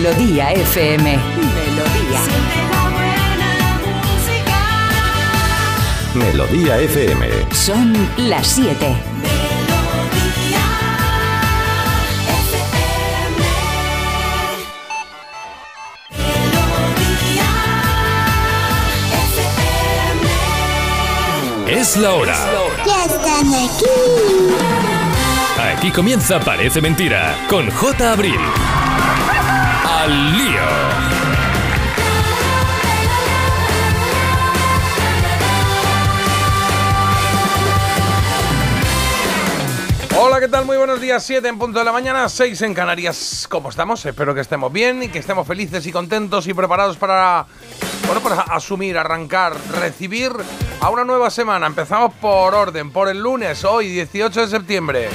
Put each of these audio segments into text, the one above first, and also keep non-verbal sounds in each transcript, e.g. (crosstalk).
Melodía FM. Melodía. Melodía FM. Son las 7. Es la hora. Ya están aquí. Aquí comienza Parece Mentira con J. Abril. Hola, ¿qué tal? Muy buenos días, 7 en punto de la mañana, 6 en Canarias. ¿Cómo estamos? Espero que estemos bien y que estemos felices y contentos y preparados para asumir, arrancar, recibir a una nueva semana. Empezamos por orden, por el lunes, hoy, 18 de septiembre.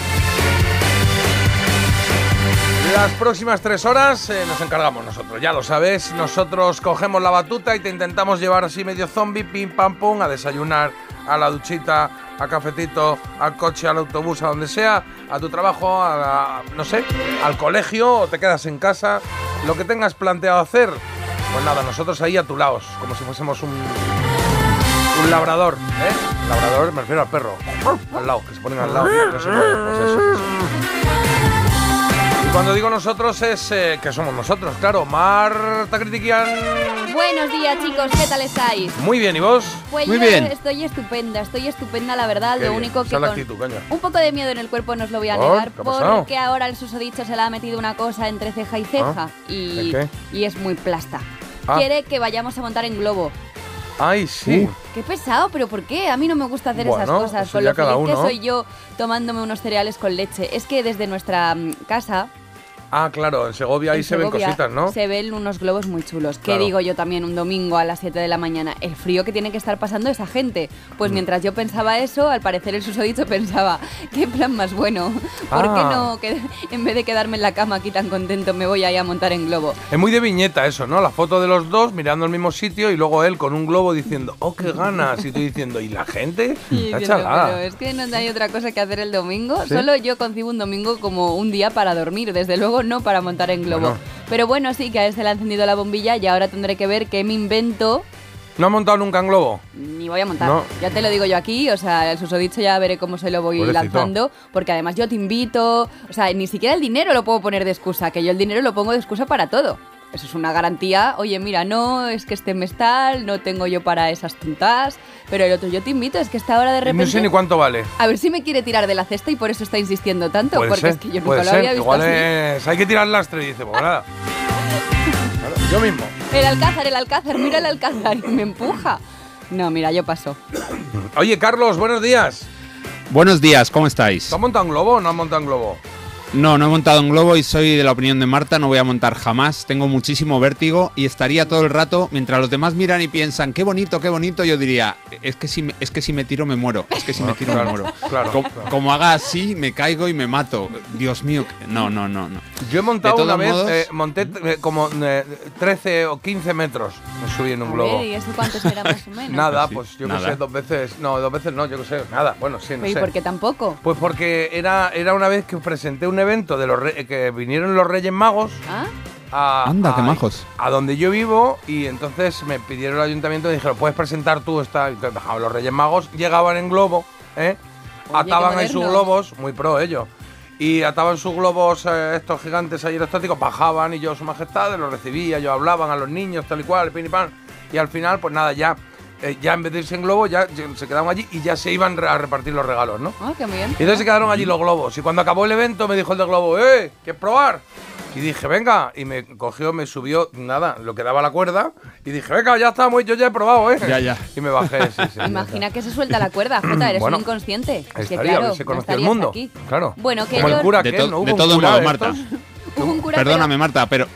Las próximas tres horas eh, nos encargamos nosotros, ya lo sabes. Nosotros cogemos la batuta y te intentamos llevar así medio zombie, pim pam pum, a desayunar, a la duchita, a cafetito, al coche, al autobús, a donde sea, a tu trabajo, a, no sé, al colegio o te quedas en casa, lo que tengas planteado hacer. Pues nada, nosotros ahí a tu lado, como si fuésemos un, un labrador, ¿eh? Labrador, me refiero al perro, al lado, que se ponen al lado. no sé, pues eso. Cuando digo nosotros es eh, que somos nosotros, claro. Marta Critiquian. Buenos días chicos, ¿qué tal estáis? Muy bien, ¿y vos? Pues Muy yo bien. estoy estupenda, estoy estupenda la verdad, Qué lo bien. único que Esa con actitud, coño. un poco de miedo en el cuerpo no os lo voy a ¿Por? negar ¿Qué porque ahora el susodicho se le ha metido una cosa entre ceja y ceja Ah, y, ¿el y es muy plasta. Ah. Quiere que vayamos a montar en globo. Ay, sí. Qué pesado, pero ¿por qué? A mí no me gusta hacer esas cosas. Con lo cada feliz que uno. soy yo tomándome unos cereales con leche. Es que desde nuestra mm, casa Ah, claro, en Segovia ahí se ven cositas, ¿no? Se ven unos globos muy chulos. ¿Qué Claro. digo yo también un domingo a las 7 de la mañana? El frío que tiene que estar pasando esa gente. Pues Mm. mientras yo pensaba eso, al parecer el susodicho pensaba, qué plan más bueno. ¿Por Ah. qué no, que en vez de quedarme en la cama aquí tan contento, me voy ahí a montar en globo? Es muy de viñeta eso, ¿no? La foto de los dos mirando el mismo sitio y luego él con un globo diciendo, oh, qué ganas. Y tú diciendo, ¿y la gente? (laughs) Diciendo, pero es que no hay otra cosa que hacer el domingo. ¿Sí? Solo yo concibo un domingo como un día para dormir, desde luego no para montar en globo. Bueno. Pero bueno, sí que a este le ha encendido la bombilla y ahora tendré que ver qué me invento ¿No has montado nunca en globo? Ni voy a montar. No. Ya te lo digo yo aquí, o sea, el susodicho ya veré cómo se lo voy Pobrecito. lanzando, porque además yo te invito, o sea, ni siquiera el dinero lo puedo poner de excusa, que yo el dinero lo pongo de excusa para todo. Eso es una garantía. Oye, mira, no, es que este mes tal, no tengo yo para esas tontas, pero el otro yo te invito, es que esta hora de Y repente... no sé ni cuánto vale. A ver si me quiere tirar de la cesta y por eso está insistiendo tanto, Puede porque ser, es que yo nunca puede lo ser. había visto Igual así. es... Hay que tirar lastre y dice, pues nada. Claro, yo mismo. El alcázar, el alcázar, mira el alcázar y (laughs) me empuja. No, mira, yo paso. Oye, Carlos, buenos días. Buenos días, ¿cómo estáis? ¿Tú has montado en globo o no has montado en globo? No, no he montado en globo y soy de la opinión de Marta, no voy a montar jamás, tengo muchísimo vértigo y estaría todo el rato, mientras los demás miran y piensan, qué bonito, qué bonito, yo diría, es que si me, es que si me tiro me muero, es que si me tiro claro, me muero. claro, como, claro. como haga así, me caigo y me mato. Dios mío, que- no, no, no, no. Yo he montado una vez, modos- eh, monté eh, como eh, 13 o 15 metros. Me subí en un globo. ¿y eso cuánto será más o menos? (laughs) Nada, Sí, pues yo nada. sé, dos veces. No, dos veces no, yo qué sé, nada. Bueno, sí, no ¿Y sé. por qué tampoco? Pues porque era, era una vez que presenté un evento de los re- que vinieron los Reyes Magos ¿Ah? a, Anda, qué a- majos. a donde yo vivo y entonces me pidieron el ayuntamiento y dijeron, puedes presentar tú esta. Bajaban los Reyes Magos, llegaban en globo, ¿eh? Oye, ataban ahí sus globos, muy pro ellos. Y ataban sus globos, eh, estos gigantes aerostáticos, bajaban y yo, su majestad, los recibía, yo hablaban a los niños, tal y cual, pin y pan. Y al final, pues nada, ya, eh, ya en vez de irse en globo, ya ya se quedaban allí y ya se iban a repartir los regalos, ¿no? Ah, qué bien. Y entonces se quedaron allí los globos. Y cuando acabó el evento me dijo el del globo, ¡eh! ¿Quieres probar? Y dije, venga. Y me cogió, me subió, nada, lo que daba la cuerda. Y dije, venga, ya estamos, yo ya he probado, ¿eh? Ya, ya. Y me bajé, sí, sí. Imagina que se suelta la cuerda, Jota, eres Bueno, un inconsciente. Es que Estaría, claro, haberse no conocido el mundo. aquí. Claro. Bueno, que Como yo- el cura, De, que to- ¿no? Hubo de todos modos, de Marta. (laughs) Hubo un cura, Perdóname, pero- Marta, pero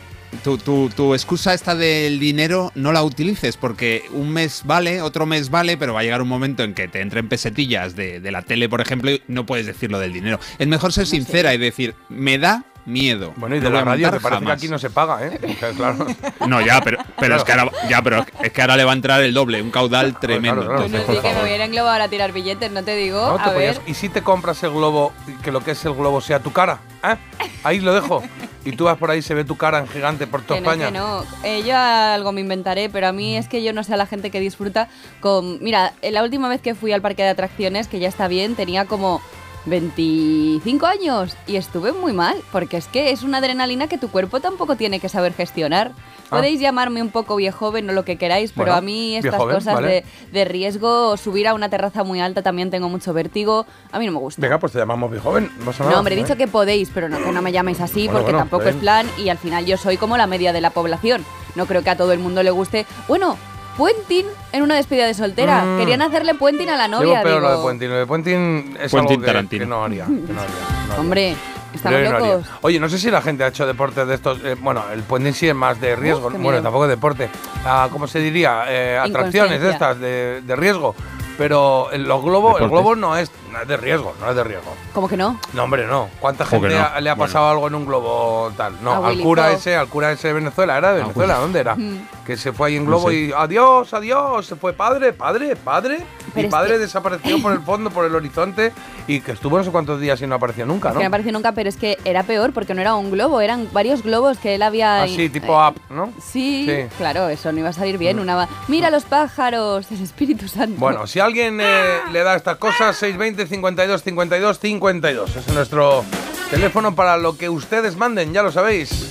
tu, tu, tu excusa esta del dinero no la utilices porque un mes vale, otro mes vale, pero va a llegar un momento en que te entren pesetillas de, de la tele, por ejemplo, y no puedes decir lo del dinero. Es mejor ser sincera y decir, me da miedo. Bueno, y de No la radio, que parece que jamás". aquí no se paga, ¿eh? (laughs) Claro. No, ya, pero, pero es que ahora, ya, pero es que ahora le va a entrar el doble, un caudal tremendo. claro, claro. entonces, sí, que me favor. voy a ir en globo ahora a tirar billetes, no te digo. ¿No? Te a ver. podías- ¿Y si te compras el globo, y que lo que es el globo sea tu cara? ¿Eh? Ahí lo dejo. y tú vas por ahí, se ve tu cara en gigante por toda Que no, España. que no. Eh, yo algo me inventaré, pero a mí es que yo no sé a la gente que disfruta con... Mira, eh, la última vez que fui al parque de atracciones, que ya está bien, tenía como 25 años y estuve muy mal, porque es que es una adrenalina que tu cuerpo tampoco tiene que saber gestionar. Ah. Podéis llamarme un poco viejoven o lo que queráis, pero Bueno, a mí estas viejoven, cosas vale. de, de riesgo, subir a una terraza muy alta también tengo mucho vértigo, a mí no me gusta. Venga, pues te llamamos bien joven. No, No, hombre, he ¿eh? dicho que podéis, pero no que no me llaméis así Bueno, porque bueno, tampoco es plan y al final yo soy como la media de la población. No creo que a todo el mundo le guste. Bueno, Puenting en una despedida de soltera. Mm. Querían hacerle Puenting a la novia. peor lo de Puenting. Lo de Puenting es Puenting algo que, Tarantino. que no haría. que no haría, no haría. Hombre, estamos no haría. Oye, no sé si la gente ha hecho deportes de estos. eh, bueno, el puenting sí es más de riesgo. bueno, miedo. tampoco es deporte. Ah, ¿Cómo se diría? Eh, atracciones estas, de, de riesgo. Pero el- los globos, el globo no es, no es de riesgo, no es de riesgo. ¿Cómo que no? No, hombre, no. ¿Cuánta gente no. ha- le ha Bueno. pasado algo en un globo tal? No, A al cura ese, al cura ese de Venezuela, era de Ah, Venezuela, Willy. ¿dónde era? Mm. Que se fue ahí en No globo sé. y adiós, adiós, se fue padre, padre, padre. Pero y es padre que- desapareció por el fondo, por el horizonte y que estuvo no sé cuántos días y no apareció nunca, Que ¿no? no apareció nunca, pero es que era peor porque no era un globo, eran varios globos que él había. Así, tipo eh, up, ¿no? Sí, Sí. Mm. claro, eso no iba a salir bien. Una va- Mira los pájaros, es Espíritu Santo. Bueno, si alguien eh, (laughs) le da estas cosas, 620 52 52 52. Es nuestro teléfono para lo que ustedes manden, ya lo sabéis.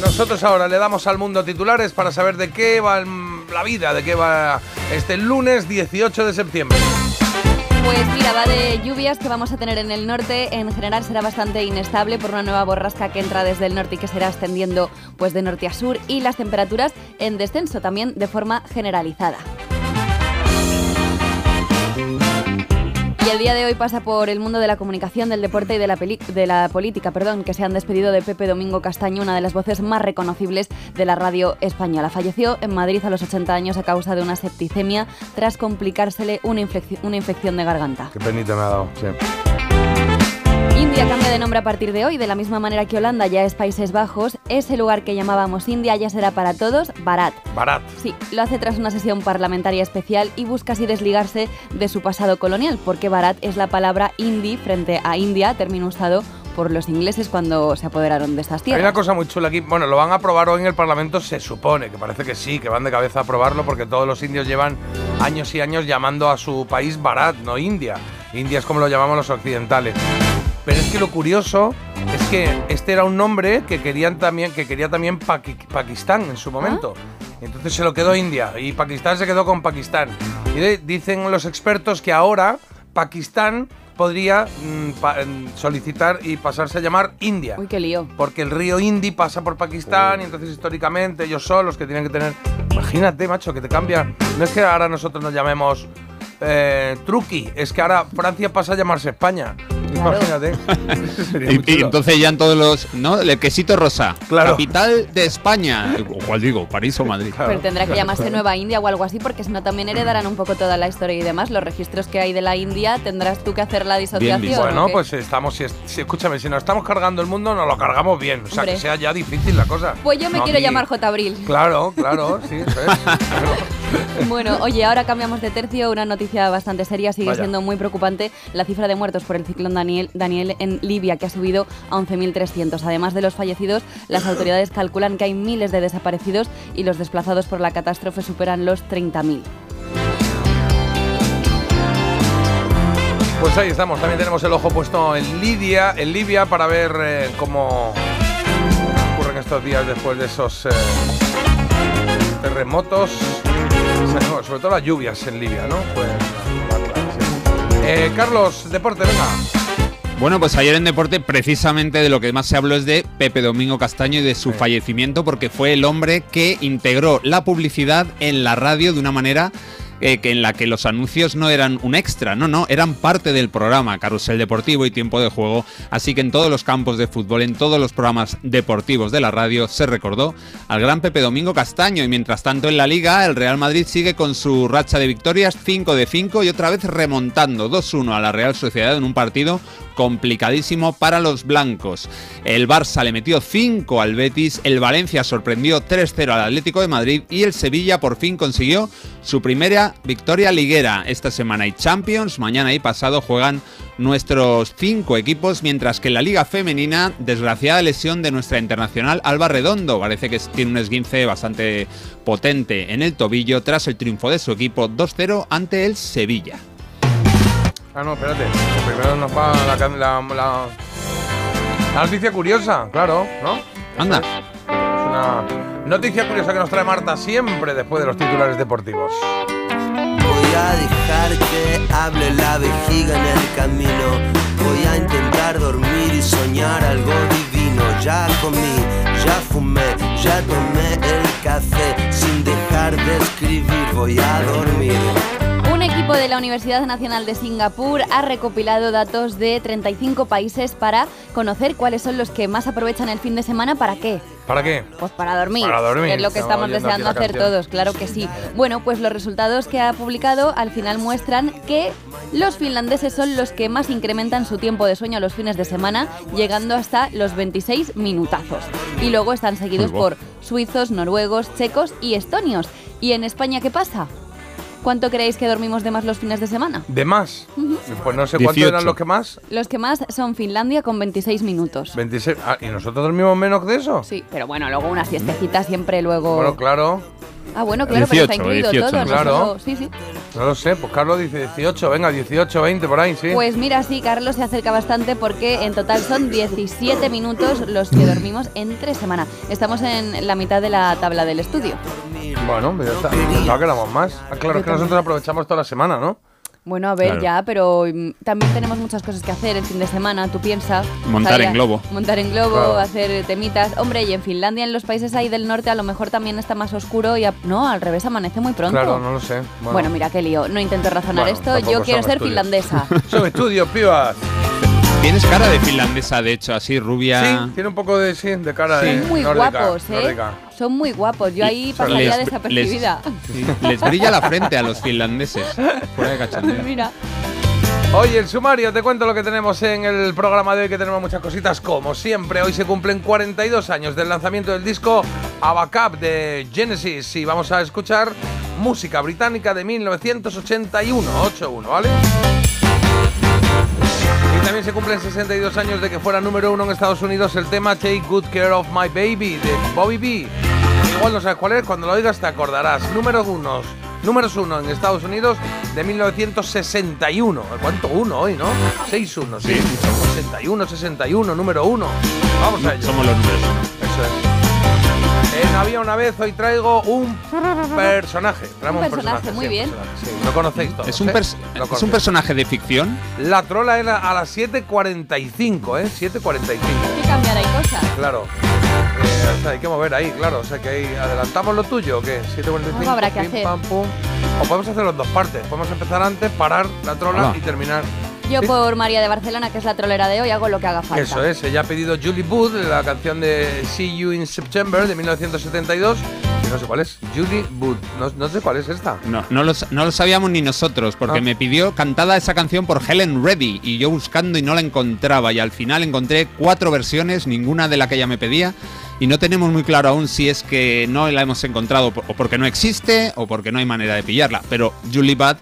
Nosotros ahora le damos al mundo titulares para saber de qué va la vida, de qué va este lunes 18 de septiembre. Pues mira, va de lluvias que vamos a tener en el norte. En general será bastante inestable por una nueva borrasca que entra desde el norte y que será extendiendo pues de norte a sur y las temperaturas en descenso también de forma generalizada. Y el día de hoy pasa por el mundo de la comunicación, del deporte y de la, peli- de la política, perdón, que se han despedido de Pepe Domingo Castaño, una de las voces más reconocibles de la radio española. Falleció en Madrid a los 80 años a causa de una septicemia tras complicársele una, infección de garganta. Qué penita me ha dado, sí. India cambia de nombre a partir de hoy, de la misma manera que Holanda ya es Países Bajos. Ese lugar que llamábamos India ya será para todos Barat. Barat. Sí, lo hace tras una sesión parlamentaria especial y busca así desligarse de su pasado colonial, porque Barat es la palabra hindi frente a India, término usado por los ingleses cuando se apoderaron de estas Hay una tierras. cosa muy chula aquí. Bueno, lo van a aprobar hoy en el Parlamento, se supone, que parece que sí, que van de cabeza a aprobarlo porque todos los indios llevan años y años llamando a su país Bharat, no India. India es como lo llamamos los occidentales. Pero es que lo curioso es que este era un nombre que querían también, que quería también Paqui- Pakistán en su momento. Entonces se lo quedó India y Pakistán se quedó con Pakistán. Y de- dicen los expertos que ahora Pakistán podría mm, pa- mm, solicitar y pasarse a llamar India Uy, qué lío. porque el río Indi pasa por Pakistán y entonces históricamente ellos son los que tienen que tener. Imagínate, macho, que te cambia. No es que ahora nosotros nos llamemos eh, Truqui, es que ahora Francia pasa a llamarse España. Claro. Imagínate. (laughs) Y, entonces ya en todos los. ¿No? El quesito rosa. Claro. Capital de España. (laughs) ¿O ¿Cuál digo? ¿París o Madrid? Claro, Pero tendrá que claro, llamarse claro. Nueva India o algo así, porque si no también heredarán un poco toda la historia y demás. Los registros que hay de la India tendrás tú que hacer la disociación. ¿o Bueno, pues estamos, si, es- si- escúchame, si nos estamos cargando el mundo, nos lo cargamos bien. O sea, Hombre. que sea ya difícil la cosa. Pues yo me No quiero llamar J. Abril. Claro, claro, sí, eso es. (laughs) Bueno, oye, ahora cambiamos de tercio. Una noticia bastante seria. Sigue Vaya. siendo muy preocupante la cifra de muertos por el ciclón Daniel, Daniel en Libia, que ha subido a 11.300. Además de los fallecidos, las (laughs) autoridades calculan que hay miles de desaparecidos y los desplazados por la catástrofe superan los 30.000. Pues ahí estamos, también tenemos el ojo puesto en Libia, en Libia para ver eh, cómo ocurren estos días después de esos eh, terremotos, No, sobre todo las lluvias en Libia, ¿no? Pues. Eh, Carlos, deporte, venga. Bueno, pues ayer en deporte precisamente de lo que más se habló es de Pepe Domingo Castaño y de su Sí. fallecimiento porque fue el hombre que integró la publicidad en la radio de una manera eh, que en la que los anuncios no eran un extra, no, no, eran parte del programa, carrusel deportivo y tiempo de juego, así que en todos los campos de fútbol, en todos los programas deportivos de la radio se recordó al gran Pepe Domingo Castaño. Y mientras tanto en la liga el Real Madrid sigue con su racha de victorias 5 de 5 y otra vez remontando 2-1 a la Real Sociedad en un partido complicadísimo para los blancos. El Barça le metió 5 al Betis, el Valencia sorprendió 3-0 al Atlético de Madrid y el Sevilla por fin consiguió su primera victoria liguera esta semana. Y Champions, mañana y pasado juegan nuestros cinco equipos, mientras que en la Liga Femenina, desgraciada lesión de nuestra internacional Alba Redondo. Parece que tiene un esguince bastante potente en el tobillo tras el triunfo de su equipo 2-0 ante el Sevilla. Ah, no, espérate. Primero nos va la, la, la- la noticia curiosa, claro, ¿no? Anda. Es una noticia curiosa que nos trae Marta siempre después de los titulares deportivos. Voy a dejar que hable la vejiga en el camino. Voy a intentar dormir y soñar algo divino. Ya comí, ya fumé, ya tomé el café. Sin dejar de escribir, voy a dormir. Equipo de la Universidad Nacional de Singapur ha recopilado datos de 35 países para conocer cuáles son los que más aprovechan el fin de semana. ¿Para qué? ¿Para qué? Pues para dormir. Para dormir. que es lo que estamos deseando hacer canción. todos, claro que sí. Bueno, pues los resultados que ha publicado al final muestran que los finlandeses son los que más incrementan su tiempo de sueño los fines de semana, llegando hasta los 26 minutazos. Y luego están seguidos por suizos, noruegos, checos y estonios. ¿Y en España qué pasa? ¿Cuánto creéis que dormimos de más los fines de semana? ¿De más? Pues no sé cuántos 18. eran los que más. Los que más son Finlandia con 26 minutos. 26. Ah, ¿y nosotros dormimos menos de eso? Sí, pero bueno, luego una siestecita siempre luego... Bueno, claro. Ah, bueno, claro, pero está 18, incluido 18, todo. no claro. solo- Sí, sí. No lo sé, pues Carlos dice 18, venga, 18, 20, por ahí, sí. Pues mira, sí, Carlos se acerca bastante porque en total son 17 minutos los que dormimos entre semana. Estamos en la mitad de la tabla del estudio. Bueno, pues ya está. Pensaba que éramos más. Ah, claro, es que nosotros aprovechamos toda la semana, ¿no? Bueno, a ver, Claro. ya, pero mm, también tenemos muchas cosas que hacer el fin de semana, tú piensas. Montar en globo. Montar en globo, Claro. hacer temitas. Hombre, y en Finlandia, en los países ahí del norte, a lo mejor también está más oscuro y... a- no, al revés, amanece muy pronto. Claro, no lo sé. Bueno, mira qué lío. No intento razonar Bueno, esto. Yo quiero ser estudios. finlandesa. (laughs) Son estudios, pibas. Tienes cara de finlandesa, de hecho, así rubia. Sí, tiene un poco de, sí, de cara de Son muy nórdica, guapos, ¿eh? nórdica. Son muy guapos. Yo ahí Les- pasaría les- desapercibida. Sí, les brilla la frente a los finlandeses. Fuera de cachondeo. Mira. Oye, el sumario, te cuento lo que tenemos en el programa de hoy, que tenemos muchas cositas. Como siempre, hoy se cumplen 42 años del lanzamiento del disco Abacab de Genesis y vamos a escuchar música británica de 1981, 81, ¿vale? Y también se cumplen 62 años de que fuera número uno en Estados Unidos el tema Take Good Care of My Baby de Bobby B. Igual no sabes cuál es, cuando lo oigas te acordarás. Número uno, números uno en Estados Unidos de 1961. ¿Cuánto uno hoy, no? 6-1, sí. 61, 61, número uno. Vamos a ello. Somos los números. Eso es. En Había una vez, hoy traigo un personaje. Traemos Un personaje, muy sí, bien. personaje, sí. Lo conocéis todos. ¿Es un, ¿eh? pers- Lo ¿Es un conocéis. personaje de ficción? La trola era a las 7.45, ¿eh? 7.45. Hay que cambiar ahí cosas. Claro. Eh, o sea, hay que mover ahí, claro. O sea, que ahí adelantamos lo tuyo, ¿o qué? 7.45. Algo habrá que pim, hacer. pam, pum. O podemos hacerlo en dos partes. Podemos empezar antes, parar la trola Hola. y terminar. Yo por María de Barcelona, que es la trolera de hoy, hago lo que haga falta. Eso es, ella ha pedido Julie Booth, la canción de See You in September de 1972. Y no sé cuál es, Julie Booth. No, no sé cuál es esta. No, no lo, no lo sabíamos ni nosotros, porque Ah. me pidió cantada esa canción por Helen Reddy y yo buscando y no la encontraba y al final encontré cuatro versiones, ninguna de la que ella me pedía y no tenemos muy claro aún si es que no la hemos encontrado o porque no existe o porque no hay manera de pillarla, pero Julie Bad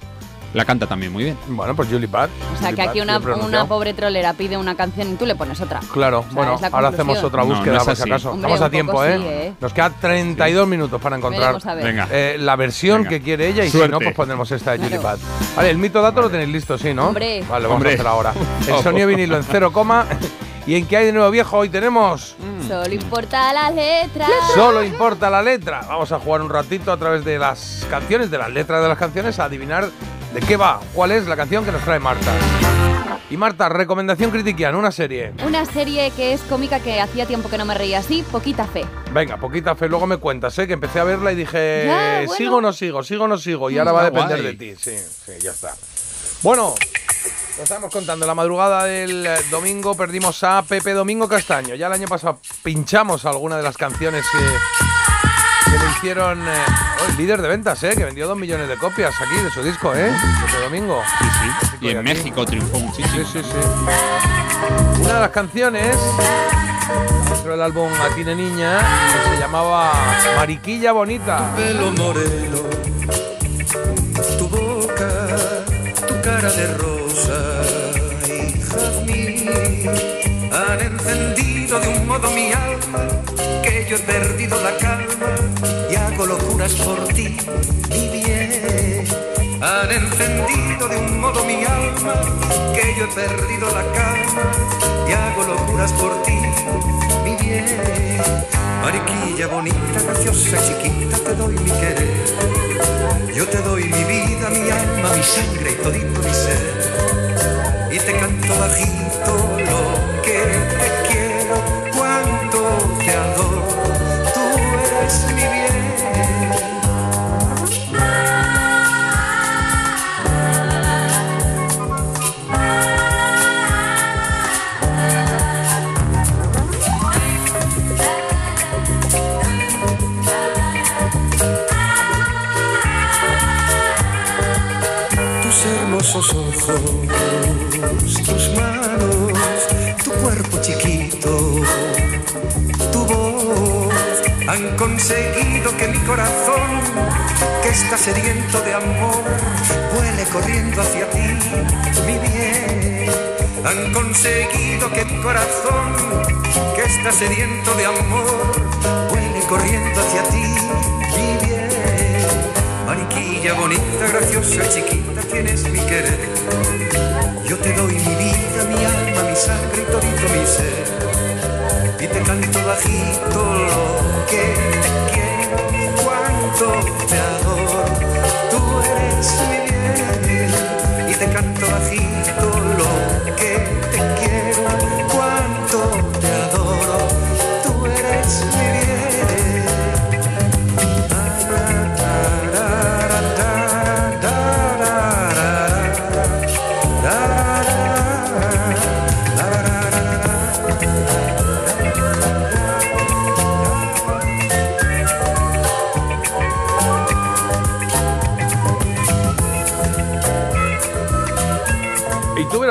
la canta también muy bien. Bueno, pues Julie Bad. O sea, que aquí una, una pobre trolera pide una canción y tú le pones otra. Claro, O sea, bueno, ahora hacemos otra No, búsqueda no es por si así. acaso. Hombre, Estamos a tiempo, ¿eh? sí, ¿eh? Nos quedan 32 minutos para encontrar. Venga. eh, la versión Venga. que quiere ella y si no, pues ponemos esta de Julie Claro. Bad. Vale, el mito dato lo tenéis listo, ¿sí, no? Hombre. Vale, vamos Hombre. a hacer ahora. (laughs) El sonido vinilo en cero coma. ¿Y en qué hay de nuevo viejo? Hoy tenemos... Solo importa la letra. Solo importa la letra. Vamos a jugar un ratito a través de las canciones, de las letras de las canciones, a adivinar de qué va, cuál es la canción que nos trae Marta. Y Marta, recomendación critiquiana, una serie. Una serie que es cómica que hacía tiempo que no me reía así, poquita fe. Venga, poquita fe, luego me cuentas, ¿eh? que empecé a verla y dije, Ya, bueno. ¿sigo o no sigo? ¿Sigo o no sigo? Y ahora va a depender guay. de ti. Sí, sí, ya está. Bueno, lo estamos contando. La madrugada del domingo perdimos a Pepe Domingo Castaño. Ya el año pasado pinchamos alguna de las canciones que, que le hicieron eh, oh, el líder de ventas, ¿eh? que vendió dos millones de copias aquí de su disco, ¿eh? Pepe Domingo. Sí, sí. Y en aquí. México triunfó Sí, muchísimo. sí, sí. Una de las canciones dentro del álbum Atine Niña que se llamaba Mariquilla Bonita. pelo moreno, tu boca, tu cara de rosa y jazmín han encendido de un modo mi alma que yo he perdido la calma y hago locuras por ti, mi bien. Han encendido de un modo mi alma que yo he perdido la calma y hago locuras por ti, mi bien. Mariquilla bonita, graciosa, chiquita, te doy mi querer. Yo te doy mi vida, mi alma, mi sangre y todito mi ser. Y te canto bajito lo que te quiero, cuánto te adoro. Tú eres mi bien. Han conseguido que mi corazón, que está sediento de amor, vuele corriendo hacia ti, mi bien. Han conseguido que mi corazón, que está sediento de amor, vuele corriendo hacia ti, mi bien. Mariquilla bonita, graciosa, chiquita, tienes mi querer. Yo te doy mi vida, mi alma, mi sangre y todito mi ser. Y te canto bajito cuánto te adoro.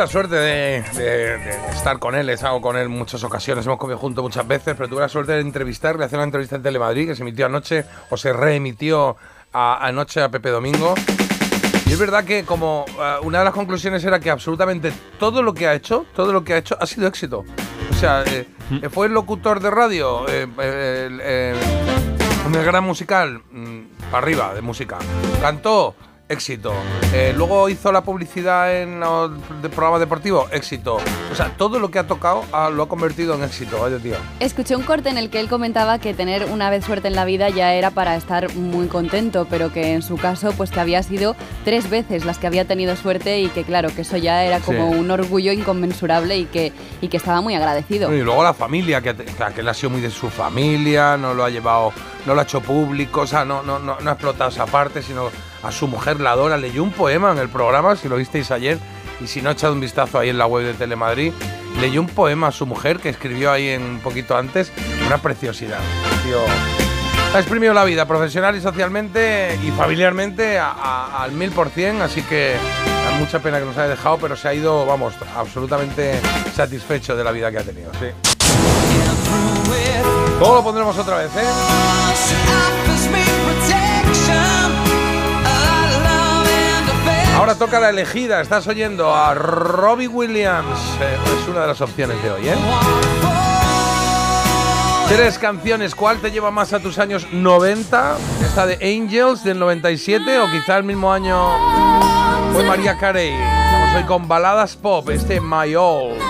La suerte de, de- de estar con él, he estado con él en muchas ocasiones, hemos comido juntos muchas veces, pero tuve la suerte de entrevistarle, hacer una entrevista en Telemadrid que se emitió anoche o se reemitió a- anoche a Pepe Domingo. Y es verdad que como eh, una de las conclusiones era que absolutamente todo lo que ha hecho, todo lo que ha hecho ha sido éxito. O sea, eh, eh, fue el locutor de radio, eh, eh, el, eh, gran musical, mm, para arriba de música. Cantó, éxito. Eh, luego hizo la publicidad en los de programas deportivos, éxito. O sea, todo lo que ha tocado ah, lo ha convertido en éxito, vaya tío. Escuché un corte en el que él comentaba que tener una vez suerte en la vida ya era para estar muy contento, pero que en su caso pues que había sido tres veces las que había tenido suerte y que claro, que eso ya era como Sí. un orgullo inconmensurable y que, y que estaba muy agradecido. Y luego la familia, que, que él ha sido muy de su familia, no lo ha llevado, no lo ha hecho público, o sea, no, no, no, no ha explotado esa parte, sino a su mujer la adora. Leyó un poema en el programa, si lo visteis ayer, y si no, echad un vistazo ahí en la web de Telemadrid. Leyó un poema a su mujer que escribió ahí en, un poquito antes, una preciosidad. Ha exprimido la vida profesional y socialmente y familiarmente a- al mil por cien, así que da mucha pena que nos haya dejado, pero se ha ido, vamos, absolutamente satisfecho de la vida que ha tenido, sí. Todo lo pondremos otra vez, ¿eh? Ahora toca la elegida, estás oyendo a Robbie Williams, eh, es una de las opciones de hoy, ¿eh? Tres canciones, ¿cuál te lleva más a tus años 90? ¿Esta de Angels del 97 o quizá el mismo año fue María Carey? Estamos hoy con baladas pop, este My All.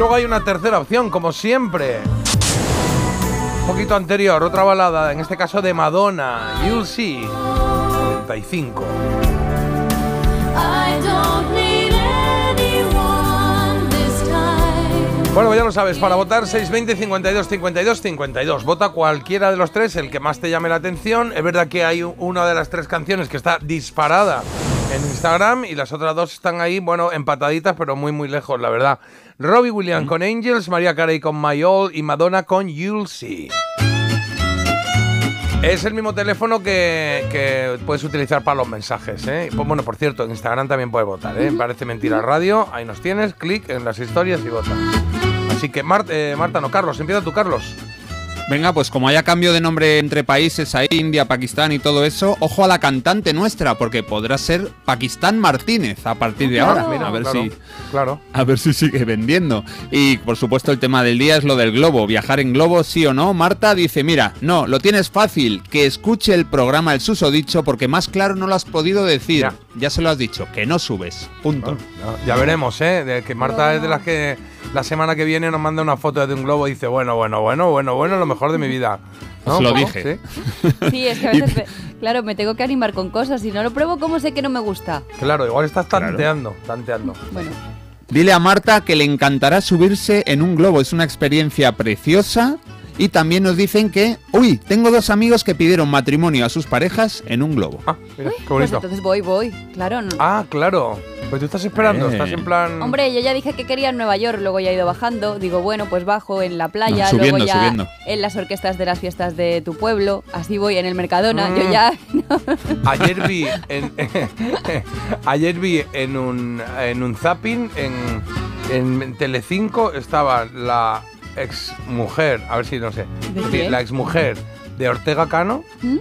Luego hay una tercera opción, como siempre. Un poquito anterior, otra balada, en este caso de Madonna, You'll See, 95. Bueno, ya lo sabes, para votar 620 52 52 52. Vota cualquiera de los tres, el que más te llame la atención. Es verdad que hay una de las tres canciones que está disparada en Instagram y las otras dos están ahí, bueno, empataditas, pero muy, muy lejos, la verdad. Robbie Williams con Angels, María Carey con My All y Madonna con You'll See. Es el mismo teléfono que, que puedes utilizar para los mensajes. ¿eh? Pues, bueno, por cierto, en Instagram también puedes votar. ¿eh? Parece mentira radio. Ahí nos tienes. Clic en las historias y vota. Así que, Mar- eh, Marta, no, Carlos. Empieza tú, Carlos. Venga, pues como haya cambio de nombre entre países, a India, Pakistán y todo eso, ojo a la cantante nuestra, porque podrá ser Pakistán Martínez a partir de Claro. ahora. Mira, a ver claro, si Claro. a ver si sigue vendiendo. Y por supuesto el tema del día es lo del globo. Viajar en globo, sí o no. Marta dice, mira, no, lo tienes fácil. Que escuche el programa El Susodicho porque más claro no lo has podido decir. Ya. Ya, se lo has dicho, que no subes. Punto. Ya, ya veremos, ¿eh? De que Marta es de las que la semana que viene nos manda una foto de un globo y dice, bueno, bueno, bueno, bueno, bueno, lo mejor de mi vida. ¿No? Os lo ¿Cómo? dije. ¿Sí? Sí, es que a (laughs) veces, claro, me tengo que animar con cosas. Si no lo pruebo, ¿cómo sé que no me gusta? Claro, igual estás Claro. tanteando, tanteando. Bueno, Dile a Marta que le encantará subirse en un globo. Es una experiencia preciosa. Y también nos dicen que, uy, tengo dos amigos que pidieron matrimonio a sus parejas en un globo. Ah, mira, qué pues entonces voy, voy. Claro. no- Ah, claro. Pues tú estás esperando, Eh. estás en plan. Hombre, yo ya dije que quería en Nueva York, luego ya he ido bajando. Digo, bueno, pues bajo en la playa, No, subiendo, luego ya subiendo. en las orquestas de las fiestas de tu pueblo. Así voy en el Mercadona. Mm. Yo ya. Ayer vi (laughs) en (laughs) ayer vi en un en un zapping en en Telecinco estaba la ex mujer, a ver si no sé, la ex mujer de Ortega Cano, ¿Mm?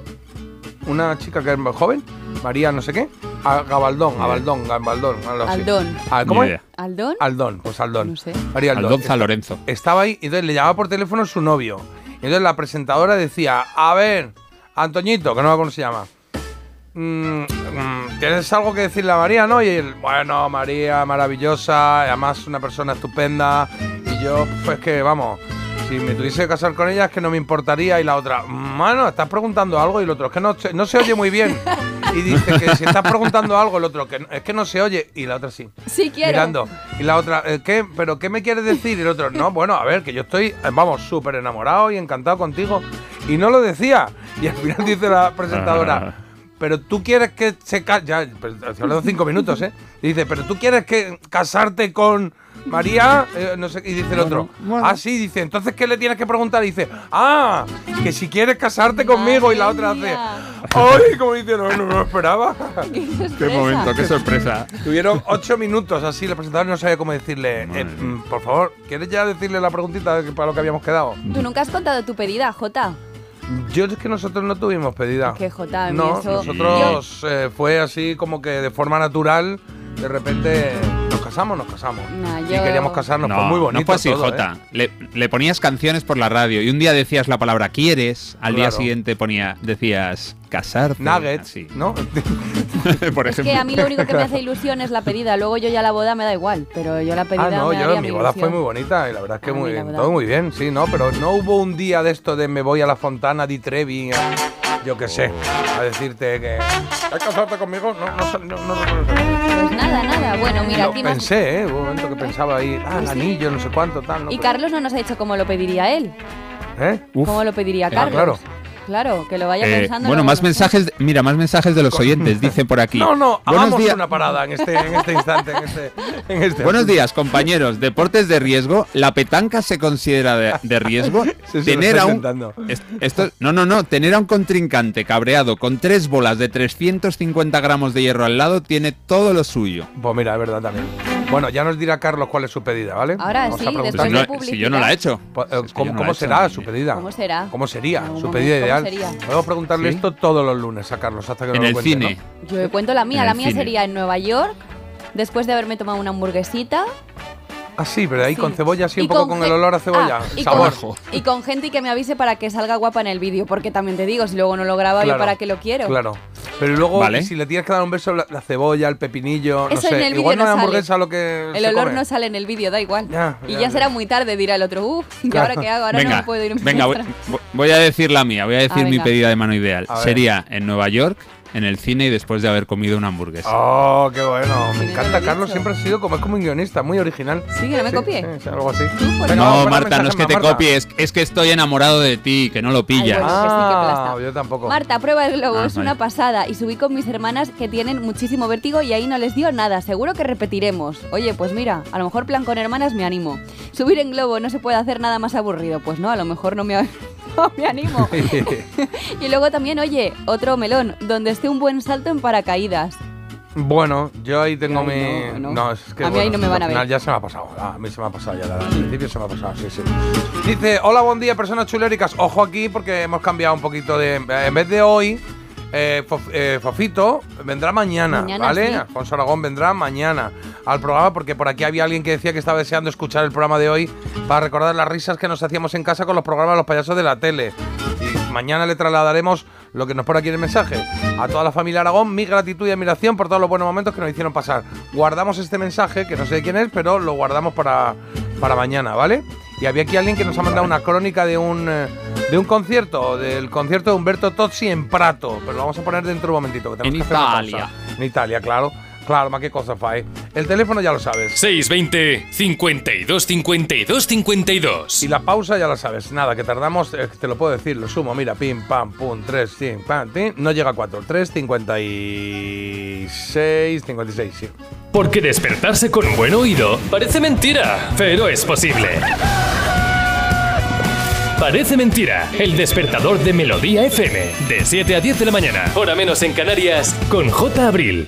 una chica que es más joven, María no sé qué, a Gabaldón, Gabaldón, Gabaldón, algo así. Aldón. Ah, ¿Cómo Ni es? idea. ¿Aldón? Aldón, pues Aldón. No sé. María Aldón. Aldonza Lorenzo. Estaba ahí y entonces le llamaba por teléfono su novio. Y entonces la presentadora decía, a ver, Antoñito, que no sé cómo se llama. mm, mm, ¿Tienes algo que decirle a María, no? Y él, bueno, María, maravillosa, además una persona estupenda. Y yo, pues que, vamos, si me tuviese que casar con ella es que no me importaría. Y la otra, mano, estás preguntando algo. Y el otro, es que no, se- no se oye muy bien. Y dice que si estás preguntando algo, el otro, que no- es que no se oye. Y la otra sí Sí, quiero. mirando. Y la otra, "Eh, ¿qué? ¿Pero qué me quieres decir? Y el otro, no, bueno, a ver, que yo estoy, eh, vamos, súper enamorado y encantado contigo. Y no lo decía. Y al final dice la presentadora, (laughs) pero tú quieres que se case. Ya, pero hablando cinco minutos, ¿eh? Y dice, pero tú quieres que casarte con. María, Eh, no sé, y dice el otro, ah, sí, dice, entonces, ¿qué le tienes que preguntar? Y dice, ah, que si quieres casarte conmigo. Y la otra hace. ¡ay! Como dice, no, no, no lo esperaba. (laughs) Qué Qué momento, qué sorpresa. Tuvieron ocho minutos así, la presentadora no sabía cómo decirle. eh, mm, por favor, ¿quieres ya decirle la preguntita para lo que habíamos quedado? ¿Tú nunca has contado tu pedida, Jota? Yo es que nosotros no tuvimos pedida. Que Jota, No, eso- nosotros eh, fue así como que de forma natural, de repente casamos, nos casamos. Y yo- queríamos casarnos, No, fue muy bonito. no fue así, todo, Jota. ¿eh? Le, le ponías canciones por la radio y un día decías la palabra quieres, al día siguiente ponía, decías casarte. Nuggets, así. ¿no? (laughs) (laughs) por Es ejemplo. que a mí lo único que me (laughs) hace ilusión es la pedida. Luego yo ya la boda me da igual, pero yo la pedida ah, no, me yo haría mi boda fue muy bonita y la verdad es que A muy, boda- todo muy bien, sí, ¿no? Pero no hubo un día de esto de me voy a la fontana di Trevi, a- yo qué sé, a decirte que... ¿Hay que casarte conmigo? No, no, no, no. Pues nada, nada. Bueno, mira, aquí más- pensé, ¿eh? Hubo un momento que pensaba ahí, ah, el Sí. anillo, no sé cuánto, tal. ¿no? Y Pero- Carlos no nos ha dicho cómo lo pediría él. ¿Eh? Uf. ¿Cómo lo pediría Ah, Carlos? claro. Claro, que lo vaya Eh, pensando. bueno, más mensajes, mira, más mensajes de los oyentes, dice por aquí. No, no, Buenos hagamos una parada en este, en este instante, en este, en este Buenos asunto. días, compañeros. Deportes de riesgo. ¿La petanca se considera de, de riesgo? (laughs) Sí, sí, tener a un est- esto, no, no, no. Tener a un contrincante cabreado con tres bolas de 350 gramos de hierro al lado tiene todo lo suyo. Pues mira, es verdad también. Bueno, ya nos dirá Carlos cuál es su pedida, ¿vale? Ahora Vamos sí, a preguntar. después Si, no, yo no la he hecho. Pues, eh, ¿Cómo, he será su pedida? ¿Cómo será? ¿Cómo sería? Su pedida ¿cómo ideal. sería? Podemos preguntarle ¿Sí? esto todos los lunes a Carlos hasta que En nos el lo cuente, cine. ¿no? Yo cuento la mía. En La mía cine. sería en Nueva York, después de haberme tomado una hamburguesita. Ah, sí, pero ahí Sí. con cebolla, así Y un poco con, el olor a cebolla. Ah, y, sabor. con, y con gente y que me avise para que salga guapa en el vídeo, porque también te digo, si luego no lo graba Claro, yo para qué lo quiero. Claro. Pero luego, Vale. si le tienes que dar un beso, la, la cebolla, el pepinillo, no Eso en sé. el vídeo Igual no no es hamburguesa lo que El se olor come. no sale en el vídeo, da igual. Ya, y ya, ya, ya. será muy tarde, dirá el otro. Uf, ¿y Claro. ahora qué hago? Ahora no me puedo ir venga, voy, voy a decir la mía. Voy a decir Ah, mi pedida de mano ideal. Sería en Nueva York en el cine y después de haber comido una hamburguesa. Oh, qué bueno. Me encanta. lo Carlos siempre ha sido como, es como un guionista, muy original. Sí, que no me copié. Sí, sí, algo así. Pues Venga, no, Marta, no es que te Marta. copies, es que estoy enamorado de ti, que no lo pillas. bueno. sí, que Ah, yo tampoco. Marta, prueba el globo, Ah, es vale. una pasada. Y subí con mis hermanas que tienen muchísimo vértigo y ahí no les dio nada. Seguro que repetiremos. Oye, pues mira, a lo mejor plan con hermanas me animo. Subir en globo no se puede hacer nada más aburrido. Pues no, a lo mejor no me, (laughs) me animo. (laughs) y luego también, oye, otro melón, donde esté un buen salto en paracaídas. Bueno, yo ahí tengo Ay, mi. no, no. es que. A mí ahí no me van a final ver. Ya se me ha pasado. Ah, A mí se me ha pasado ya. Al principio se me ha pasado, sí, sí. Dice: Hola, buen día, personas chuléricas. Ojo aquí porque hemos cambiado un poquito de. En vez de hoy. Eh, Fof- eh, Fofito vendrá mañana, Mañana, ¿vale? sí. Alfonso Aragón vendrá mañana al programa porque por aquí había alguien que decía que estaba deseando escuchar el programa de hoy para recordar las risas que nos hacíamos en casa con los programas de los payasos de la tele. Y mañana le trasladaremos lo que nos pone aquí en el mensaje. A toda la familia Aragón, mi gratitud y admiración por todos los buenos momentos que nos hicieron pasar. Guardamos este mensaje, que no sé de quién es, pero lo guardamos para, para mañana, ¿vale? Y había aquí alguien que nos ha mandado una crónica de un, eh, de un concierto, del concierto de Humberto Tozzi en Prato. Pero lo vamos a poner dentro de un momentito. Que tenemos En que hacer una Italia. En Italia, claro. Claro, ma qué cosa fai. El teléfono ya lo sabes. 620 52 52 52. Y la pausa ya la sabes. Nada, que tardamos, eh, te lo puedo decir, lo sumo. Mira, pim, pam, pum, 3, pim, pam, pim. No llega a 4. 3, 56, 56, sí. Porque despertarse con un buen oído parece mentira, pero es posible. Parece mentira, el despertador de Melodía FM, de 7 a 10 de la mañana, hora menos en Canarias, con J. Abril.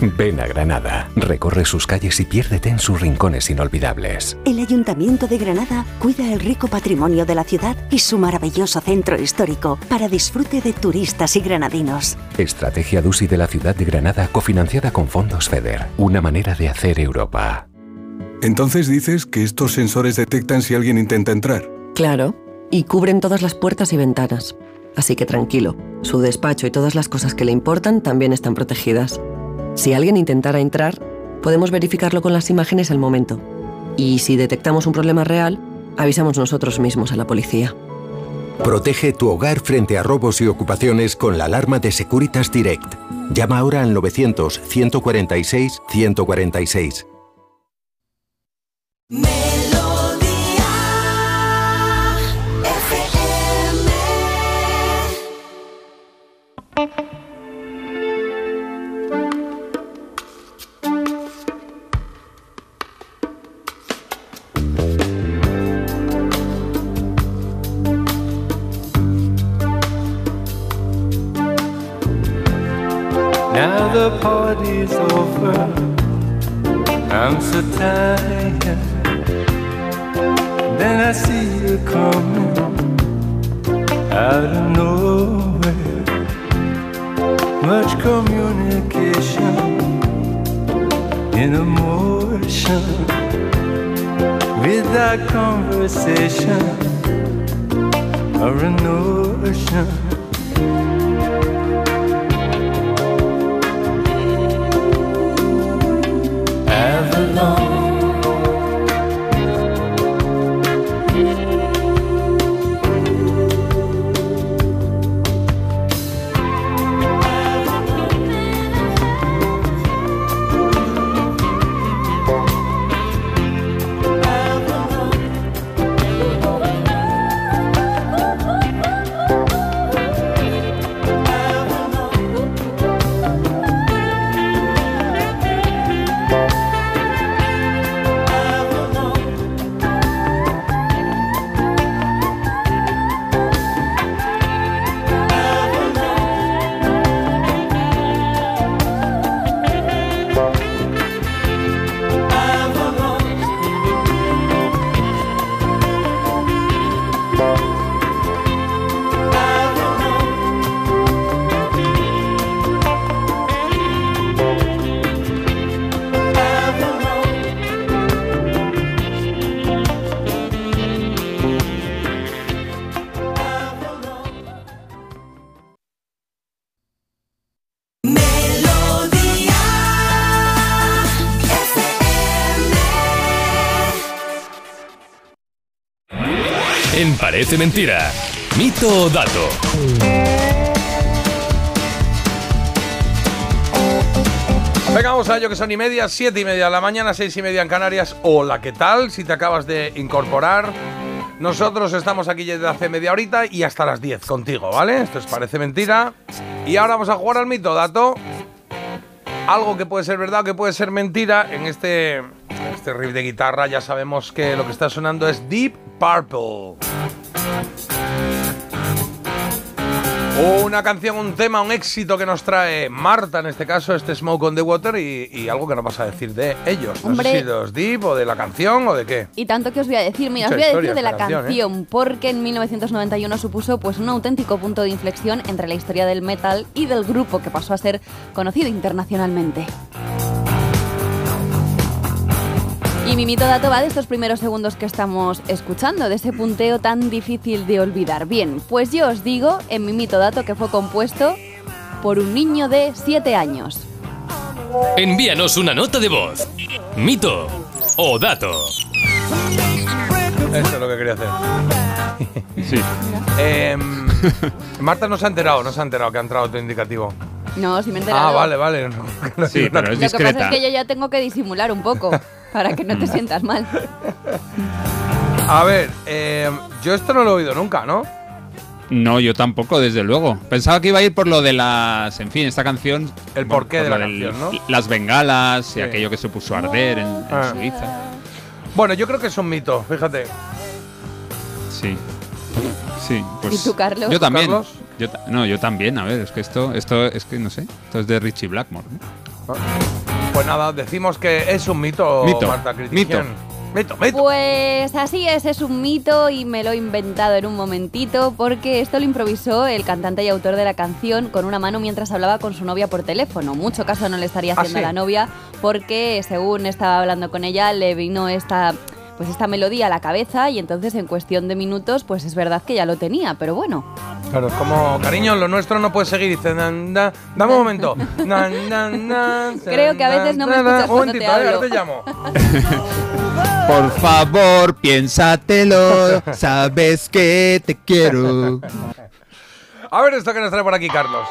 Ven a Granada, recorre sus calles y piérdete en sus rincones inolvidables. El Ayuntamiento de Granada cuida el rico patrimonio de la ciudad y su maravilloso centro histórico para disfrute de turistas y granadinos. Estrategia DUSI de la ciudad de Granada cofinanciada con fondos FEDER. Una manera de hacer Europa. Entonces dices que estos sensores detectan si alguien intenta entrar. Claro, y cubren todas las puertas y ventanas. Así que tranquilo, su despacho y todas las cosas que le importan también están protegidas. Si alguien intentara entrar, podemos verificarlo con las imágenes al momento. Y si detectamos un problema real, avisamos nosotros mismos a la policía. Protege tu hogar frente a robos y ocupaciones con la alarma de Securitas Direct. Llama ahora al 900-146-146. Now the party's over. I'm so tired. Then I see you coming out of nowhere. Much communication in emotion without conversation or a notion. Avalon. Parece mentira. Mito o dato. Venga, vamos a ello que son y media, siete y media de la mañana, seis y media en Canarias. Hola, ¿qué tal? Si te acabas de incorporar, nosotros estamos aquí desde hace media horita y hasta las 10 contigo, ¿vale? Esto es Parece Mentira. Y ahora vamos a jugar al mito, dato. Algo que puede ser verdad o que puede ser mentira. En este, en este riff de guitarra ya sabemos que lo que está sonando es Deep Purple. Una canción, un tema, un éxito que nos trae Marta, en este caso, este Smoke on the Water, y, y algo que nos vas a decir de ellos. No Hombre. sé si de los Deep o de la canción o de qué. Y tanto que os voy a decir, mira, os voy a decir de la esta canción, canción, ¿eh? porque en 1991 supuso pues un auténtico punto de inflexión entre la historia del metal y del grupo que pasó a ser conocido internacionalmente. Y mi mito dato va de estos primeros segundos que estamos escuchando, de ese punteo tan difícil de olvidar. Bien, pues yo os digo en mi mito dato que fue compuesto por un niño de 7 años. Envíanos una nota de voz. Mito o dato. Eso es lo que quería hacer. (laughs) Sí. Em, (laughs) Marta no se ha enterado, no se ha enterado que ha entrado tu indicativo. No, si me he enterado. Ah, vale, vale. No, (laughs) Sí, pero es Lo que pasa discreta. es que yo ya tengo que disimular un poco para que no te sientas mal. A ver, em, yo esto no lo he oído nunca, ¿no? No, yo tampoco, desde luego. Pensaba que iba a ir por lo de las. En fin, esta canción. El porqué de la del- canción, ¿no? Las bengalas Sí. y aquello que se puso a arder en, en Ah. Suiza. Bueno, yo creo que es un mito, fíjate. Sí. Sí, pues. ¿Y tú, Carlos? Yo también. Carlos? Yo ta- no, yo también. A ver, es que esto, esto es que no sé. Esto es de Richie Blackmore. ¿no? Pues nada, decimos que es un mito, Mito, Marta Critiquian. Mito, mito. Pues así es, es un mito y me lo he inventado en un momentito porque esto lo improvisó el cantante y autor de la canción con una mano mientras hablaba con su novia por teléfono. Mucho caso no le estaría ¿Ah, haciendo sí? a la novia porque según estaba hablando con ella le vino esta pues esta melodía a la cabeza y entonces en cuestión de minutos pues es verdad que ya lo tenía, pero bueno. Claro, es como, cariño, lo nuestro no puede seguir. Dice, "Nan, da- dame un momento. (laughs) Nan, nan, nan, (laughs) Creo que a veces no me nan, nan". escuchas Un cuando te hablo. te llamo. (laughs) Por favor, piénsatelo. Sabes que te quiero. A ver esto que nos trae por aquí, Carlos.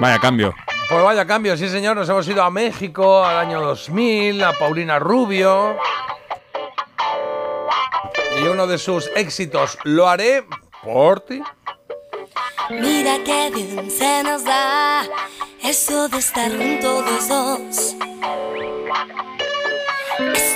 Vaya cambio. Pues vaya cambio, sí señor, nos hemos ido a México al año 2000, a Paulina Rubio. Y uno de sus éxitos, lo haré por ti. Mira qué bien se nos da eso de estar juntos los dos.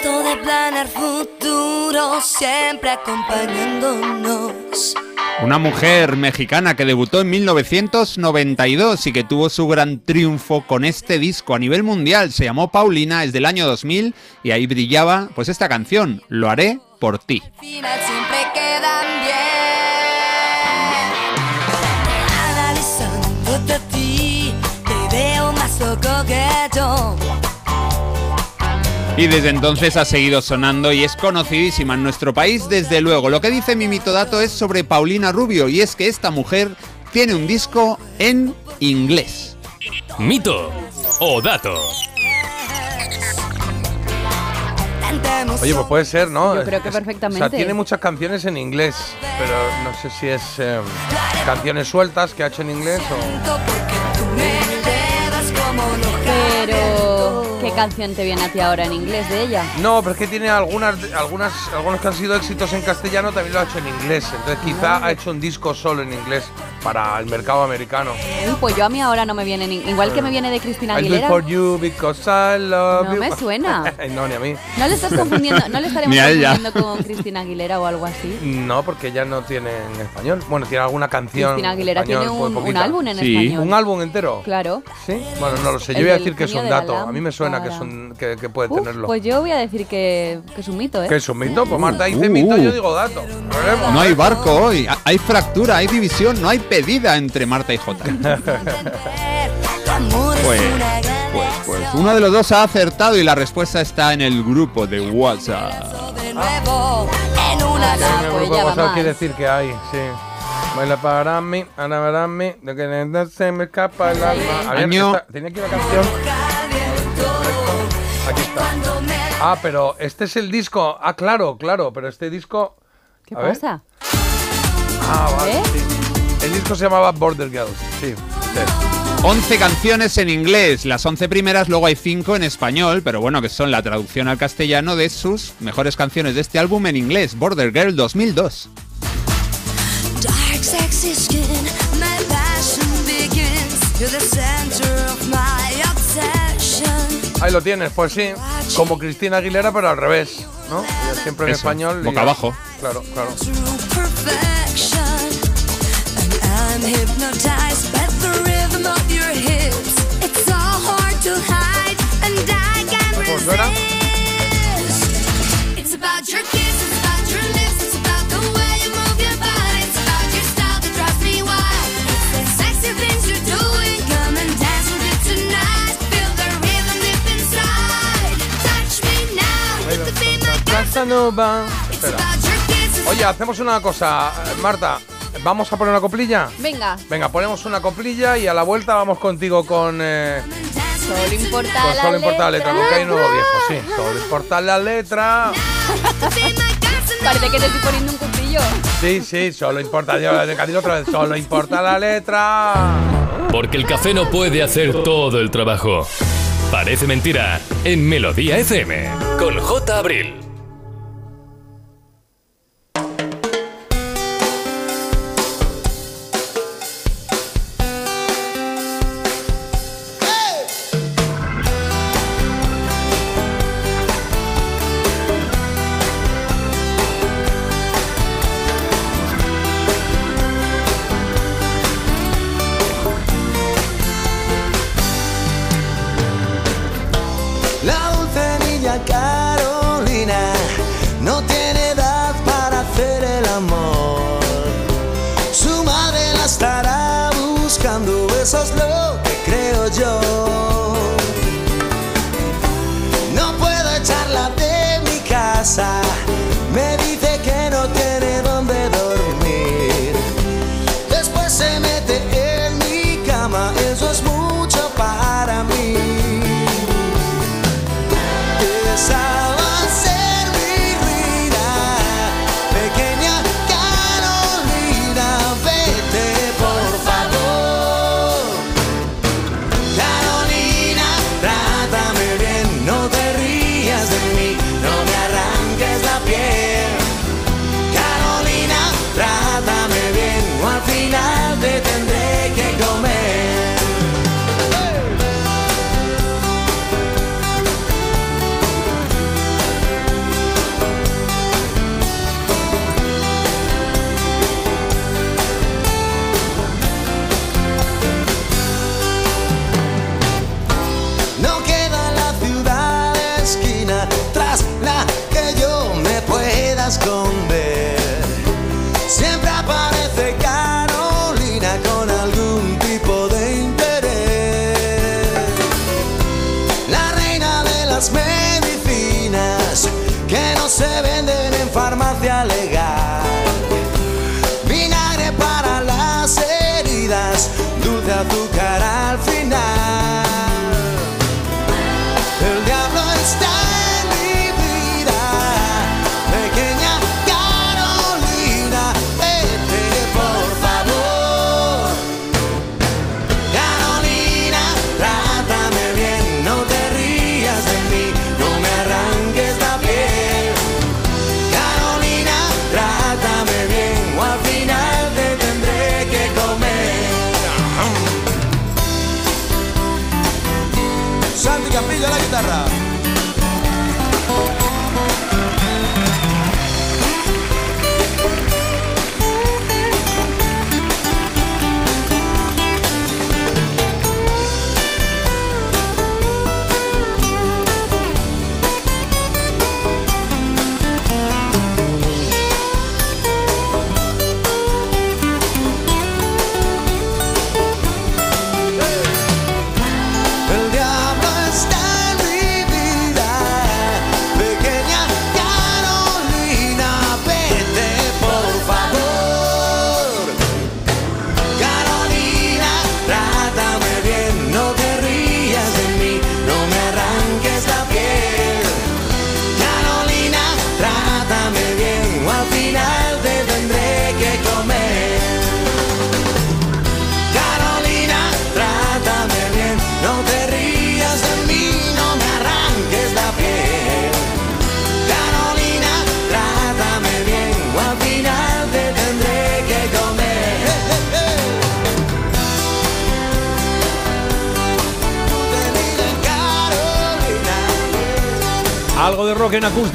De planear futuro siempre acompañándonos. Una mujer mexicana que debutó en 1992 y que tuvo su gran triunfo con este disco a nivel mundial. Se llamó Paulina, es del año 2000 y ahí brillaba pues esta canción, Lo haré por ti. Al final siempre quedan bien. Y desde entonces ha seguido sonando y es conocidísima en nuestro país, desde luego. Lo que dice mi mitodato es sobre Paulina Rubio y es que esta mujer tiene un disco en inglés. Mito o dato. Oye, pues puede ser, ¿no? Yo creo que perfectamente. O sea, tiene muchas canciones en inglés, pero no sé si es eh, canciones sueltas que ha hecho en inglés o... canción te viene a ti ahora en inglés de ella? No, pero es que tiene algunas, algunas, algunos que han sido éxitos en castellano también lo ha hecho en inglés. Entonces quizá ha hecho un disco solo en inglés para el mercado americano. Pues yo a mí ahora no me viene ni- igual que me viene de Cristina I do it Aguilera. for you because I love No you. me suena. (laughs) no, ni a mí. No le estás confundiendo, no le estaremos (laughs) Ni a ella. confundiendo con Cristina Aguilera o algo así. No, porque ella no tiene en español. Bueno, tiene alguna canción. Cristina Aguilera en español, tiene un- álbum en Sí. español. ¿Un álbum entero? Claro. Sí. Bueno, no lo sé. Yo El voy a decir que es un dato. A mí me suena que, un, que, que puede Uf, tenerlo. pues yo voy a decir que, que es un mito, ¿eh? Que es un mito. Pues Marta dice Uh, mito, uh. yo digo dato. No hay barco hoy, ha- hay fractura, hay división, no hay pedida entre Marta y Jota. (laughs) Pues, pues, pues uno de los dos ha acertado y la respuesta está en el grupo de WhatsApp. En una En el grupo de WhatsApp quiere decir que hay, sí. Baila para mí, Ana para mí, de que no se me escapa el alma. Año. esta- tenía aquí una canción. Aquí está. Ah, pero este es el disco. Ah, claro, claro, pero este disco ¿Qué A ver. pasa? Ah, vale, ¿Eh? sí. El disco se llamaba Border Girls. Sí. sí. 11 canciones en inglés, las 11 primeras, luego hay 5 en español, pero bueno, que son la traducción al castellano de sus mejores canciones de este álbum en inglés, Border Girl 2002. Dark, sexy skin, my passion begins. You're the center of my obsession. Ahí lo tienes, pues sí. Como Cristina Aguilera, pero al revés, ¿no? Ella siempre en Eso, español. boca y- abajo. Claro, claro. I'm hypnotized by the rhythm of your hips. It's so hard to hide, and I can't resist. It's about your kiss, it's about your lips, it's about the way you move your body. It's about your style that drives me wild. It's the sexy things you're doing. Come and dance with it tonight. Feel the rhythm deep inside. Touch me now, you could be my Casanova. Espera. Oye, hacemos una cosa, Marta. ¿Vamos a poner una coplilla? Venga, Venga, ponemos una coplilla y a la vuelta vamos contigo con. eh, solo importa con la solo importa la letra. porque hay nuevo viejo, sí. Solo importa la letra. Parece que te estoy poniendo un cuchillo. Sí, sí, solo importa. Yo venga, dilo otra vez. Solo importa la letra. Porque el café no puede hacer todo el trabajo. Parece mentira en Melodía FM con J. Abril.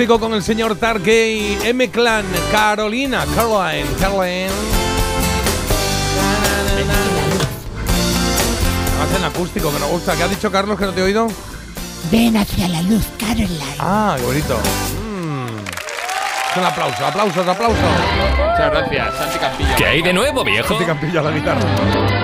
Acústico con el señor Tarque y M-Clan, Carolina, Caroline, Caroline. En acústico, que nos gusta. ¿Qué ha dicho Carlos que no te he oído? Ven hacia la luz, Caroline. Ah, qué bonito. Mm. Un aplauso, aplausos, aplausos. Muchas gracias, Santi Campillo. ¿Qué hay de nuevo, viejo? Santi Campillo a la guitarra.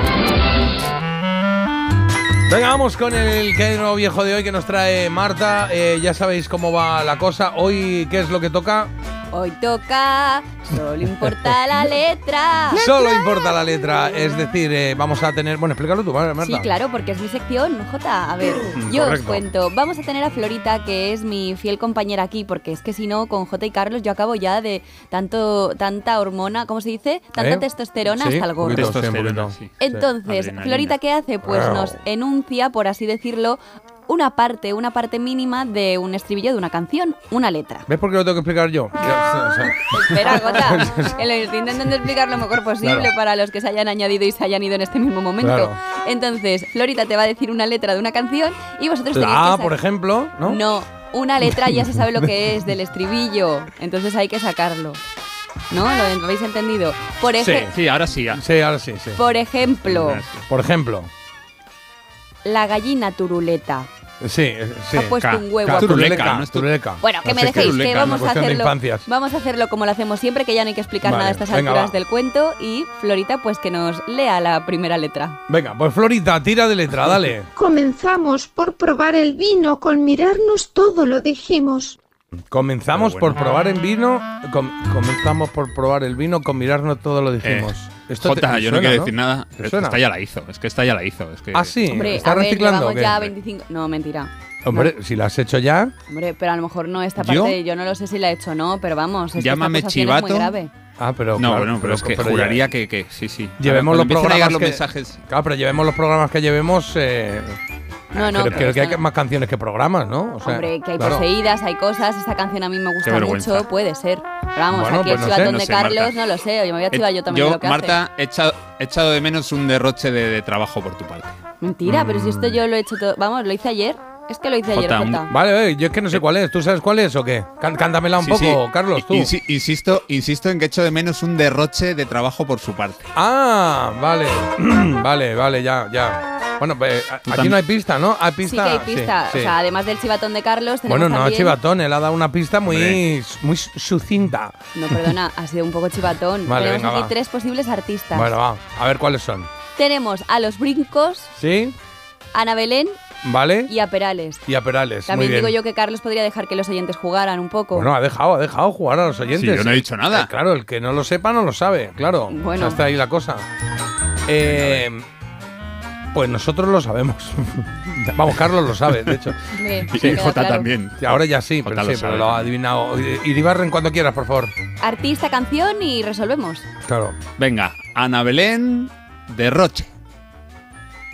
Venga, vamos con el que hay nuevo viejo de hoy que nos trae Marta. Eh, ya sabéis cómo va la cosa. Hoy, ¿qué es lo que toca? Hoy toca, solo importa la letra. (laughs) Solo importa la letra. Es decir, eh, vamos a tener. Bueno, explícalo tú, ¿vale, Marta? Sí, claro, porque es mi sección, Jota. A ver, Mm, yo os cuento. Vamos a tener a Florita, que es mi fiel compañera aquí, porque es que si no, con Jota y Carlos yo acabo ya de tanto tanta hormona, ¿cómo se dice? Tanta ¿Eh? testosterona Sí, hasta el un gordo. poquito, sí. Entonces, Adrenalina. Florita, ¿qué hace? Pues Wow. nos enuncia, por así decirlo, una parte, una parte mínima de un estribillo de una canción, una letra. ¿Ves por qué lo tengo que explicar yo? O sea, Espera, lo (laughs) estoy intentando explicar lo mejor posible Claro. para los que se hayan añadido y se hayan ido en este mismo momento. Claro. Entonces, Florita te va a decir una letra de una canción y vosotros tenéis La A, que por ejemplo, ¿no? No, una letra ya se sabe lo que (laughs) es del estribillo, entonces hay que sacarlo. ¿No? ¿Lo habéis entendido? Por, Sí, ahora sí. ya. Sí, ahora sí, sí. por ejemplo, Por ejemplo. La gallina turuleta. Sí, sí. Ha puesto Ca- un huevo. ca- Turuleca, no es tu- turuleca. Bueno, que No me dejéis, que turuleca, vamos a hacerlo. Vamos a hacerlo como lo hacemos siempre, que ya no hay que explicar Vale, nada a estas venga, alturas va. del cuento. Y Florita, pues que nos lea la primera letra. Venga, pues Florita, tira de letra, dale. (laughs) Comenzamos por probar el vino, con mirarnos todo lo dijimos. Comenzamos bueno. por probar el vino. com- comenzamos por probar el vino, con mirarnos todo lo dijimos. Eh, te- Jota, te yo no suena, quiero decir nada. ¿Te pero suena? Esta ya la hizo. Es que esta ya la hizo. Es que... Ah, sí. Hombre, ¿Está a ver, reciclando? qué? ya 25. No, mentira. Hombre, si la has hecho ya. Hombre, pero a lo mejor no esta ¿Yo? parte, yo no lo sé si la he hecho o no, pero vamos, es que Llámame esta acusación es muy chivato. grave. Ah, pero. No, claro, bueno, pero es que pero juraría ya- que, que sí, sí. Llevemos Ahora, los programas los que- mensajes. Claro, pero llevemos los programas que llevemos. Eh, No, no, creo, pero creo que hay más canciones que programas, ¿no? O sea, Hombre, que hay claro. poseídas, hay cosas, esta canción a mí me gusta mucho, puede ser. Pero vamos, Bueno, aquí pues el no sé, chivatón no de sé, Carlos, Marta. no lo sé, oye, me voy a chivar yo también yo, lo que Marta, he echado, he echado de menos un derroche de, de trabajo por tu parte. hace. Mentira, pero si esto yo lo he hecho todo, vamos, lo hice ayer. Es que lo hice ayer, Jota, un- Jota. Vale, eh, yo es que no sé cuál es. ¿Tú sabes cuál es o qué? Cántamela un Sí, poco, sí. Carlos, tú. Insi- insisto, insisto en que echo de menos un derroche de trabajo por su parte. Ah, vale. (clears throat) vale, vale, ya, ya. Bueno, pues, aquí no hay pista, ¿no? Hay Sí pista. que hay pista. sí. O sea, además del chivatón de Carlos, tenemos Bueno, no, también... Chivatón, él ha dado una pista muy, Hombre. muy sucinta. No, perdona, (laughs) ha sido un poco chivatón. Vale, tenemos venga, aquí va. tres posibles artistas. Bueno, va, a ver cuáles son. Tenemos a Los Brincos, ¿Sí? Ana Belén ¿Vale? y a Perales. Y a Perales. También muy bien. digo yo que Carlos podría dejar que los oyentes jugaran un poco. Bueno, ha dejado, ha dejado jugar a los oyentes. Sí, yo no he dicho nada. Eh, claro, el que no lo sepa no lo sabe, claro. Bueno. O sea, está ahí la cosa. Eh, pues nosotros lo sabemos. (laughs) Vamos, Carlos lo sabe, de hecho. (laughs) Y Jota claro. también. Ahora ya sí, Jota pero lo sí, pero sabe. lo ha adivinado. Iribarren cuando quieras, por favor. Artista, canción y resolvemos. Claro. Venga, Ana Belén, derroche.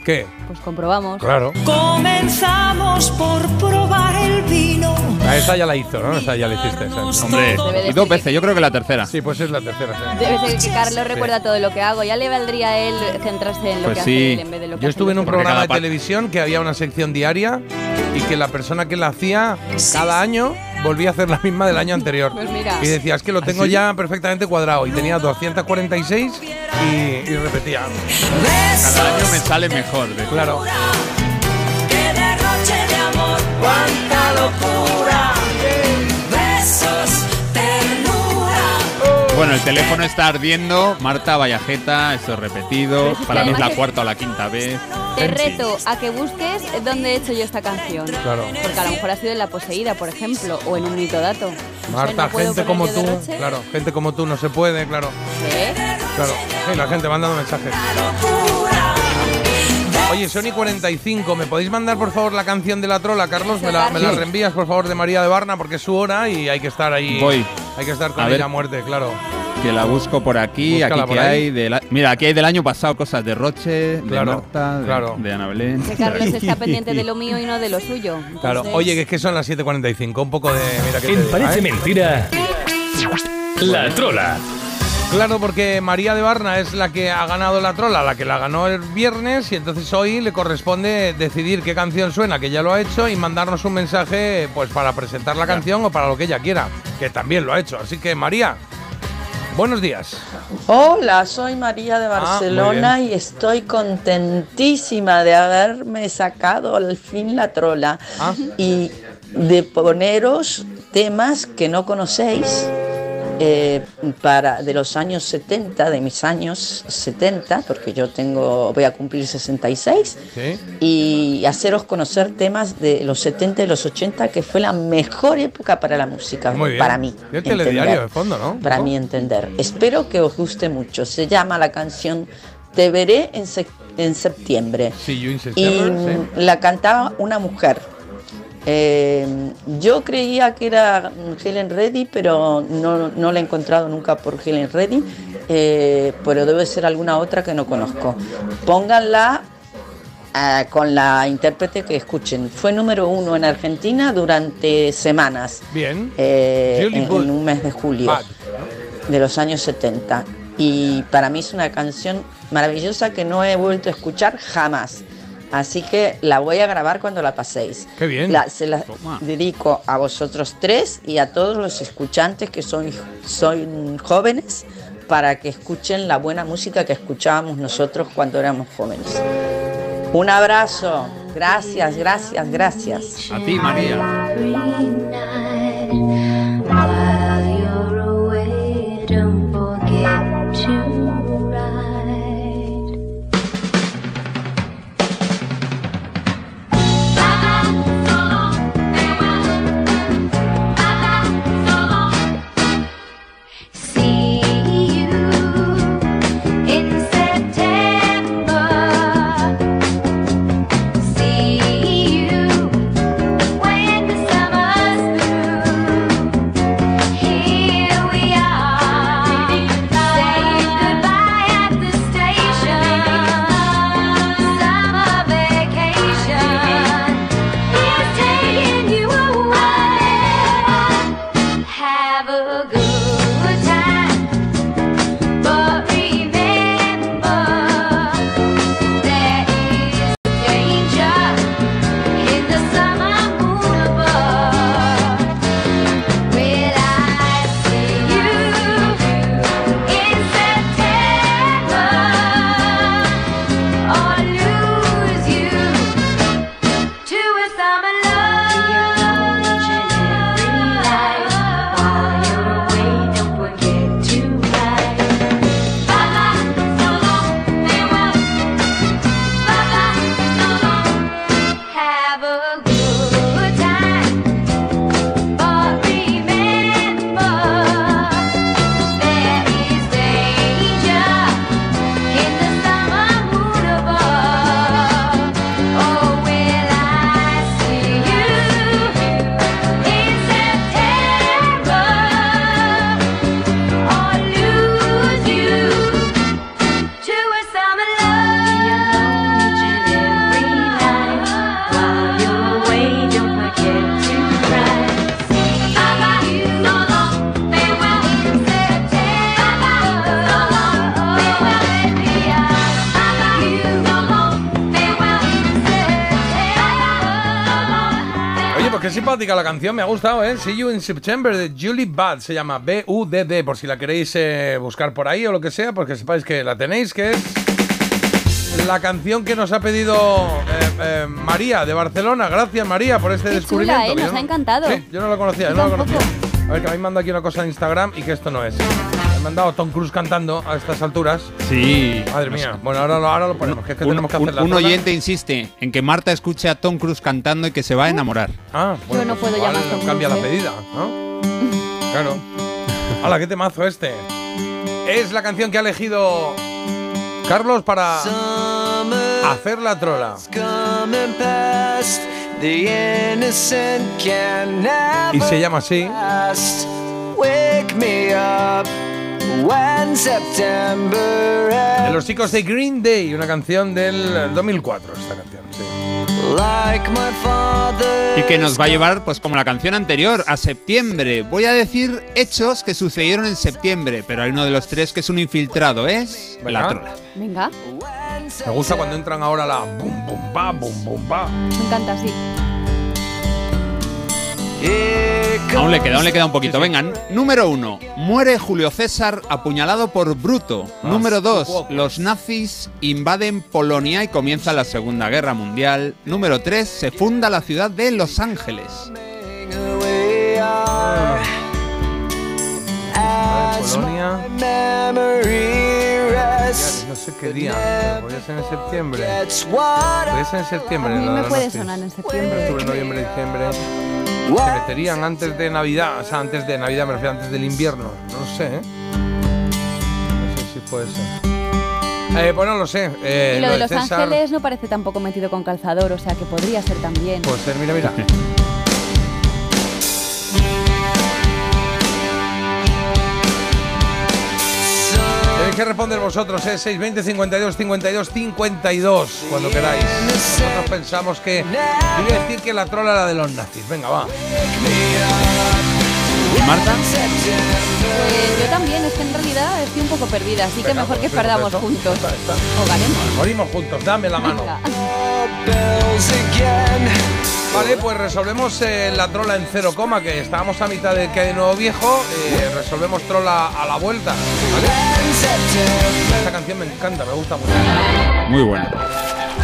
¿Qué? Pues comprobamos. Claro. Comenzamos por probar el vino. A esa ya la hizo, ¿no? Esa ya la hiciste. esa. Hombre, Debe y dos veces, yo creo que la tercera. Sí, pues es la tercera. sí. Debe ser que Carlos recuerda todo lo que hago. Ya le valdría a él centrarse en lo Pues que sí. hace él en vez de lo que Yo estuve en un programa de televisión que había una sección diaria y que la persona que la hacía cada año volvía a hacer la misma del año anterior. Pues mira. Y decía, es que lo ¿Ah, tengo ya perfectamente cuadrado. Y tenía 246 y, y repetía. Cada año me sale mejor. de- Claro. ¡Qué derroche de amor! ¡Cuánta locura! Bueno, el teléfono está ardiendo. Marta, vayajeta, esto es repetido. Para mí es la cuarta o la quinta vez. Te reto a que busques dónde he hecho yo esta canción. Claro. Porque a lo mejor ha sido en La Poseída, por ejemplo, o en un mito dato. Marta, ¿no puedo gente como tú. Claro, gente como tú no se puede, claro. ¿Qué? Claro. Sí, la gente mandando mensajes. Oye, Sony 45, ¿me podéis mandar por favor la canción de la trola, Carlos? ¿Me la, me la Sí. reenvías por favor de María de Barna? Porque es su hora y hay que estar ahí. Voy. Hay que estar con A ella ver. a muerte, claro. Que la busco por aquí. Búscala aquí por que ahí. hay. de la- Mira, aquí hay del año pasado cosas de Roche, Claro, de Marta, de, claro. de Ana Belén. Que Carlos está (laughs) pendiente de lo mío y no de lo suyo. Claro. Entonces- Oye, que es que son las 7.45. Un poco de. Mira que En digo, Parece ¿eh? Mentira, La Trola. Claro, porque María de Barna es la que ha ganado la trola, la que la ganó el viernes, y entonces hoy le corresponde decidir qué canción suena, que ya lo ha hecho, y mandarnos un mensaje pues para presentar la canción o para lo que ella quiera, que también lo ha hecho. Así que María, buenos días. Hola, soy María de Barcelona muy y estoy contentísima de haberme sacado al fin la trola y de poneros temas que no conocéis eh, para de los años 70, de mis años 70, porque yo tengo voy a cumplir 66 ¿Sí? y haceros conocer temas de los 70 y los 80 que fue la mejor época para la música Muy bien. para mí. Y el telediario de fondo, ¿no? Para mí entender. Espero que os guste mucho. Se llama la canción Te veré en, sec- en septiembre. Sí, you in Y September, sí. la cantaba una mujer. Eh, yo creía que era Helen Reddy, pero no, no la he encontrado nunca por Helen Reddy. Eh, pero debe ser alguna otra que no conozco. Pónganla ah, con la intérprete que escuchen. Fue número uno en Argentina durante semanas. Bien. eh, en, un mes de julio Bad. de los años 70. Y para mí es una canción maravillosa que no he vuelto a escuchar jamás. Así que la voy a grabar cuando la paséis. Qué bien. La- se la dedico a vosotros tres y a todos los escuchantes que son, son jóvenes para que escuchen la buena música que escuchábamos nosotros cuando éramos jóvenes. Un abrazo. Gracias, gracias, gracias. A ti, María. Simpática la canción, me ha gustado, ¿eh? See You in September de Julie Budd, se llama B-U-D-D, por si la queréis eh, buscar por ahí o lo que sea, porque sepáis que la tenéis, que es la canción que nos ha pedido eh, eh, María de Barcelona. Gracias, María, por este Qué descubrimiento. chula, que yo Nos no- ha encantado. Sí, yo no la conocía, Yo yo no tampoco. conocía. A ver, que me manda aquí una cosa en Instagram y que esto no es. Me han Tom Cruise cantando a estas alturas. Sí. Madre mía. Bueno, ahora lo, ahora lo ponemos, que es que Un, tenemos que hacer un- la un oyente insiste en que Marta escuche a Tom Cruise cantando y que se va a enamorar. Ah, bueno, no pues puedo igual llamar Tom Cambia la Cruise, ¿eh? pedida, ¿no? Claro. Hala, qué temazo este. Es la canción que ha elegido Carlos para hacer la trola. Y se llama así. Wake me up De los chicos de Green Day, una canción del 2004, esta canción. sí. like my father. Y que nos va a llevar, pues como la canción anterior, a septiembre. Voy a decir hechos que sucedieron en septiembre, pero hay uno de los tres que es un infiltrado, es la Venga. trola. Venga, Me gusta cuando entran ahora la bum bum ba, bum bum ba. me encanta así. Aún le queda, aún le queda un poquito. Venga, número uno. Muere Julio César apuñalado por Bruto. Ah, número dos. Los nazis invaden Polonia y comienza la Segunda Guerra Mundial. Número tres. Se funda la ciudad de Los Ángeles. Polonia. Ya, No sé qué día. pero Podría ser en septiembre. Podría ser en septiembre. A mí me puede sonar en Octubre, septiembre. noviembre, diciembre. Se meterían antes de Navidad, o sea, antes de Navidad, me refiero antes del invierno. No lo sé, ¿eh? No sé si puede ser. Eh, pues no lo sé. Eh, Y lo de Los César, Ángeles no parece tampoco metido con calzador, o sea que podría ser también. Puede ser, mira, mira. (laughs) Tenéis que responder vosotros, ¿eh? 620 52 52 52 cuando queráis. Nosotros pensamos que. Yo voy a decir que la trola era de los nazis. Venga, va. ¿Y Marta? Pues yo también, es que en realidad estoy un poco perdida, así que Venga, mejor que pues, perdamos eso. juntos. Está, está. O ganemos. Morimos juntos, dame la mano. Venga. Vale, pues resolvemos eh, la trola en cero coma, que estábamos a mitad de que hay de nuevo viejo. eh, resolvemos trola a la vuelta. ¿vale? Esta canción me encanta, me gusta mucho. Muy bueno.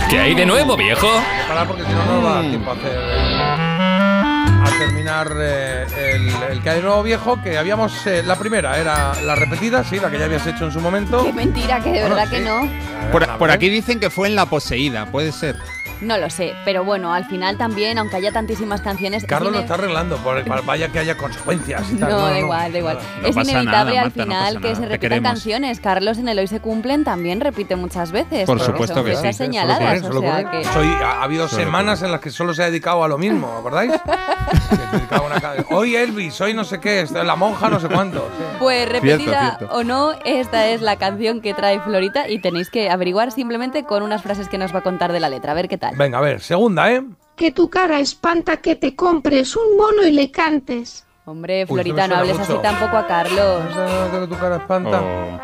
¿Qué hay de nuevo, viejo? Parar porque si no, no nos va a dar Mm. tiempo a hacer. eh, a terminar eh, el, el que hay de nuevo viejo, que habíamos. eh, la primera era la repetida, sí, la que ya habías hecho en su momento. Qué mentira, que de Bueno, verdad sí. que no. Por, aquí dicen que fue en La Poseída, puede ser. No lo sé, pero bueno, al final también, aunque haya tantísimas canciones, es Carlos lo está arreglando, por, para- vaya que haya consecuencias. y tal. No, da igual, da igual. No es inevitable nada, al Marta, no final que nada, se repitan canciones. Carlos en el Hoy se cumplen también repite muchas veces. Por supuesto son que sí. señaladas, ocurrir, o suele sea ocurrir. que... Soy- ha, ha habido semanas en las que solo se ha dedicado a lo mismo, ¿acordáis? (laughs) Hoy Elvis, hoy no sé qué, la monja no sé cuánto. sí. (laughs) Pues repetida cierto. o no, esta es la canción que trae Florita y tenéis que averiguar simplemente con unas frases que nos va a contar de la letra. A ver qué tal. Venga, a ver, segunda, ¿eh? Que tu cara espanta que te compres un mono y le cantes. Hombre, Florita, no hables así tampoco a Carlos. No, que tu cara espanta. Oh,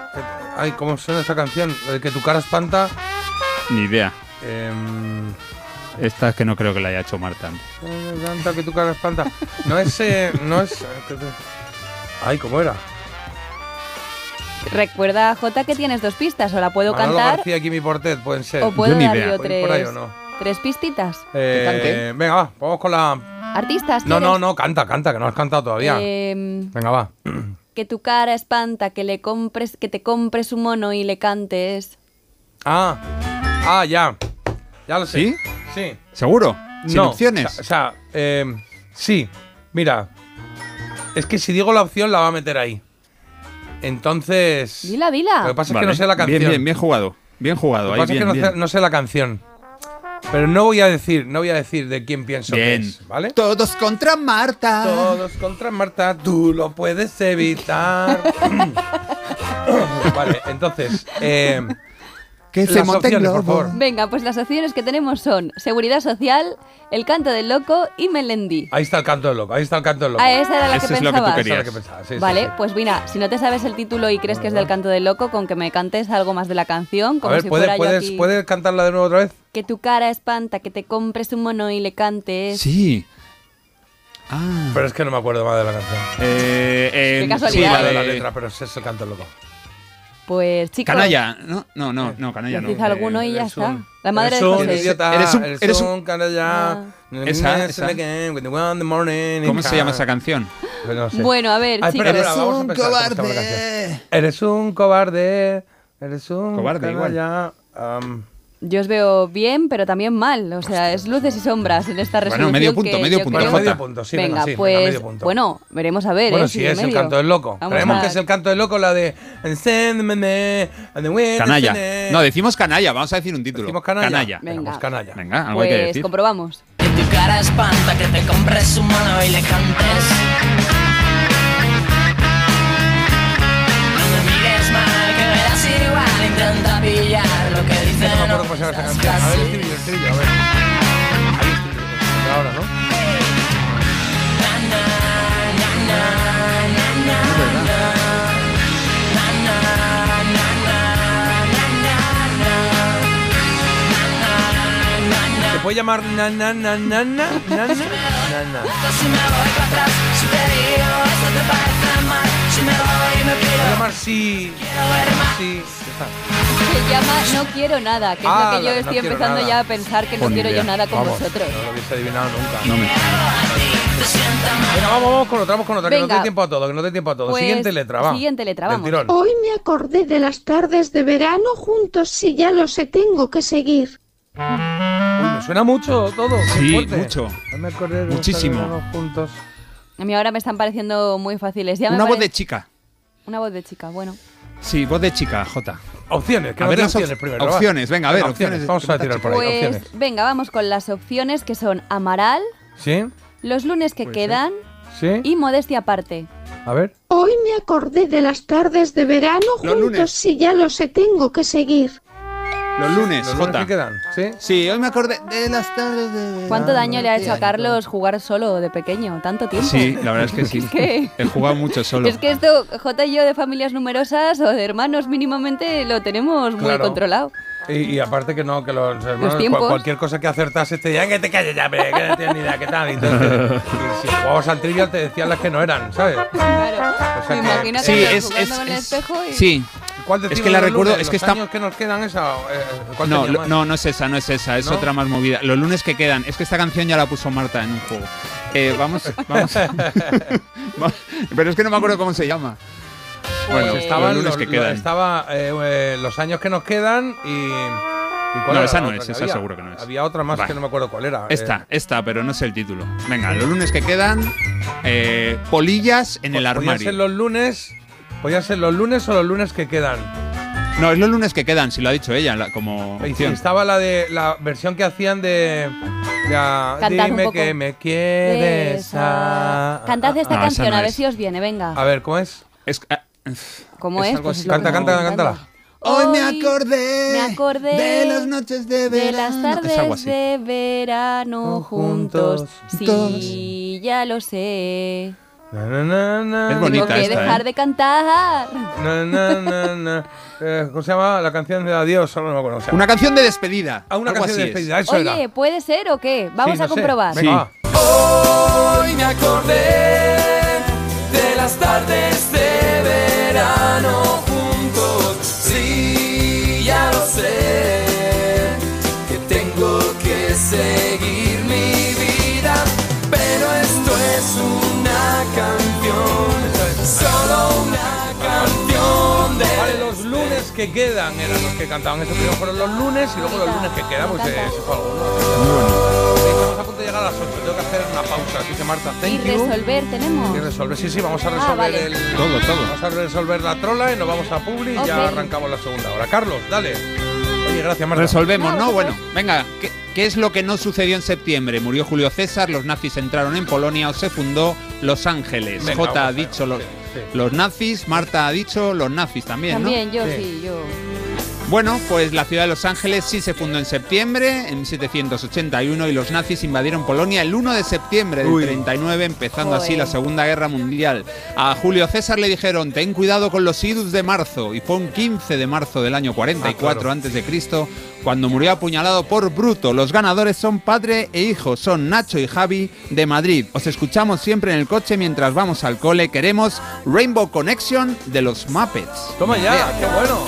Ay, ¿cómo suena esta canción? El que tu cara espanta. ni idea. em, Esta es que no creo que la haya hecho Marta. que tu cara espanta. No es. eh, no es. eh, Ay, ¿cómo era? Recuerda, Jota, que tienes dos pistas. O la puedo Manolo cantar García, Kimi Portet, pueden ser. o puedo Yo ni dar idea. yo ¿Pueden ir por ahí tres, o no? Tres pistitas. Eh, venga, va, vamos con la. ¿Artistas? No, no, quieres? no, canta, canta, que no has cantado todavía. Em, Venga, va. que tu cara espanta, que le compres, que te compres un mono y le cantes. Ah, ah, ya. Ya lo sé. ¿Sí? Sí. ¿Seguro? ¿Sin no, opciones? O sea, eh, sí. Mira, es que si digo la opción la va a meter ahí. Entonces. Dila, dila. Lo que pasa es que no sé la canción. Bien, bien, bien jugado. Bien jugado. Lo ahí, que pasa bien, es que no, bien. sé, no sé la canción. Pero no voy a decir, no voy a decir de quién pienso que es, ¿vale? Todos contra Marta. Todos contra Marta, tú lo puedes evitar. (laughs) vale, entonces, eh, Que se las monte en opciones, por globo. favor. Venga, pues las opciones que tenemos son Seguridad Social, El Canto del Loco y Melendi. Ahí está el canto del loco, ahí está el canto del loco. Ah, esa era la Eso que es lo que tú pensabas. Esa es la querías. que pensaba, sí, sí, vale, sí. pues mira, si no te sabes el título y crees que es del Canto del Loco, con que me cantes algo más de la canción, A como ver, si ¿puede- fuera yo puedes, aquí. ¿puedes cantarla de nuevo otra vez? Que tu cara espanta, que te compres un mono y le cantes. Sí. Ah. Pero es que no me acuerdo más de la canción. Eh, eh, Qué casualidad. Sí, sí, la la de la de- letra, pero ese es el canto del loco. Pues chicos, Canalla. No, no, no, no canalla no. decid alguno y ya Eres está. un- La madre eres de un José. idiota, Eres un- eres eres un- un canalla. Ah. Esa, esa. ¿Cómo se llama esa canción? Pues no sé. Bueno, a ver, Ay, chicos. espera, espera, pensar cómo se llama la canción. Eres un cobarde. Eres un Cobarde, igual. canalla. Yo os veo bien, pero también mal. O sea, es luces y sombras en esta Bueno, resolución. medio punto, que medio punto, creo- bueno, medio punto, sí, venga, venga, sí, venga, pues medio punto. bueno, veremos a ver. bueno, ¿eh? si de es el medio. canto del loco. Vamos Creemos a- que es el canto del loco, la de. Canalla. No, decimos canalla. Vamos a decir un título. ¿Decimos canalla? Canalla. Venga, pues canalla. Venga, algo hay que Pues decir. comprobamos. Que tu cara espanta, que te compres un mono y le cantes. No me mires intenta pillar que No me acuerdo cómo se llama esa canción. A ver el estribillo, el estribillo, a ver. Parece mal Si me voy y me Se puede pido llamar sí. Sí. Se llama No quiero nada, que es Ah, lo que yo no estoy quiero empezando nada. ya a pensar que no Con quiero idea. yo nada con Vamos, vosotros. No lo hubiese adivinado nunca. No me Venga, vamos, vamos con otra, vamos con otra, que no Venga. dé tiempo a todo, que no dé tiempo a todo. Pues, siguiente letra, va. siguiente letra, vamos. tirón. Hoy me acordé de las tardes de verano juntos, si ya lo sé, tengo que seguir. Suena mucho todo. Sí, mucho. Muchísimo. A mí ahora me están pareciendo muy fáciles. Ya Una voz de chica. Una voz de chica, bueno. Sí, voz de chica, Jota. Opciones, que A ver las op- opciones primero. opciones, venga, a ver, Venga, opciones. Vamos a tirar por ahí, Pues opciones. venga, vamos con las opciones que son Amaral, ¿Sí? Los lunes que quedan ¿Sí? y Modestia aparte. A ver. Hoy me acordé de las tardes de verano Los juntos, lunes. si ya lo sé, tengo que seguir. Los lunes, Los lunes Jota. que quedan, ¿sí? Sí, hoy me acordé de las tardes de. ¿Cuánto daño le ha hecho a Qué Carlos jugar solo de pequeño? ¿Tanto tiempo? Sí, la verdad es que (laughs) sí. Es que- He jugado mucho (laughs) solo. Es que esto, J y yo de familias numerosas o de hermanos mínimamente lo tenemos muy Claro. controlado. Y, y aparte que no, que los hermanos, tiempos. cualquier cosa que acertase te decían que te calles ya, que no tienes ni idea, ¿qué tal? Y entonces, (laughs) y si jugabas al trivial te decían las que no eran, ¿sabes? Claro. O sea Me que- imagino que Sí, Carlos es- jugando es- con el es- espejo y... Sí. ¿Cuál Es que la recuerdo, lunes? es que ¿Los está- años que nos quedan esa? eh, ¿cuál No, no, no es esa, no es esa, es ¿No? otra más movida. Los lunes que quedan, es que esta canción ya la puso Marta en un juego. Eh, vamos, vamos. (laughs) Va- Pero es que no me acuerdo cómo se llama. Bueno, Pues estaban los lunes los- que quedan. Estaba eh, los años que nos quedan y. ¿y cuál No, esa no es, esa había? seguro que no es. Había otra más Vale. que no me acuerdo cuál era. Esta, eh, esta, pero no sé el título. Venga, los lunes que quedan, eh, polillas en el podían armario. ser los lunes. ¿Podían ser los lunes o los lunes que quedan? No, es los lunes que quedan, si lo ha dicho ella, la- como Y opción. estaba la de la versión que hacían de. de Cantad un dime poco. que me quieres. Ah, Cantad esta ah. canción, no a ver es. si os viene, venga. A ver, ¿cómo es? Es- ah, ¿Cómo es es? algo Pues así. es lo que Canta, canta, cántala. Hoy me acordé, me acordé de las noches de de verano. las Es algo tardes así. de verano juntos. juntos. Sí, ya lo sé. Na, na, na, na, Es Tengo bonita que esta, dejar ¿eh? de cantar. na, na, na, na. (laughs) Eh, ¿Cómo se llama la canción de Adiós? Solo no me acuerdo. cómo se llama. Una canción de despedida. Ah, una algo canción de así es. despedida, eso Oye, era. ¿puede ser o qué? Vamos Sí, a no sé. comprobar. Venga, Sí. va. Hoy me acordé de las tardes de verano juntos. Sí, ya lo sé que tengo que seguir que quedan eran los que cantaban eso. Primero fueron los lunes y luego los lunes que quedan, pues eh, ese fue alguno. Estamos a punto de llegar a las 8. Tengo que hacer una pausa. Así que Marta, Y thank you. resolver tenemos. Y resolver, sí, sí, vamos a resolver Ah, vale. el. Todo, todo. Vamos a resolver la trola y nos vamos a Publi y ya Ok. arrancamos la segunda hora. Carlos, dale. Oye, gracias, Marta. Resolvemos, No, ¿no? Bueno, venga, ¿qué, qué es lo que no sucedió en septiembre? Murió Julio César, los nazis entraron en Polonia o se fundó Los Ángeles. Venga, J ha vamos, dicho los, sí, sí. Los nazis, Marta ha dicho los nazis también, ¿no? También, yo Sí. sí, yo. Bueno, pues la ciudad de Los Ángeles sí se fundó en septiembre, en 1781, y los nazis invadieron Polonia el 1 de septiembre del Uy. 39, empezando Joder. así la Segunda Guerra Mundial. A Julio César le dijeron, ten cuidado con los idus de marzo, y fue un 15 de marzo del año 44 Ah, de cuando murió apuñalado por Bruto. Los ganadores son padre e hijo, son Nacho y Javi de Madrid. Os escuchamos siempre en el coche mientras vamos al cole. Queremos Rainbow Connection de los Muppets. Toma ya, qué bueno.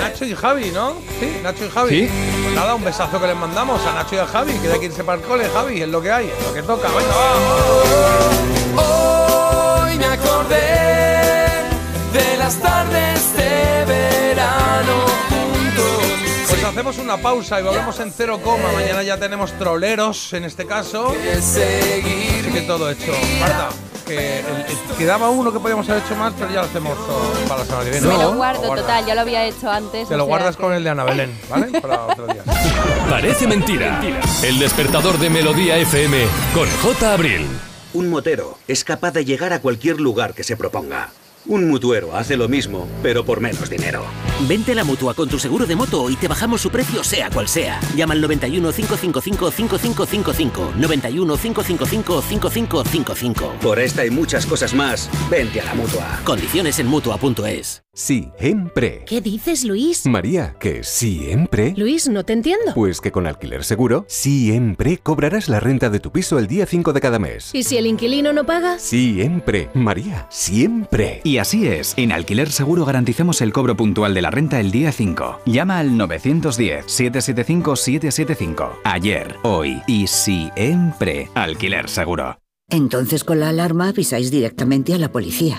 Nacho y Javi, ¿no? Sí, Nacho y Javi. Sí. Nada, un besazo que les mandamos a Nacho y a Javi, que hay que irse para el cole, Javi, es lo que hay, es lo que toca. Venga, va. Hoy me acordé de las tardes de verano. Pues hacemos una pausa y volvemos en cero coma. Mañana ya tenemos troleros, en este caso. Así que todo hecho. Marta, que el- el- quedaba uno que podíamos haber hecho más, pero ya lo hacemos para la semana que viene. Me lo guardo, total, ya lo había hecho antes. Te lo guardas que- con el de Ana Belén, ¿vale? (laughs) Para otro día. Parece mentira. El despertador de Melodía FM con J. Abril. Un motero es capaz de llegar a cualquier lugar que se proponga. Un mutuero hace lo mismo, pero por menos dinero. Vente a la mutua con tu seguro de moto y te bajamos su precio, sea cual sea. Llama al 91 555 5555. 91 555 5555. Por esta y muchas cosas más, vente a la mutua. Condiciones en mutua.es. Siempre. ¿Qué dices, Luis? María, que siempre. Luis, no te entiendo. Pues que con Alquiler Seguro, siempre cobrarás la renta de tu piso el día 5 de cada mes. ¿Y si el inquilino no paga? Siempre. María, siempre. Y así es, en Alquiler Seguro garantizamos el cobro puntual de la renta el día 5. Llama al 910-775-775. Ayer, hoy y siempre. Alquiler Seguro. Entonces con la alarma avisáis directamente a la policía.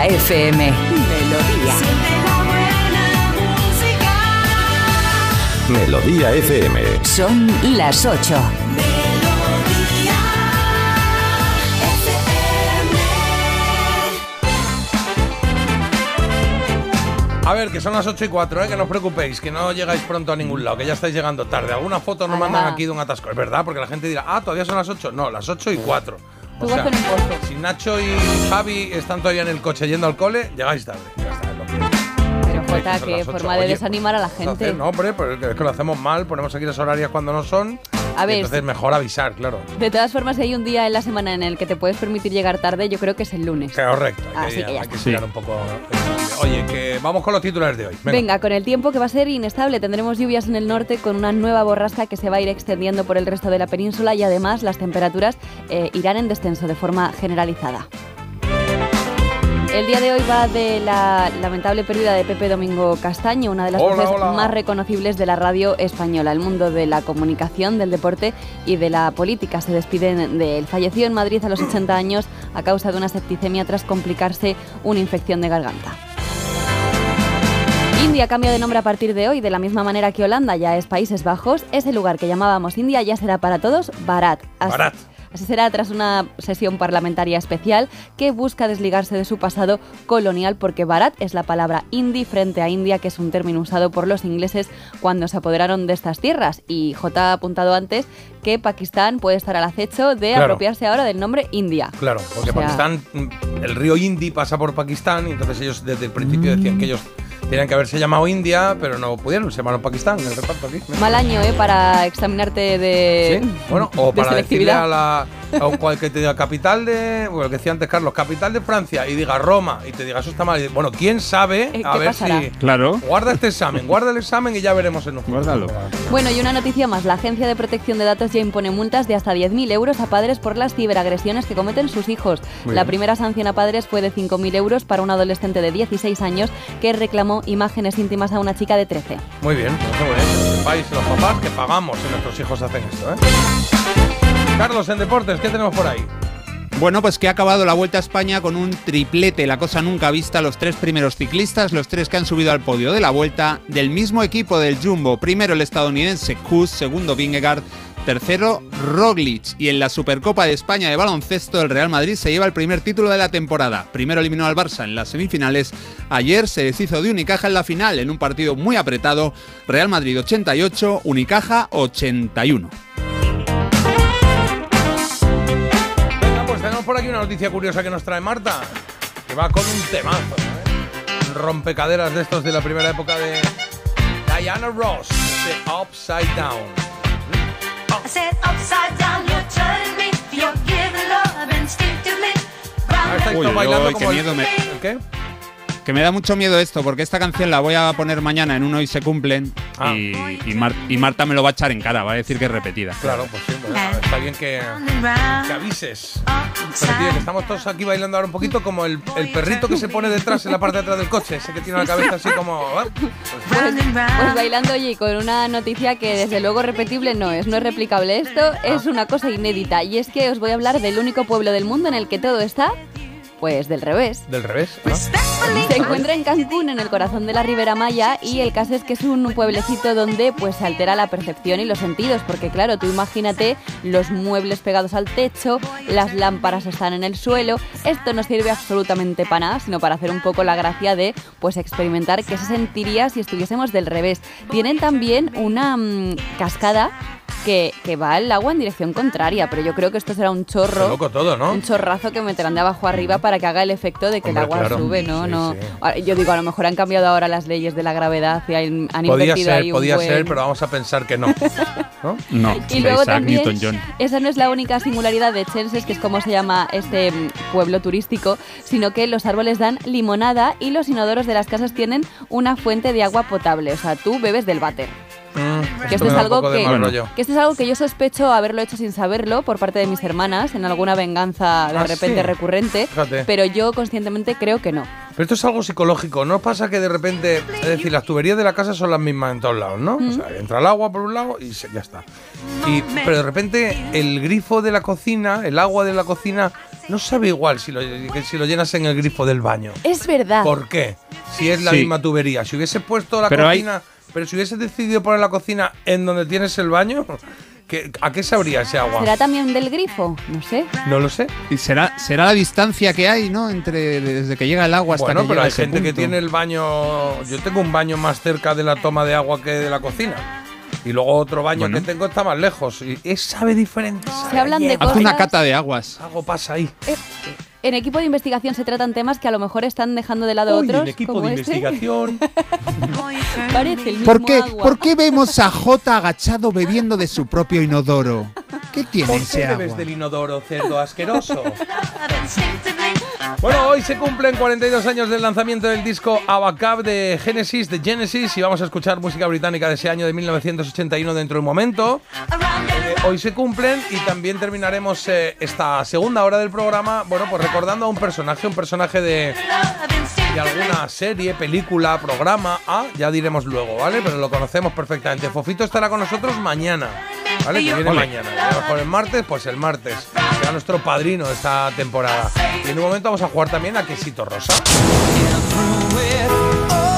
Melodía FM. Melodía. Melodía FM. Son las 8. A ver, que son las 8 y 4, ¿eh? que no os preocupéis, que no llegáis pronto a ningún lado, que ya estáis llegando tarde. Alguna foto nos mandan aquí de un atasco. Es verdad, porque la gente dirá, ah, todavía son las 8. No, las 8 y 4. O Tú sea, Nacho y Javi están todavía en el coche yendo al cole, llegáis tarde. Ya está, lo que- Pero Jota, qué forma de Oye, desanimar a la gente. no, hombre, pues es que lo hacemos mal, ponemos aquí las horarias cuando no son A ver, Entonces mejor avisar, claro. de todas formas, si hay un día en la semana en el que te puedes permitir llegar tarde, yo creo que es el lunes. Correcto. hay Así que ya hay que un poco. Oye, que vamos con los titulares de hoy. Venga. Venga. con el tiempo que va a ser inestable, tendremos lluvias en el norte con una nueva borrasca que se va a ir extendiendo por el resto de la península y además las temperaturas eh, irán en descenso de forma generalizada. El día de hoy va de la lamentable pérdida de Pepe Domingo Castaño, una de las Hola, voces hola. más reconocibles de la radio española. El mundo de la comunicación, del deporte y de la política se despiden de él. Falleció en Madrid a los 80 años a causa de una septicemia tras complicarse una infección de garganta. India cambia de nombre a partir de hoy, de la misma manera que Holanda ya es Países Bajos. Ese lugar que llamábamos India ya será para todos Bharat. Así- Bharat. Así será tras una sesión parlamentaria especial que busca desligarse de su pasado colonial porque Bharat es la palabra hindi frente a India, que es un término usado por los ingleses cuando se apoderaron de estas tierras. Y J ha apuntado antes que Pakistán puede estar al acecho de Claro. apropiarse ahora del nombre India. Claro, porque O sea- Pakistán, mm, el río Indi pasa por Pakistán y entonces ellos desde el principio decían que ellos tenían que haberse llamado India, pero no pudieron, se llamaron Pakistán en el reparto aquí. Mal año, ¿eh? Para examinarte de, Sí, bueno, o de para decirle a la a un cual que te diga capital de, bueno, lo que decía antes Carlos, capital de Francia y diga Roma y te diga eso está mal. Y, bueno, quién sabe, Eh, a ¿qué ver pasará? si Claro. guarda este examen, guarda el examen y ya veremos en un futuro. Guárdalo. Bueno, y una noticia más. La Agencia de Protección de Datos ya impone multas de hasta 10.000 euros a padres por las ciberagresiones que cometen sus hijos. Muy la bien. primera sanción a padres fue de 5.000 euros para un adolescente de 16 años que reclamó imágenes íntimas a una chica de 13. Muy bien, pues muy bien. Que sepáis los papás que pagamos si nuestros hijos hacen esto, ¿eh? Carlos, en deportes, ¿qué tenemos por ahí? Bueno, pues que ha acabado la Vuelta a España con un triplete, la cosa nunca vista, los tres primeros ciclistas, los tres que han subido al podio de la Vuelta, del mismo equipo del Jumbo, primero el estadounidense Kuss, segundo Vingegaard, tercero Roglic y en la Supercopa de España de baloncesto el Real Madrid se lleva el primer título de la temporada. Primero eliminó al Barça en las semifinales, ayer se deshizo de Unicaja en la final en un partido muy apretado, Real Madrid 88, Unicaja 81. Venga, pues tenemos por aquí una noticia curiosa que nos trae Marta, que va con un temazo, ¿eh? Rompecaderas de estos de la primera época de Diana Ross, de Upside Down. Uy, todos uy, bailando uy, como qué el- miedo me- ¿El qué? Que me da mucho miedo esto, porque esta canción la voy a poner mañana en uno y se cumplen. Ah. Y, y Mar- y Marta me lo va a echar en cara, va a decir que es repetida. Claro, pues sí, está bien que, que avises. Pero tío, que estamos todos aquí bailando ahora un poquito como el, el perrito que se pone detrás en la parte de atrás del coche, ese que tiene la cabeza así como... ¿eh? Pues, pues bailando, y con una noticia que desde luego repetible no es, no es replicable. Esto es una cosa inédita y es que os voy a hablar del único pueblo del mundo en el que todo está, pues del revés. Del revés. ¿no? Se encuentra en Cancún, en el corazón de la Ribera Maya, y el caso es que es un pueblecito donde pues se altera la percepción y los sentidos, porque claro, tú imagínate los muebles pegados al techo, las lámparas están en el suelo, esto no sirve absolutamente para nada, sino para hacer un poco la gracia de pues experimentar qué se sentiría si estuviésemos del revés. Tienen también una mm, cascada que, que va el agua en dirección contraria, pero yo creo que esto será un chorro loco todo, ¿no? un chorrazo que meterán de abajo arriba para que haga el efecto de que Hombre, el agua claro. sube, ¿no? Sí, no sí. Yo digo, a lo mejor han cambiado ahora las leyes de la gravedad y han, han Podía invertido ser, ahí un podía buen- ser, pero vamos a pensar que no. (laughs) ¿No? No, Y luego Isaac también, esa no es la única singularidad de Chenses, que es como se llama este mm, pueblo turístico, sino que los árboles dan limonada y los inodoros de las casas tienen una fuente de agua potable. O sea, tú bebes del váter. Mm, Que esto es algo que, esto es algo que yo sospecho haberlo hecho sin saberlo por parte de mis hermanas en alguna venganza de Ah, repente sí. recurrente, Fíjate. pero yo conscientemente creo que no. Pero esto es algo psicológico, ¿no pasa que de repente, es decir, las tuberías de la casa son las mismas en todos lados, ¿no? O sea, entra el agua por un lado y se- ya está. Y, pero de repente el grifo de la cocina, el agua de la cocina, no sabe igual si lo, que si lo llenas en el grifo del baño. Es verdad. ¿Por qué? Si es la Sí. misma tubería. Si hubiese puesto la Pero hay- cocina, pero si hubiese decidido poner la cocina en donde tienes el baño, ¿qué- ¿a qué sabría ese agua? ¿Será también del grifo? No sé. No lo sé. Y será, será la distancia que hay, ¿no? Entre desde que llega el agua hasta Bueno, que pero llega hay ese gente que tiene el baño. Yo tengo un baño más cerca de la toma de agua que de la cocina. Y luego otro baño Bueno. que tengo está más lejos. Y es sabe diferente. sabe Se hablan de hierba. Haz una cosas- cata de aguas. Algo pasa ahí. Eh, en equipo de investigación se tratan temas que a lo mejor están dejando de lado Uy, otros. en equipo como de este. investigación. (laughs) Parece el mismo ¿Por qué, agua. ¿Por qué vemos a J agachado bebiendo de su propio inodoro? ¿Qué tiene ¿Por qué ese agua? bebes del inodoro, cerdo asqueroso? (laughs) Bueno, hoy se cumplen 42 años del lanzamiento del disco Abacab de Genesis, de Genesis, y vamos a escuchar música británica de ese año de 1981 dentro de un momento. Eh, hoy se cumplen y también terminaremos eh, esta segunda hora del programa, bueno, pues recordando a un personaje, un personaje de, de alguna serie, película, programa, ah, ya diremos luego, ¿vale? Pero lo conocemos perfectamente. Fofito estará con nosotros mañana, ¿vale? Que viene mañana. Y a lo mejor el martes, pues el martes. Será nuestro padrino de esta temporada. Y en un momento vamos a jugar también a Quesito Rosa.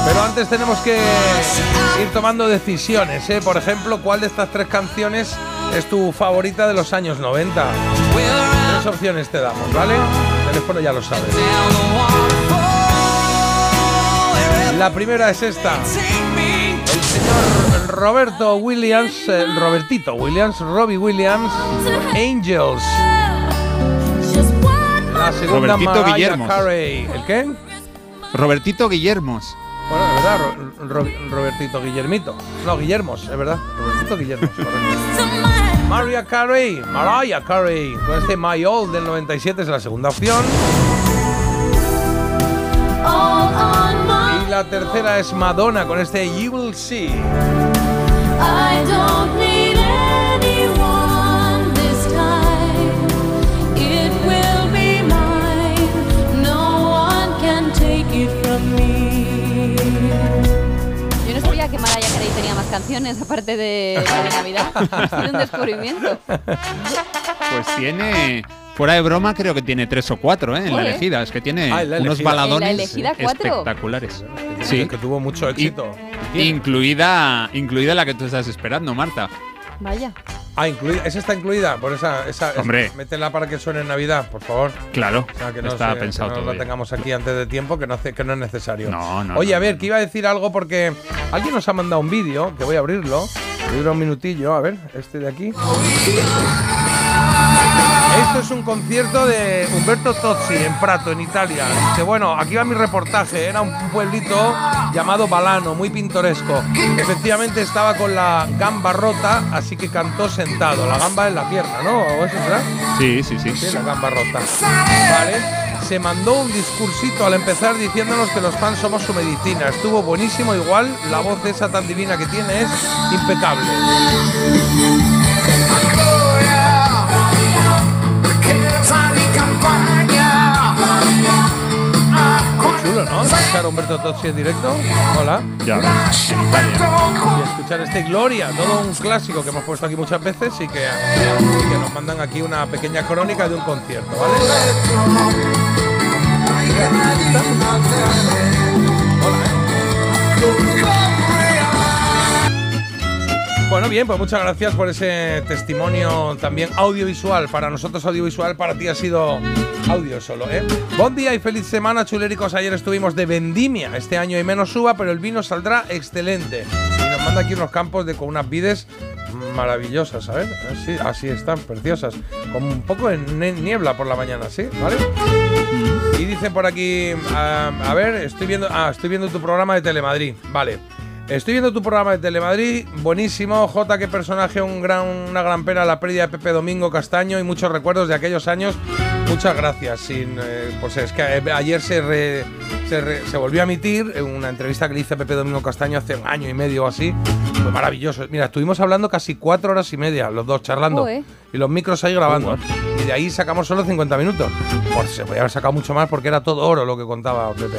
Pero antes tenemos que ir tomando decisiones, ¿eh? Por ejemplo, ¿cuál de estas tres canciones es tu favorita de los años 90? Tres opciones te damos, ¿vale? El teléfono ya lo sabes. La primera es esta. El señor Roberto Williams, eh, Robertito Williams, Robbie Williams, Angels. La segunda Robertito Mariah Guillermos. Carey. ¿El qué? Robertito Guillermos. Bueno, de verdad, Ro- Ro- Robertito Guillermito. No, Guillermos, es verdad. Robertito Guillermos. Mariah Carey, Mariah Carey, con este My All del 97 es la segunda opción. La tercera es Madonna con este You Will See. I don't need anyone this time. It will be mine. No one can take it from me. Yo no sabía que Mariah Carey tenía más canciones aparte de la de Navidad. (laughs) Sido un descubrimiento. Pues tiene. Fuera de broma, creo que tiene tres o cuatro, ¿eh? En la elegida. Es que tiene Ah, la unos baladones ¿En la espectaculares. Sí. Que tuvo mucho éxito. Incluida, incluida la que tú estás esperando, Marta. Vaya. Ah, incluida, esa está incluida, por esa, esa Hombre. esa- métela para que suene en Navidad, por favor. Claro, O sea, que no, estaba se- pensado que no todo lo ya. tengamos aquí antes de tiempo, que no, hace- que no es necesario. No, no, Oye, no, a ver, que iba a decir algo porque alguien nos ha mandado un vídeo, que voy a abrirlo. Dura un minutillo, a ver, este de aquí. Esto es un concierto de Humberto Tozzi en Prato, en Italia. Dice, bueno, aquí va mi reportaje. Era un pueblito llamado Balano, muy pintoresco. Efectivamente estaba con la gamba rota, así que cantó sentado. La gamba en la pierna, ¿no? ¿O eso será? Sí, sí, sí. Sí, la gamba rota. Vale. Se mandó un discursito al empezar diciéndonos que los fans somos su medicina. Estuvo buenísimo, igual la voz esa tan divina que tiene es impecable. Chulo, ¿no? Escuchar a Humberto Tozzi en directo. Hola. Ya. Y escuchar este Gloria, todo un clásico que hemos puesto aquí muchas veces y que, y que nos mandan aquí una pequeña crónica de un concierto, ¿vale? Bueno, bien, pues muchas gracias por ese testimonio también audiovisual. Para nosotros audiovisual, para ti ha sido audio solo, ¿eh? Buen día y feliz semana, chuléricos. Ayer estuvimos de vendimia. Este año hay menos uva, pero el vino saldrá excelente. Y nos manda aquí unos campos de con unas vides maravillosas, ¿sabes? Así, así están, preciosas. Con un poco de ne- niebla por la mañana, ¿sí? ¿Vale? Y dice por aquí, ah, a ver, estoy viendo, ah, estoy viendo tu programa de Telemadrid. Vale. Estoy viendo tu programa de Telemadrid, buenísimo. J, qué personaje, un gran, una gran pena la pérdida de Pepe Domingo Castaño y muchos recuerdos de aquellos años. Muchas gracias. Sin, eh, pues es que eh, ayer se, re- se, re- se volvió a emitir una entrevista que le hice a Pepe Domingo Castaño hace un año y medio o así. Fue maravilloso. Mira, estuvimos hablando casi cuatro horas y media, los dos charlando. Y los micros ahí grabando. y de ahí sacamos solo 50 minutos. Pues se podía haber sacado mucho más porque era todo oro lo que contaba Pepe.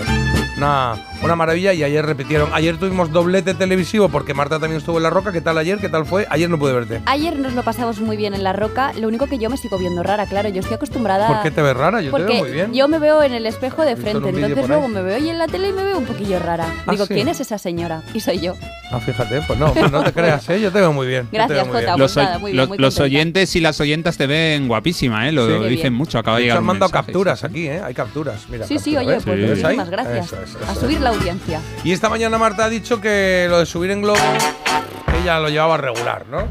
Una, una maravilla y ayer repitieron. Ayer tuvimos doblete televisivo porque Marta también estuvo en La Roca. ¿Qué tal ayer? ¿Qué tal fue? Ayer no pude verte. Ayer nos lo pasamos muy bien en La Roca. Lo único que yo me sigo viendo rara, claro. Yo estoy acostumbrada. ¿Por qué te ves rara? Yo te Porque veo muy bien. yo me veo en el espejo de en frente, vídeo entonces luego me veo y en la tele y me veo un poquillo rara. ¿Ah, Digo, sí? ¿quién es esa señora? Y soy yo. Ah, fíjate, pues no, pues no te creas, ¿eh? Yo te veo muy bien. te Gracias, muy Jota, bien. Los, nada, muy bien, los- muy los oyentes y las oyentas te ven guapísima, ¿eh? Lo Sí. Dicen bien. mucho. Acaba de llegar han un mandado capturas sí, sí. aquí, ¿eh? Hay capturas. Mira, Sí, sí, captura, oye, ¿ves? pues muchísimas gracias. Eso es, A subir la audiencia. Y esta mañana Marta ha dicho que lo de subir en globo ella lo llevaba regular, ¿no?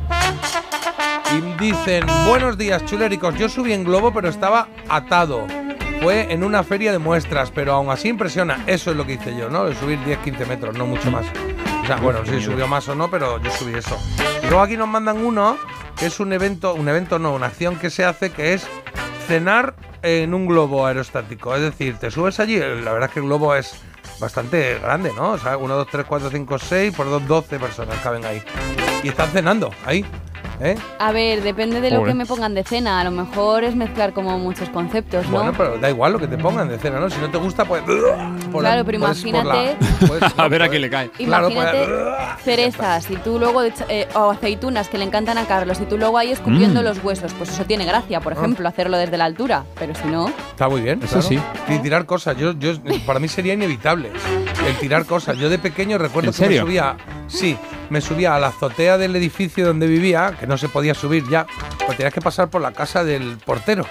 Y dicen, buenos días chuléricos, yo subí en globo pero estaba atado. fue en una feria de muestras, pero aún así impresiona. Eso es lo que hice yo, ¿no? De subir 10-15 metros, no mucho más. O sea, bueno, si subió más o no, pero yo subí eso. Y luego aquí nos mandan uno, que es un evento, un evento no, una acción que se hace, que es cenar en un globo aerostático. Es decir, te subes allí, la verdad es que el globo es bastante grande, ¿no? O sea, 1, 2, 3, 4, 5, 6, por 2, 12 personas caben ahí. Y están cenando ahí, ¿eh? A ver, depende de lo que me pongan de cena. A lo mejor es mezclar como muchos conceptos, ¿no? Bueno, pero da igual lo que te pongan de cena, ¿no? Si no te gusta, pues... por la- Claro, pero puedes por la- imagínate- puedes- (laughs) A ver a quién le cae. Claro, pues, Imagínate cerezas y tú luego eh, o aceitunas que le encantan a Carlos y tú luego ahí escupiendo Mm. los huesos. Pues eso tiene gracia, por Ah. ejemplo, hacerlo desde la altura. Pero si no, Está muy bien. Eso claro. sí. Y tirar cosas. Yo, yo, para mí sería inevitable el tirar cosas. Yo de pequeño recuerdo ¿En que me subía. Sí, me subía a la azotea del edificio donde vivía, que no se podía subir ya, pues tenías que pasar por la casa del portero.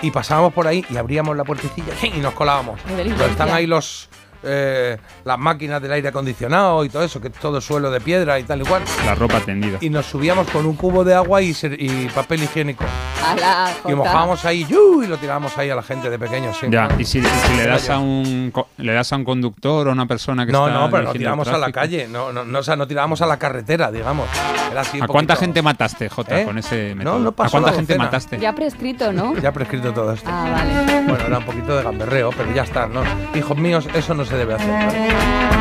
Y pasábamos por ahí y abríamos la puertecilla y nos colábamos. Pero están ahí los. Eh, las máquinas del aire acondicionado y todo eso, que es todo suelo de piedra y tal y cual. La ropa tendida. Y nos subíamos con un cubo de agua y, y papel higiénico. a la Y Jota. mojábamos ahí ¡yu! y lo tirábamos ahí a la gente de pequeño, sí. Ya, y si, y si le das a un co- le das a un conductor o a una persona que No, está no, pero no dirigiendo el tiramos a la tráfico. calle, no, no, no, o sea, no tirábamos a la carretera, digamos. Era así un ¿A cuánta poquito- gente mataste, Jota, ¿Eh? con ese No, método? no pasó ¿A cuánta la gente docena. mataste? Ya prescrito, ¿no? Ya prescrito todo esto. Ah, vale. Bueno, era un poquito de gamberreo, pero ya está, ¿no? Hijos míos, eso no se debe hacer.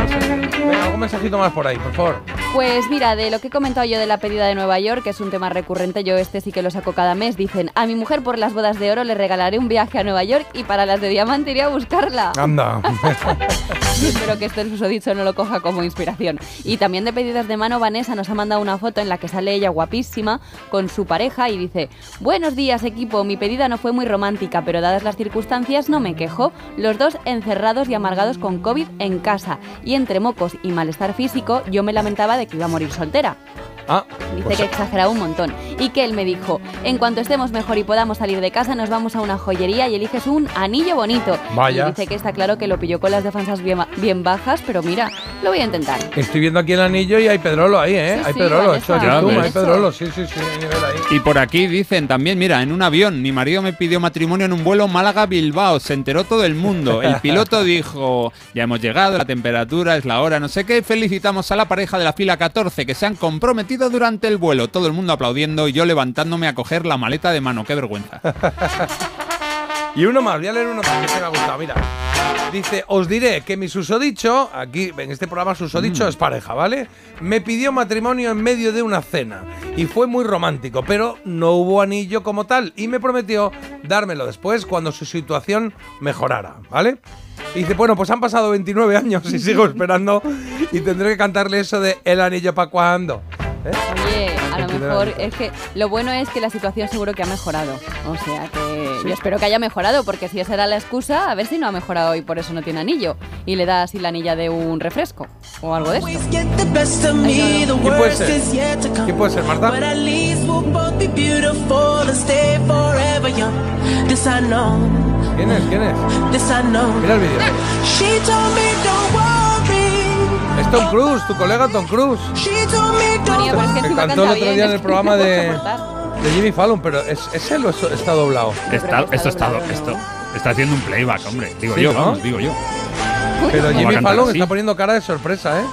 se debe. Venga, algún mensajito más por ahí, por favor. Pues mira, de lo que he comentado yo de la pedida de Nueva York, que es un tema recurrente, yo este sí que lo saco cada mes, dicen, a mi mujer por las bodas de oro le regalaré un viaje a Nueva York y para las de diamante iré a buscarla. Anda. (laughs) Espero que este susodicho no lo coja como inspiración. Y también de pedidas de mano, Vanessa nos ha mandado una foto en la que sale ella guapísima con su pareja y dice, buenos días equipo, mi pedida no fue muy romántica, pero dadas las circunstancias no me quejo. Los dos encerrados y amargados con COVID en casa. Y entre mocos y malestar físico, yo me lamentaba de que iba a morir soltera. Ah, Dice pues- que exageraba un montón. Y que él me dijo, en cuanto estemos mejor y podamos salir de casa, nos vamos a una joyería y eliges un anillo bonito. Vaya. Y dice que está claro que lo pilló con las defensas bien, bien bajas, pero mira, lo voy a intentar. Estoy viendo aquí el anillo y hay pedrolo ahí, ¿eh? Sí, hay sí, pedrolo, Ya zoom, ves. hay pedrolo, sí, sí, sí, ahí. Y por aquí dicen también, mira, en un avión, mi marido me pidió matrimonio en un vuelo Málaga-Bilbao, se enteró todo el mundo. El (laughs) piloto dijo, ya hemos llegado, la temperatura es la hora, no sé qué, felicitamos a la pareja de la fila 14 que se han comprometido durante el vuelo. Todo el mundo aplaudiendo y yo levantándome a coger la maleta de mano, qué vergüenza. (laughs) Y uno más, voy a leer uno más que se me ha gustado, mira. Dice, os diré que mi susodicho, aquí en este programa susodicho es pareja, ¿vale? Me pidió matrimonio en medio de una cena y fue muy romántico, pero no hubo anillo como tal y me prometió dármelo después cuando su situación mejorara, ¿vale? Y dice, bueno, pues han pasado 29 años y sigo (laughs) esperando y tendré que cantarle eso de el anillo para cuando. ¿Eh? Oye, a lo 29 mejor es que lo bueno es que la situación seguro que ha mejorado. O sea que yo espero que haya mejorado, porque si esa era la excusa, a ver si no ha mejorado y por eso no tiene anillo. Y le da así la anilla de un refresco o algo de eso. ¿Quién puede ser? ¿Quién puede ser, Marta? ¿Quién es? ¿Quién es? Mira el vídeo. Es Tom Cruise, tu colega Tom Cruise. Me Ponía, pero es que encima cantó el otro bien, día en es el programa (laughs) de, de Jimmy Fallon, pero ¿es, es él o es- está doblado? Está, esto, está doblado, esto está haciendo un playback, hombre. Digo Sí, yo, ¿no? vamos, digo yo. Pero ¿Cómo va a Jimmy cantar Fallon así? está poniendo cara de sorpresa, ¿eh?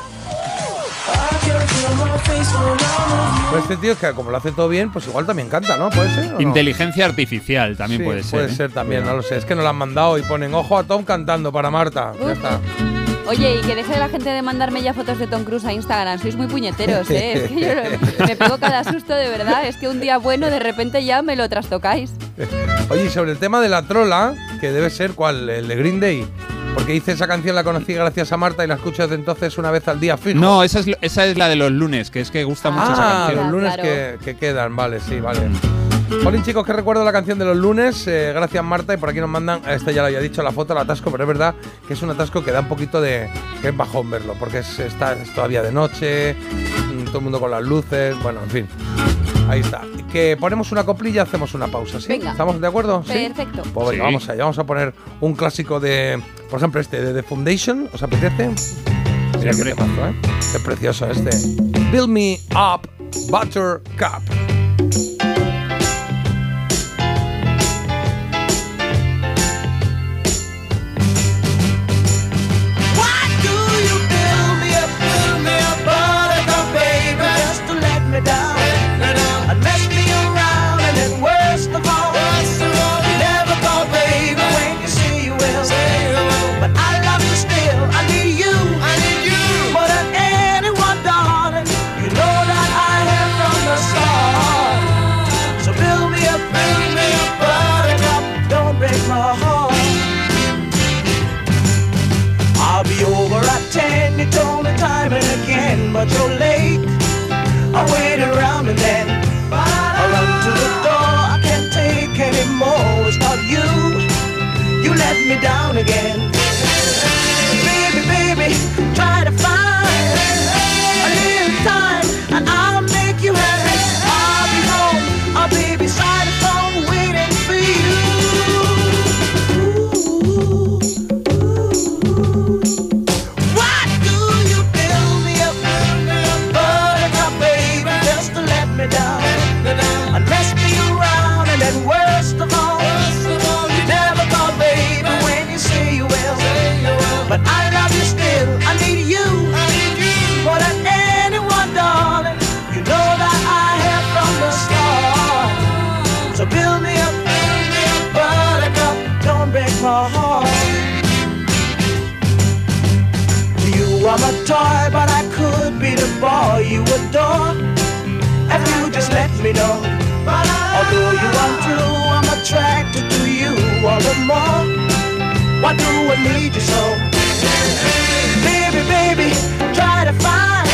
Pues este tío es que como lo hace todo bien, pues igual también canta, ¿no? ¿Puede ser? o no? Inteligencia artificial también Sí, puede ser. Puede ¿eh? ser también, no lo sé. Es que nos lo han mandado y ponen ojo a Tom cantando para Marta. Ya está. Oye, y que deje la gente de mandarme ya fotos de Tom Cruise a Instagram. Sois muy puñeteros, ¿eh? Es que yo me pego cada susto, de verdad. Es que un día bueno, de repente ya me lo trastocáis. Oye, y sobre el tema de la trola, que debe ser cuál, el de Green Day. Porque dice esa canción la conocí gracias a Marta y la escucho desde entonces una vez al día fijo. No, esa es, esa es la de los lunes, que es que gusta mucho esa Ah, canción. los lunes Claro. que, que quedan, vale, sí, vale. Jolín, chicos, que recuerdo la canción de los lunes. eh, gracias, Marta. Y por aquí nos mandan, este ya lo había dicho, la foto del atasco, pero es verdad que es un atasco que da un poquito de. que es bajón verlo, porque es, está, es todavía de noche, mm, todo el mundo con las luces, bueno, en fin. Ahí está. Que ponemos una coplilla, hacemos una pausa, ¿sí? Venga. ¿Estamos de acuerdo? ¿Sí? Perfecto. Pues venga, Sí. vamos allá. Vamos a poner un clásico de, por ejemplo, este de The Foundation. ¿Os apetece? Mira qué temazo, ¿eh? Qué precioso este. Build me up, Buttercup. Toy, but I could be the boy you adore. If you just let me know. Although you are true, I'm attracted to you all the more. Why do I need you so? Baby, baby, try to find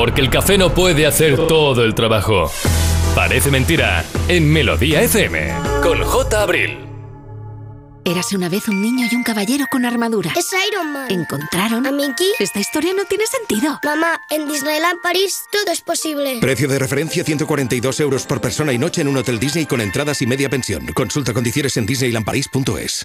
Porque el café no puede hacer todo el trabajo. Parece mentira en Melodía FM con J. Abril. Érase una vez un niño y un caballero con armadura. Es Iron Man. ¿Encontraron? ¿A Mickey? Esta historia no tiene sentido. Mamá, en Disneyland París todo es posible. Precio de referencia 142 euros por persona y noche en un hotel Disney con entradas y media pensión. Consulta condiciones en disneylandparis.es.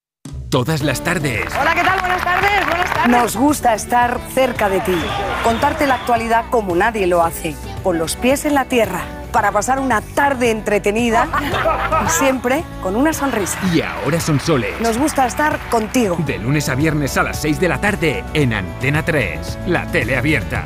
Todas las tardes. Hola, ¿qué tal? Buenas tardes, buenas tardes. Nos gusta estar cerca de ti, contarte la actualidad como nadie lo hace, con los pies en la tierra, para pasar una tarde entretenida y siempre con una sonrisa. Y ahora son soles. Nos gusta estar contigo. De lunes a viernes a las 6 de la tarde en Antena 3, la tele abierta.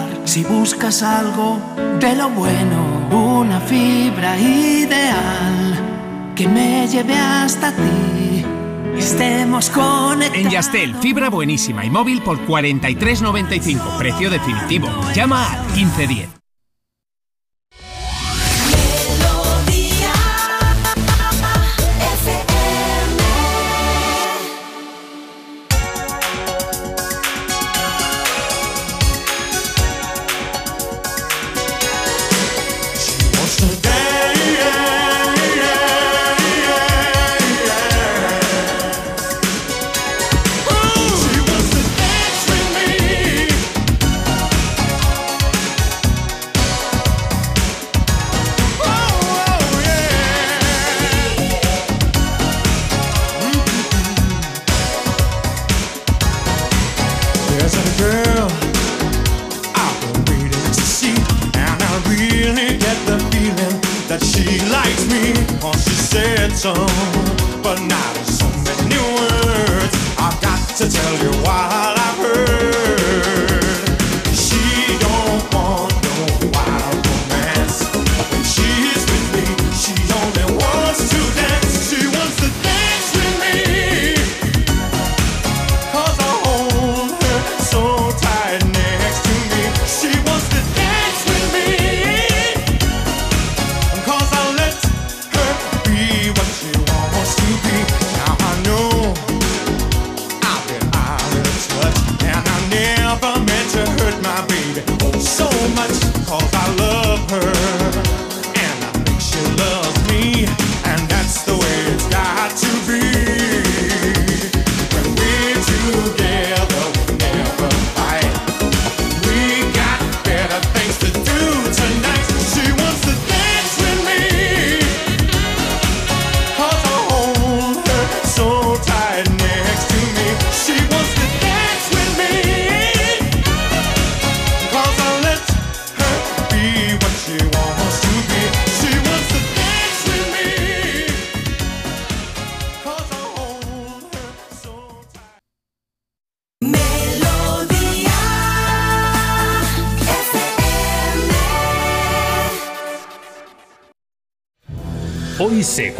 Si buscas algo de lo bueno, una fibra ideal que me lleve hasta ti. Estemos conectados. En Yastel, fibra buenísima y móvil por 43.95, precio definitivo. Llama al 1510.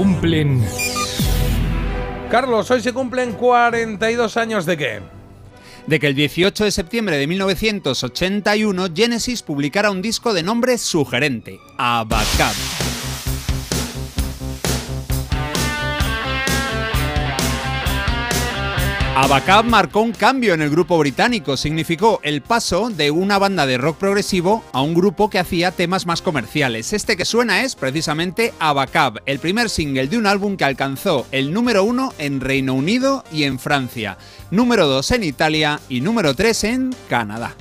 Cumplen Carlos, hoy se cumplen 42 años de qué? de que el 18 de septiembre de 1981 Genesis publicara un disco de nombre sugerente, Abacab. Abacab marcó un cambio en el grupo británico, significó el paso de una banda de rock progresivo a un grupo que hacía temas más comerciales. Este que suena es precisamente Abacab, el primer single de un álbum que alcanzó el número uno en Reino Unido y en Francia, número 2 en Italia y número 3 en Canadá.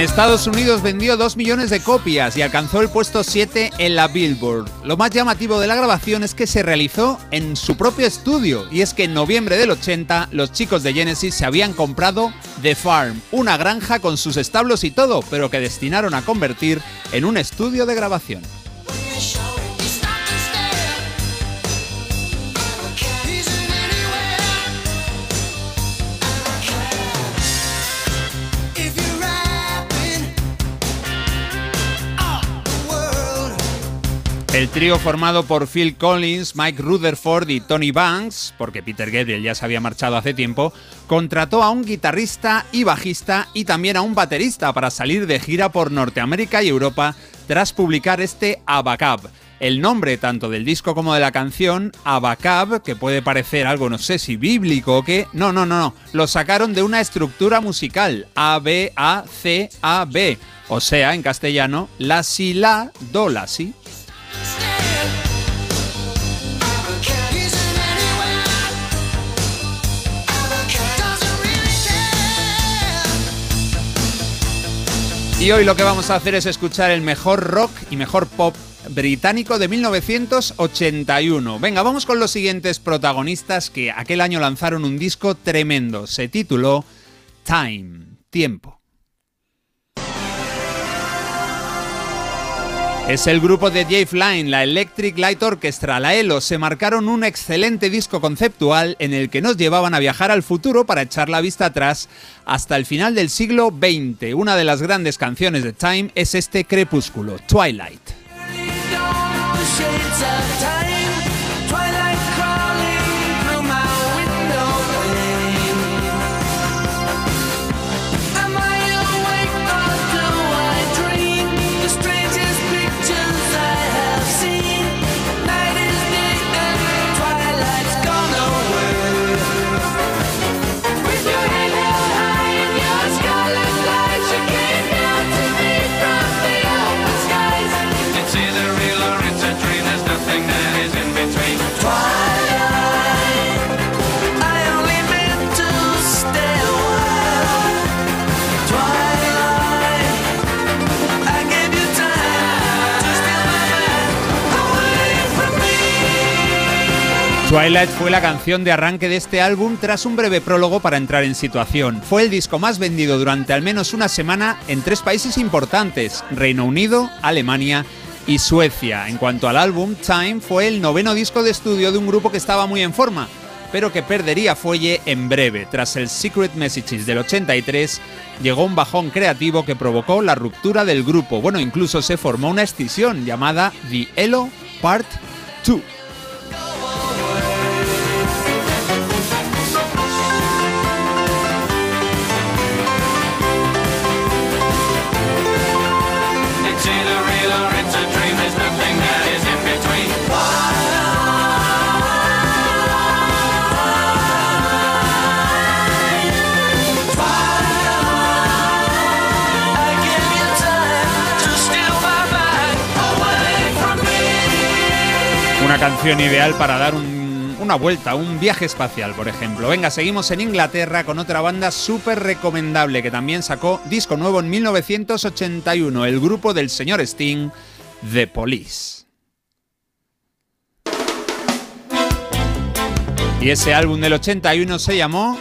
En Estados Unidos vendió 2 millones de copias y alcanzó el puesto 7 en la Billboard. Lo más llamativo de la grabación es que se realizó en su propio estudio y es que en noviembre del 80 los chicos de Genesis se habían comprado The Farm, una granja con sus establos y todo, pero que destinaron a convertir en un estudio de grabación. El trío formado por Phil Collins, Mike Rutherford y Tony Banks, porque Peter Gabriel ya se había marchado hace tiempo, contrató a un guitarrista y bajista y también a un baterista para salir de gira por Norteamérica y Europa tras publicar este Abacab. El nombre tanto del disco como de la canción, Abacab, que puede parecer algo no sé si bíblico o qué, no, no, no, no, lo sacaron de una estructura musical, A-B-A-C-A-B, o sea, en castellano, la si la do la si. Y hoy lo que vamos a hacer es escuchar el mejor rock y mejor pop británico de 1981. Venga, vamos con los siguientes protagonistas que aquel año lanzaron un disco tremendo. Se tituló Time, Tiempo. Es el grupo de Dave Line, la Electric Light Orchestra, la ELO, se marcaron un excelente disco conceptual en el que nos llevaban a viajar al futuro para echar la vista atrás hasta el final del siglo XX. Una de las grandes canciones de Time es este crepúsculo, Twilight. Twilight fue la canción de arranque de este álbum tras un breve prólogo para entrar en situación. Fue el disco más vendido durante al menos una semana en tres países importantes, Reino Unido, Alemania y Suecia. En cuanto al álbum, Time fue el noveno disco de estudio de un grupo que estaba muy en forma, pero que perdería fuelle en breve. Tras el Secret Messages del 83, llegó un bajón creativo que provocó la ruptura del grupo. Bueno, incluso se formó una escisión llamada The Elo Part 2. Canción ideal para dar un- una vuelta, un viaje espacial, por ejemplo. Venga, seguimos en Inglaterra con otra banda súper recomendable que también sacó disco nuevo en 1981, el grupo del señor Sting, The Police. Y ese álbum del 81 se llamó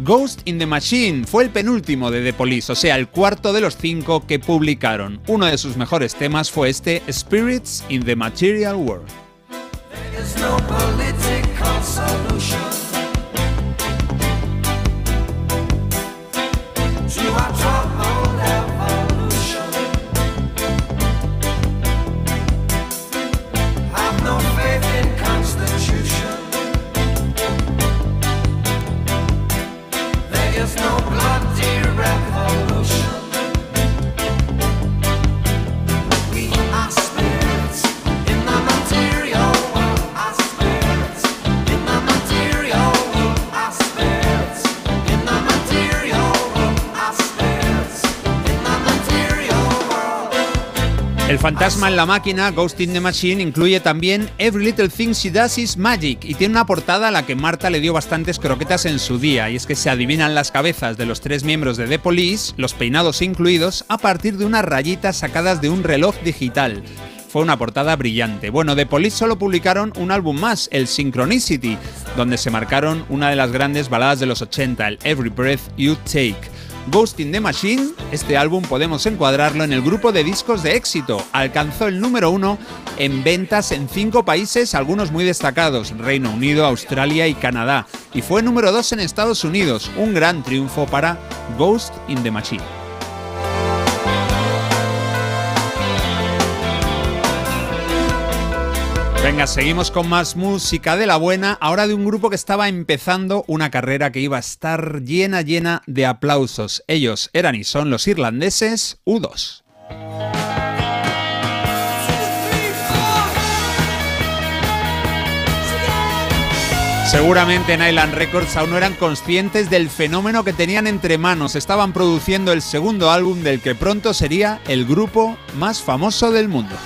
Ghost in the Machine. Fue el penúltimo de The Police, o sea, el cuarto de los cinco que publicaron. Uno de sus mejores temas fue este Spirits in the Material World. There's no political solution El fantasma en la máquina, Ghost in the Machine, incluye también Every Little Thing She Does Is Magic y tiene una portada a la que Marta le dio bastantes croquetas en su día, y es que se adivinan las cabezas de los tres miembros de The Police, los peinados incluidos, a partir de unas rayitas sacadas de un reloj digital. Fue una portada brillante. Bueno, The Police solo publicaron un álbum más, el Synchronicity, donde se marcaron una de las grandes baladas de los 80, el Every Breath You Take. Ghost in the Machine, este álbum podemos encuadrarlo en el grupo de discos de éxito. Alcanzó el número uno en ventas en cinco países, algunos muy destacados, Reino Unido, Australia y Canadá. Y fue número dos en Estados Unidos, un gran triunfo para Ghost in the Machine. Venga, seguimos con más música de la buena, ahora de un grupo que estaba empezando una carrera que iba a estar llena, llena de aplausos. Ellos eran y son los irlandeses U2. Seguramente en Island Records aún no eran conscientes del fenómeno que tenían entre manos. Estaban produciendo el segundo álbum del que pronto sería el grupo más famoso del mundo.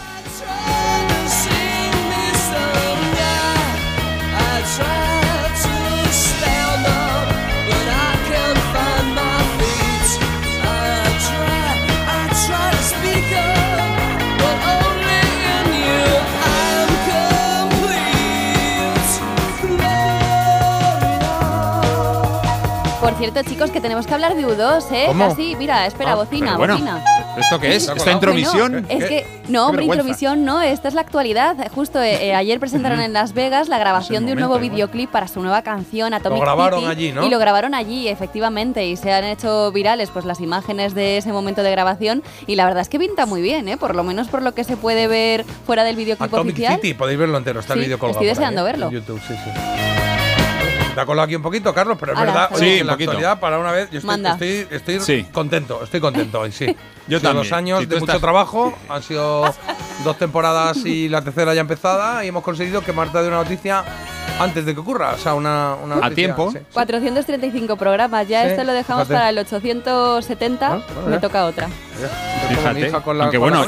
Cierto, chicos, que tenemos que hablar de U2, ¿eh? ¿Cómo? Casi, mira, espera, Ah, bocina, bueno, bocina. ¿Esto qué es? ¿Esta intromisión? Bueno, es que, no, hombre, vergüenza. intromisión no, esta es la actualidad. Justo eh, eh, ayer presentaron en Las Vegas la grabación de un nuevo videoclip para su nueva canción Atomic Lo grabaron City, allí, ¿no? Y lo grabaron allí, efectivamente, y se han hecho virales pues las imágenes de ese momento de grabación y la verdad es que pinta muy bien, ¿eh? Por lo menos por lo que se puede ver fuera del videoclip Atomic oficial. City, podéis verlo entero, está el Sí, vídeo colgado. estoy deseando ¿eh? verlo. En YouTube, sí, sí. Te ha colado aquí un poquito, Carlos, pero es verdad, oye, Sí, que en la actualidad, para una vez, yo estoy, Manda. estoy, estoy Sí. contento, estoy contento hoy, sí. (laughs) Yo Han sido también. dos años Si de mucho estás- trabajo, han sido dos temporadas y la tercera ya empezada, y hemos conseguido que Marta dé una noticia antes de que ocurra, o sea, una, una A noticia, tiempo. sí. 435 programas, ya Sí, esto lo dejamos fíjate. para el 870, Ah, bueno, me toca otra. Fíjate, con la, aunque con bueno.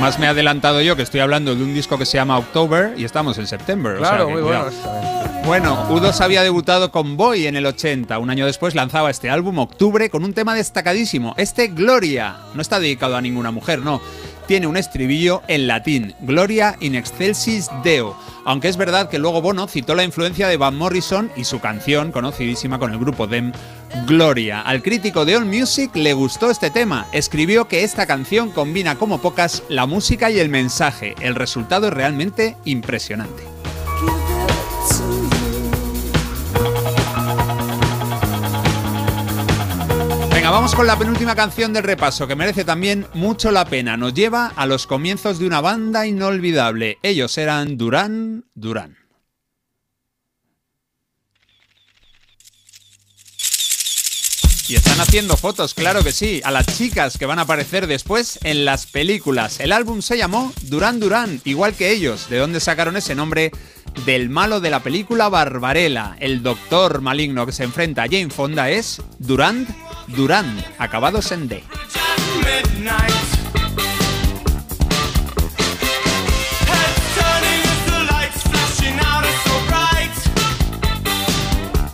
Más me he adelantado yo que estoy hablando de un disco que se llama October y estamos en September. o sea Claro, que muy bueno. Bueno, U2 había debutado con Boy en el 80. Un año después lanzaba este álbum Octubre con un tema destacadísimo, este Gloria. No está dedicado a ninguna mujer, no. tiene un estribillo en latín, Gloria in excelsis Deo. Aunque es verdad que luego Bono citó la influencia de Van Morrison y su canción, conocidísima con el grupo Dem, Gloria. Al crítico de All Music le gustó este tema. Escribió que esta canción combina como pocas la música y el mensaje. El resultado es realmente impresionante. Vamos con la penúltima canción del repaso, que merece también mucho la pena. Nos lleva a los comienzos de una banda inolvidable. Ellos eran Durán Durán. Y están haciendo fotos, claro que sí, a las chicas que van a aparecer después en las películas. El álbum se llamó Durán Durán, igual que ellos. ¿De dónde sacaron ese nombre? Del malo de la película Barbarella. El doctor maligno que se enfrenta a Jane Fonda es Durand Durand, acabados en D.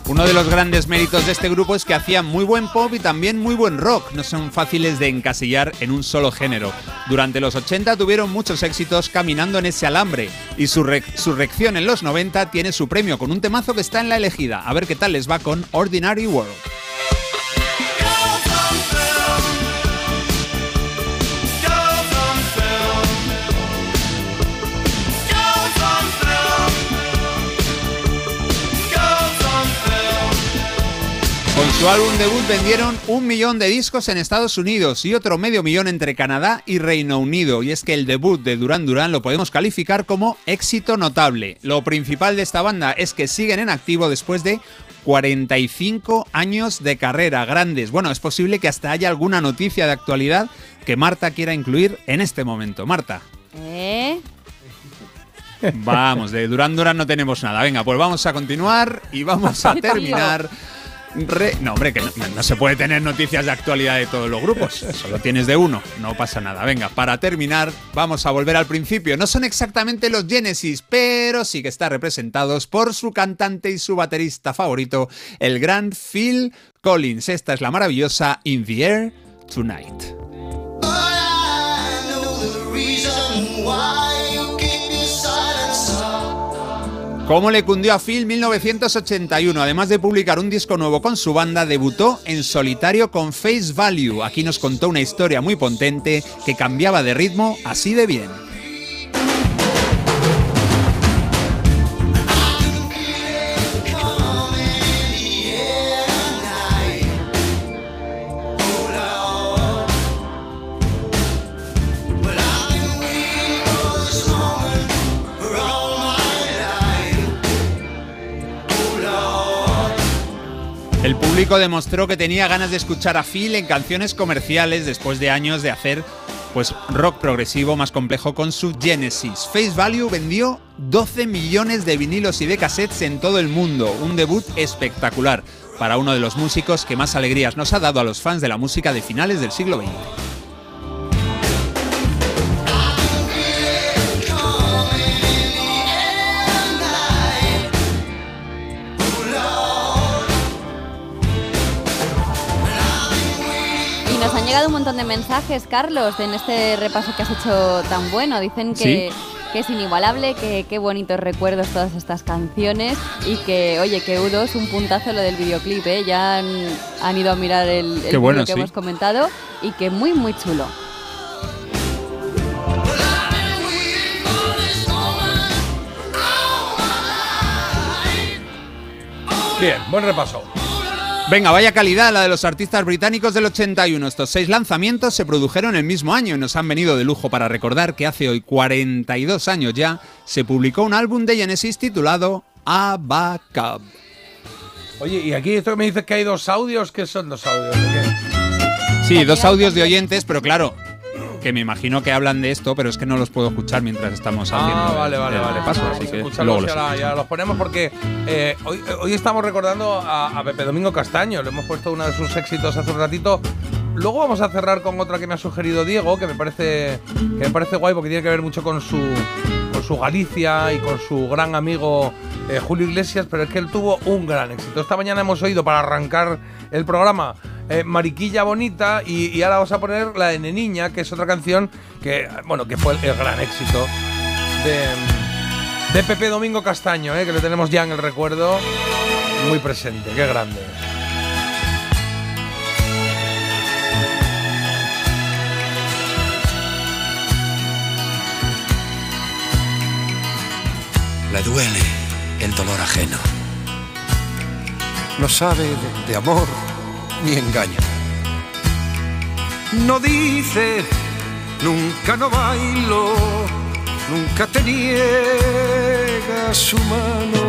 Uno de los grandes méritos de este grupo es que hacían muy buen pop y también muy buen rock, no son fáciles de encasillar en un solo género. Durante los 80 tuvieron muchos éxitos caminando en ese alambre y su resurrección en los 90 tiene su premio con un temazo que está en la elegida. A ver qué tal les va con Ordinary World. Con su álbum debut vendieron un millón de discos en Estados Unidos y otro medio millón entre Canadá y Reino Unido. Y es que el debut de Duran Duran lo podemos calificar como éxito notable. Lo principal de esta banda es que siguen en activo después de 45 años de carrera grandes. Bueno, es posible que hasta haya alguna noticia de actualidad que Marta quiera incluir en este momento. Marta. ¿Eh? Vamos, de Duran Duran no tenemos nada. Venga, pues vamos a continuar y vamos a terminar. No, hombre, que no, no se puede tener noticias de actualidad de todos los grupos. Solo tienes de uno, no pasa nada. Venga, para terminar, vamos a volver al principio. No son exactamente los Genesis, pero sí que están representados por su cantante y su baterista favorito, el gran Phil Collins. Esta es la maravillosa In the Air Tonight. ¿Cómo le cundió a Phil 1981? Además de publicar un disco nuevo con su banda, debutó en solitario con Face Value. Aquí nos contó una historia muy potente que cambiaba de ritmo así de bien. Demostró que tenía ganas de escuchar a Phil en canciones comerciales después de años de hacer pues rock progresivo más complejo con su Genesis. Face Value vendió 12 millones de vinilos y de cassettes en todo el mundo, un debut espectacular para uno de los músicos que más alegrías nos ha dado a los fans de la música de finales del siglo XX. Llegado un montón de mensajes, Carlos, en este repaso que has hecho tan bueno. Dicen que, Sí. que es inigualable, que qué bonitos recuerdos todas estas canciones y que, oye, que U2 es un puntazo lo del videoclip, ¿eh? Ya han, han ido a mirar el, el bueno, que sí. hemos comentado y que muy, muy chulo. Bien, buen repaso. Venga, vaya calidad la de los artistas británicos del 81. Estos seis lanzamientos se produjeron el mismo año y nos han venido de lujo para recordar que hace hoy 42 años ya se publicó un álbum de Genesis titulado Abacab. Oye, y aquí esto que me dices que hay dos audios, ¿qué son dos audios? ¿De qué? Sí, dos audios de oyentes, pero claro, que me imagino que hablan de esto, pero es que no los puedo escuchar mientras estamos haciendo Ah, vale, vale, el vale. Vamos así que luego los ahora ya los ponemos porque eh, hoy, hoy estamos recordando a, a Pepe Domingo Castaño. Le hemos puesto uno de sus éxitos hace un ratito. Luego vamos a cerrar con otra que me ha sugerido Diego, que me parece, que me parece guay porque tiene que ver mucho con su, con su Galicia y con su gran amigo eh, Julio Iglesias, pero es que él tuvo un gran éxito. Esta mañana hemos oído para arrancar el programa eh, Mariquilla Bonita y, ahora vamos a poner la de Neniña, que es otra canción que, bueno, que fue el, gran éxito de, Pepe Domingo Castaño, eh, que lo tenemos ya en el recuerdo muy presente. Qué grande. Le duele el dolor ajeno. No sabe de amor ni engaño. No dice, nunca no bailo, nunca te niega su mano.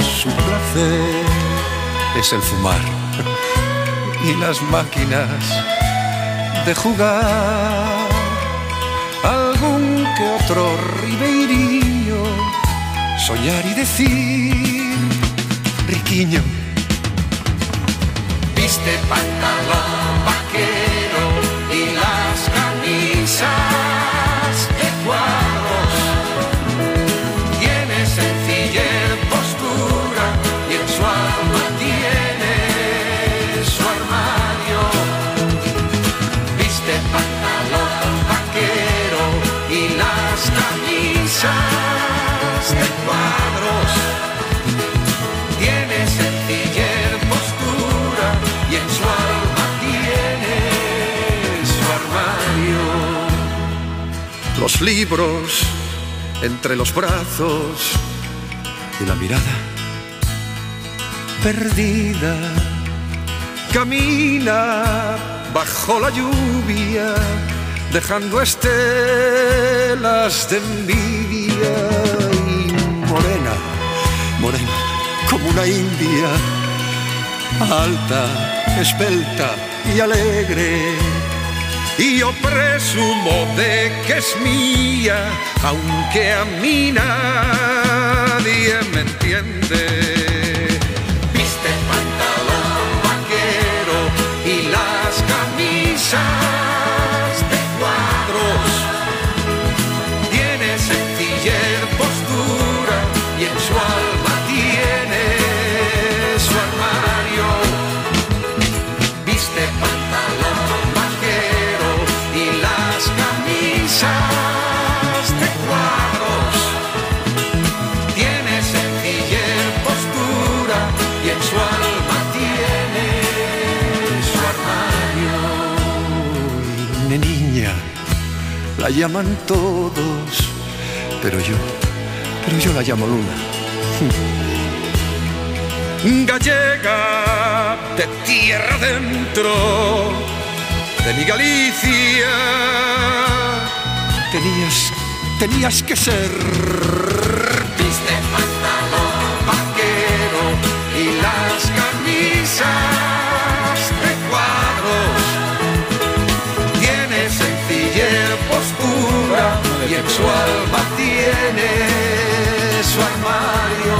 Su placer es el fumar (laughs) y las máquinas de jugar. Algún que otro ribeirinho, soñar y decir, riquiño. Viste pantalón Los libros entre los brazos y la mirada perdida. Camina bajo la lluvia, dejando estelas de envidia morena, morena, como una india, alta, esbelta y alegre. Y yo presumo de que es mía, aunque a mí nadie me entiende. Viste pantalón vaquero y las camisas la llaman todos, pero yo, pero yo la llamo Luna. (laughs) Gallega de tierra dentro de mi Galicia. Tenías, tenías que ser. Viste pantalón vaquero y las camisas su alma tiene su armario.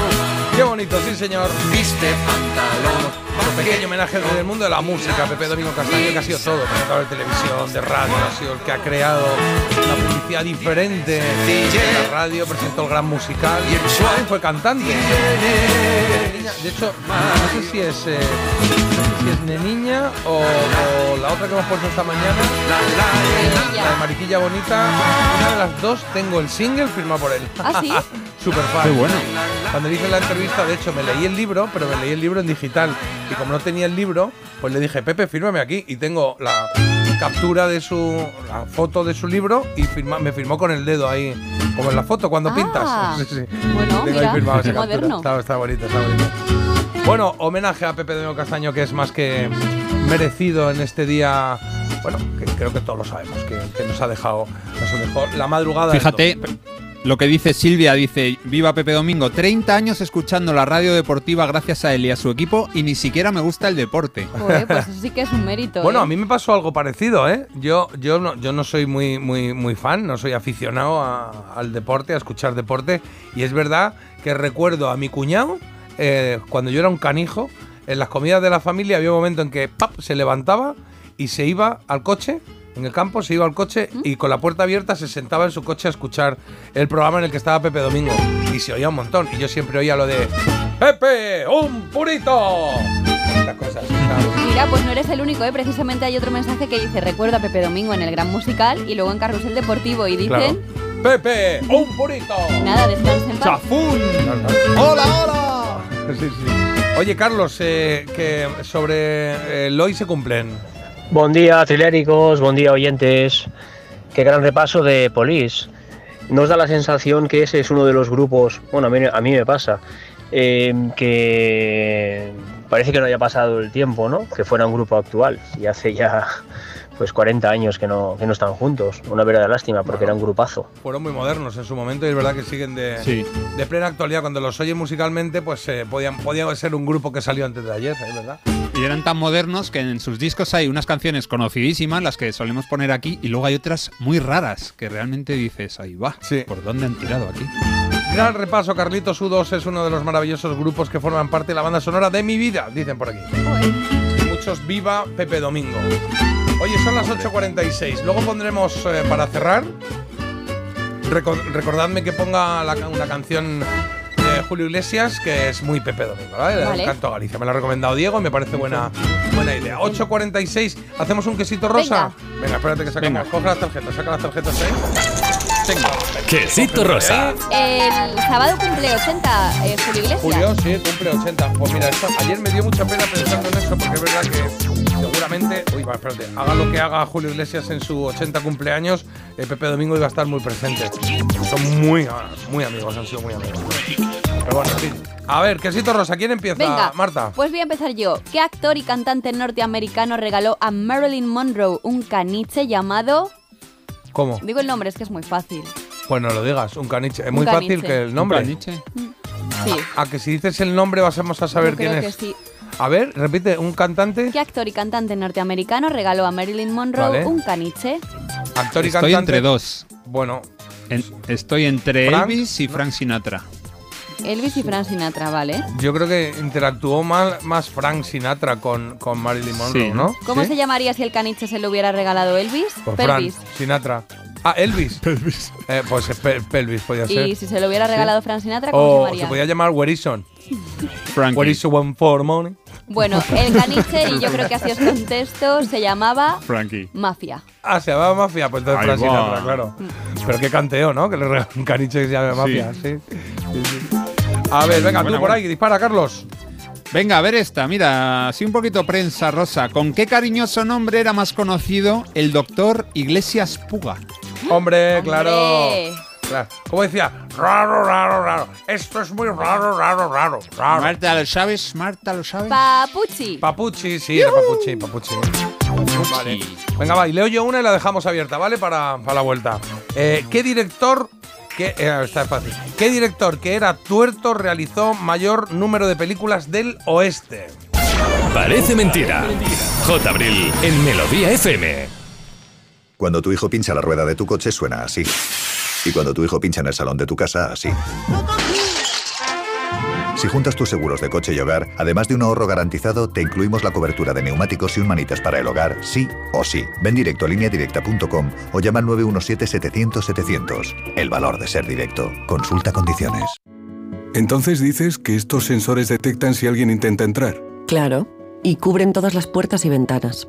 Qué bonito, sí, señor. Viste pantalón. Un pequeño homenaje desde el mundo de la música. Pepe Domingo Castaño, que ha sido todo. Presentador de televisión, de radio, ha sido el que ha creado una publicidad diferente de la radio, presentó el gran musical. Y también fue cantante. De hecho, no sé si es, eh, no sé si es Neniña o, o la otra que hemos puesto esta mañana. La de Mariquilla Bonita. Una de las dos tengo el single firmado por él. ¿Ah, sí? (laughs) Super fan. Qué bueno. Cuando le hice la entrevista, de hecho, me leí el libro, pero me leí el libro en digital. Y como no tenía el libro, pues le dije, Pepe, fírmame aquí. Y tengo la captura de su. la foto de su libro y firma- me firmó con el dedo ahí, como en la foto cuando Ah. pintas. (laughs) Sí, sí. Bueno, Tengo ahí mira, firmado esa qué captura. moderno. Está, está bonito, está bonito. Bueno, homenaje a Pepe Domingo Castaño, que es más que merecido en este día. Bueno, que creo que todos lo sabemos, que, que nos ha dejado, nos dejó la madrugada. Fíjate lo que dice Silvia, dice, viva Pepe Domingo, 30 años escuchando la radio deportiva gracias a él y a su equipo y ni siquiera me gusta el deporte. (laughs) Joder, pues eso sí que es un mérito. Bueno, ¿eh? a mí me pasó algo parecido, ¿eh? Yo, yo, no, yo no soy muy, muy, muy fan, no soy aficionado a- al deporte, a escuchar deporte. Y es verdad que recuerdo a mi cuñado, eh, cuando yo era un canijo, en las comidas de la familia había un momento en que ¡pap! se levantaba y se iba al coche. En el campo se iba al coche y con la puerta abierta se sentaba en su coche a escuchar el programa en el que estaba Pepe Domingo. Y se oía un montón. Y yo siempre oía lo de ¡Pepe! ¡Un purito! Estas cosas. Mira, pues no eres el único, ¿eh? Precisamente hay otro mensaje que dice, recuerda a Pepe Domingo en el Gran Musical y luego en Carrusel Deportivo y dicen, Pepe, un purito. nada, descansen en paz. ¡Chafún! ¡Hola, hola! Sí, sí. Oye, Carlos, eh, que sobre el hoy se cumplen. Buen día, triléricos, buen día, oyentes. Qué gran repaso de Police. Nos da la sensación que ese es uno de los grupos, bueno, a mí, a mí me pasa, eh, que parece que no haya pasado el tiempo, ¿no? Que fuera un grupo actual. Y hace ya pues 40 años que no, que no están juntos. Una verdadera lástima porque era un grupazo. Fueron muy modernos en su momento y es verdad que siguen de, Sí. de plena actualidad. Cuando los oye musicalmente, pues eh, podían, podía ser un grupo que salió antes de ayer, es verdad. Y eran tan modernos que en sus discos hay unas canciones conocidísimas, las que solemos poner aquí, y luego hay otras muy raras que realmente dices, ahí va, ¿por dónde han tirado aquí? Gran repaso, Carlitos U2 es uno de los maravillosos grupos que forman parte de la banda sonora de mi vida, dicen por aquí. Muchos viva Pepe Domingo. Oye, son las 8.46. Luego pondremos eh, para cerrar. reco- recordadme que ponga la una canción de Julio Iglesias que es muy Pepe Domingo, ¿vale? Del Vale. Canto a Galicia. Me lo ha recomendado Diego y me parece buena, buena idea. 8.46. ¿Hacemos un quesito rosa? Venga, espérate que sacamos. Coge las tarjetas, saca las tarjetas ahí. Tengo. Quesito rosa. El sábado cumple 80, eh, Julio Iglesias. Julio, sí, cumple 80. Pues mira, esto- ayer me dio mucha pena pensando en eso, porque es verdad que seguramente, uy, va, espérate, haga lo que haga Julio Iglesias en su 80 cumpleaños, eh, Pepe Domingo iba a estar muy presente. Son muy, ah, muy amigos, han sido muy amigos. Pero bueno, en fin. A ver, quesito rosa, ¿quién empieza? Venga, Marta. Pues voy a empezar yo. ¿Qué actor y cantante norteamericano regaló a Marilyn Monroe un caniche llamado... ¿Cómo? Digo el nombre, es que es muy fácil. Pues no lo digas, un caniche. Es Un muy fácil que el nombre. ¿Un caniche? Sí. A que si dices el nombre vas a saber Yo quién creo es. que sí. A ver, repite, un cantante, ¿Qué actor y cantante norteamericano regaló a Marilyn Monroe Vale. un caniche? actor y Estoy cantante. entre dos. Bueno, En- estoy entre Frank- Elvis y Frank Sinatra. Elvis y Frank Sinatra, ¿vale? Yo creo que interactuó más, más Frank Sinatra con, con Marilyn Monroe, Sí. ¿no? ¿Cómo ¿Sí? se llamaría si el caniche se lo hubiera regalado Elvis? Por Pelvis. Frank Sinatra. Ah, Elvis. (laughs) Pelvis. pues eh, Pel- Pelvis podía ser. Y si se lo hubiera regalado Frank Sinatra, ¿cómo O se se llamaría? podía llamar Where is on? Frankie. Is one for money? Bueno, el caniche, y yo creo que así os contesto, se llamaba Frankie. Mafia. Ah, se llamaba Mafia, pues entonces Ahí Frank va. Sinatra, claro. Pero qué canteo, ¿no? Que le regaló un caniche que se llame Mafia, sí. Sí, sí. A ver, venga, Buena, tú por buena. ahí, dispara, Carlos. Venga, a ver esta, mira, así un poquito prensa rosa. ¿Con qué cariñoso nombre era más conocido el doctor Iglesias Puga? Hombre, claro. Claro. Como decía, raro, raro, raro. Esto es muy raro, raro, raro. raro. Marta, ¿lo sabes? Marta, ¿lo sabes? Papuchi. Papuchi, sí, era Papuchi, Papuchi. Vale. Venga, va, y leo yo una y la dejamos abierta, ¿vale? Para, para la vuelta. Eh, ¿Qué director que eh, está fácil. ¿Qué director que era tuerto realizó mayor número de películas del oeste? Parece mentira. J. Abril en Melodía FM. Cuando tu hijo pincha la rueda de tu coche suena así. Y cuando tu hijo pincha en el salón de tu casa, así. Si juntas tus seguros de coche y hogar, además de un ahorro garantizado, te incluimos la cobertura de neumáticos y un manitas para el hogar, sí o sí. Ven directo a lineadirecta.com o llama al 917-700-700. El valor de ser directo. Consulta condiciones. Entonces dices que estos sensores detectan si alguien intenta entrar. Claro, y cubren todas las puertas y ventanas.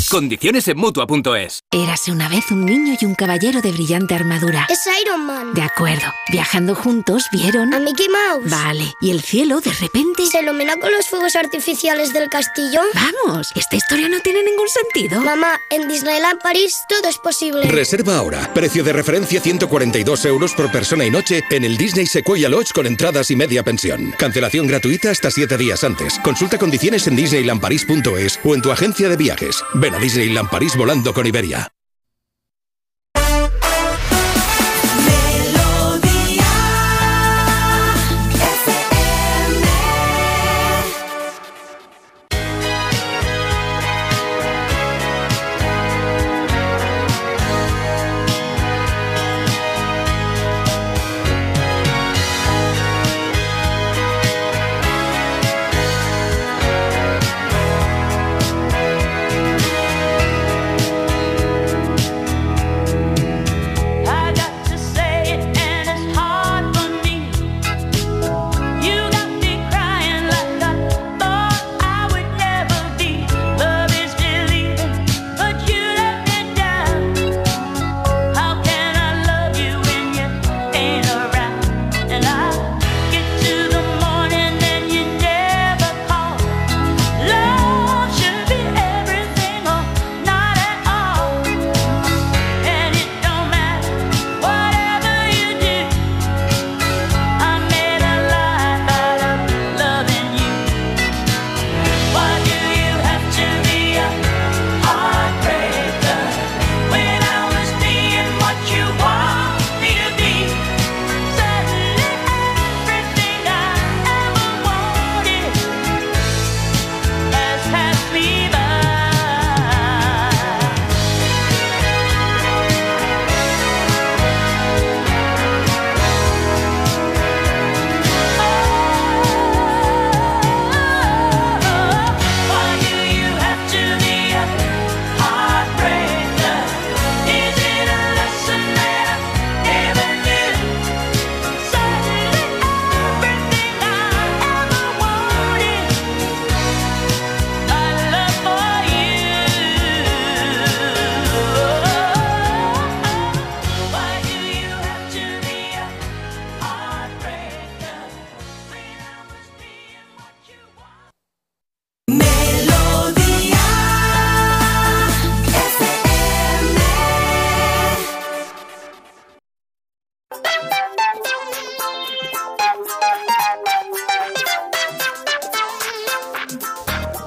Condiciones en mutua.es. Érase una vez un niño y un caballero de brillante armadura. Es Iron Man. De acuerdo. Viajando juntos, vieron. A Mickey Mouse. Vale. Y el cielo, de repente. ¿Se ilumina con los fuegos artificiales del castillo? Vamos, esta historia no tiene ningún sentido. Mamá, en Disneyland París todo es posible. Reserva ahora. Precio de referencia 142 euros por persona y noche en el Disney Sequoia Lodge con entradas y media pensión. Cancelación gratuita hasta 7 días antes. Consulta condiciones en disneylandparis.es o en tu agencia de viajes. Ven a Disneyland París volando con Iberia.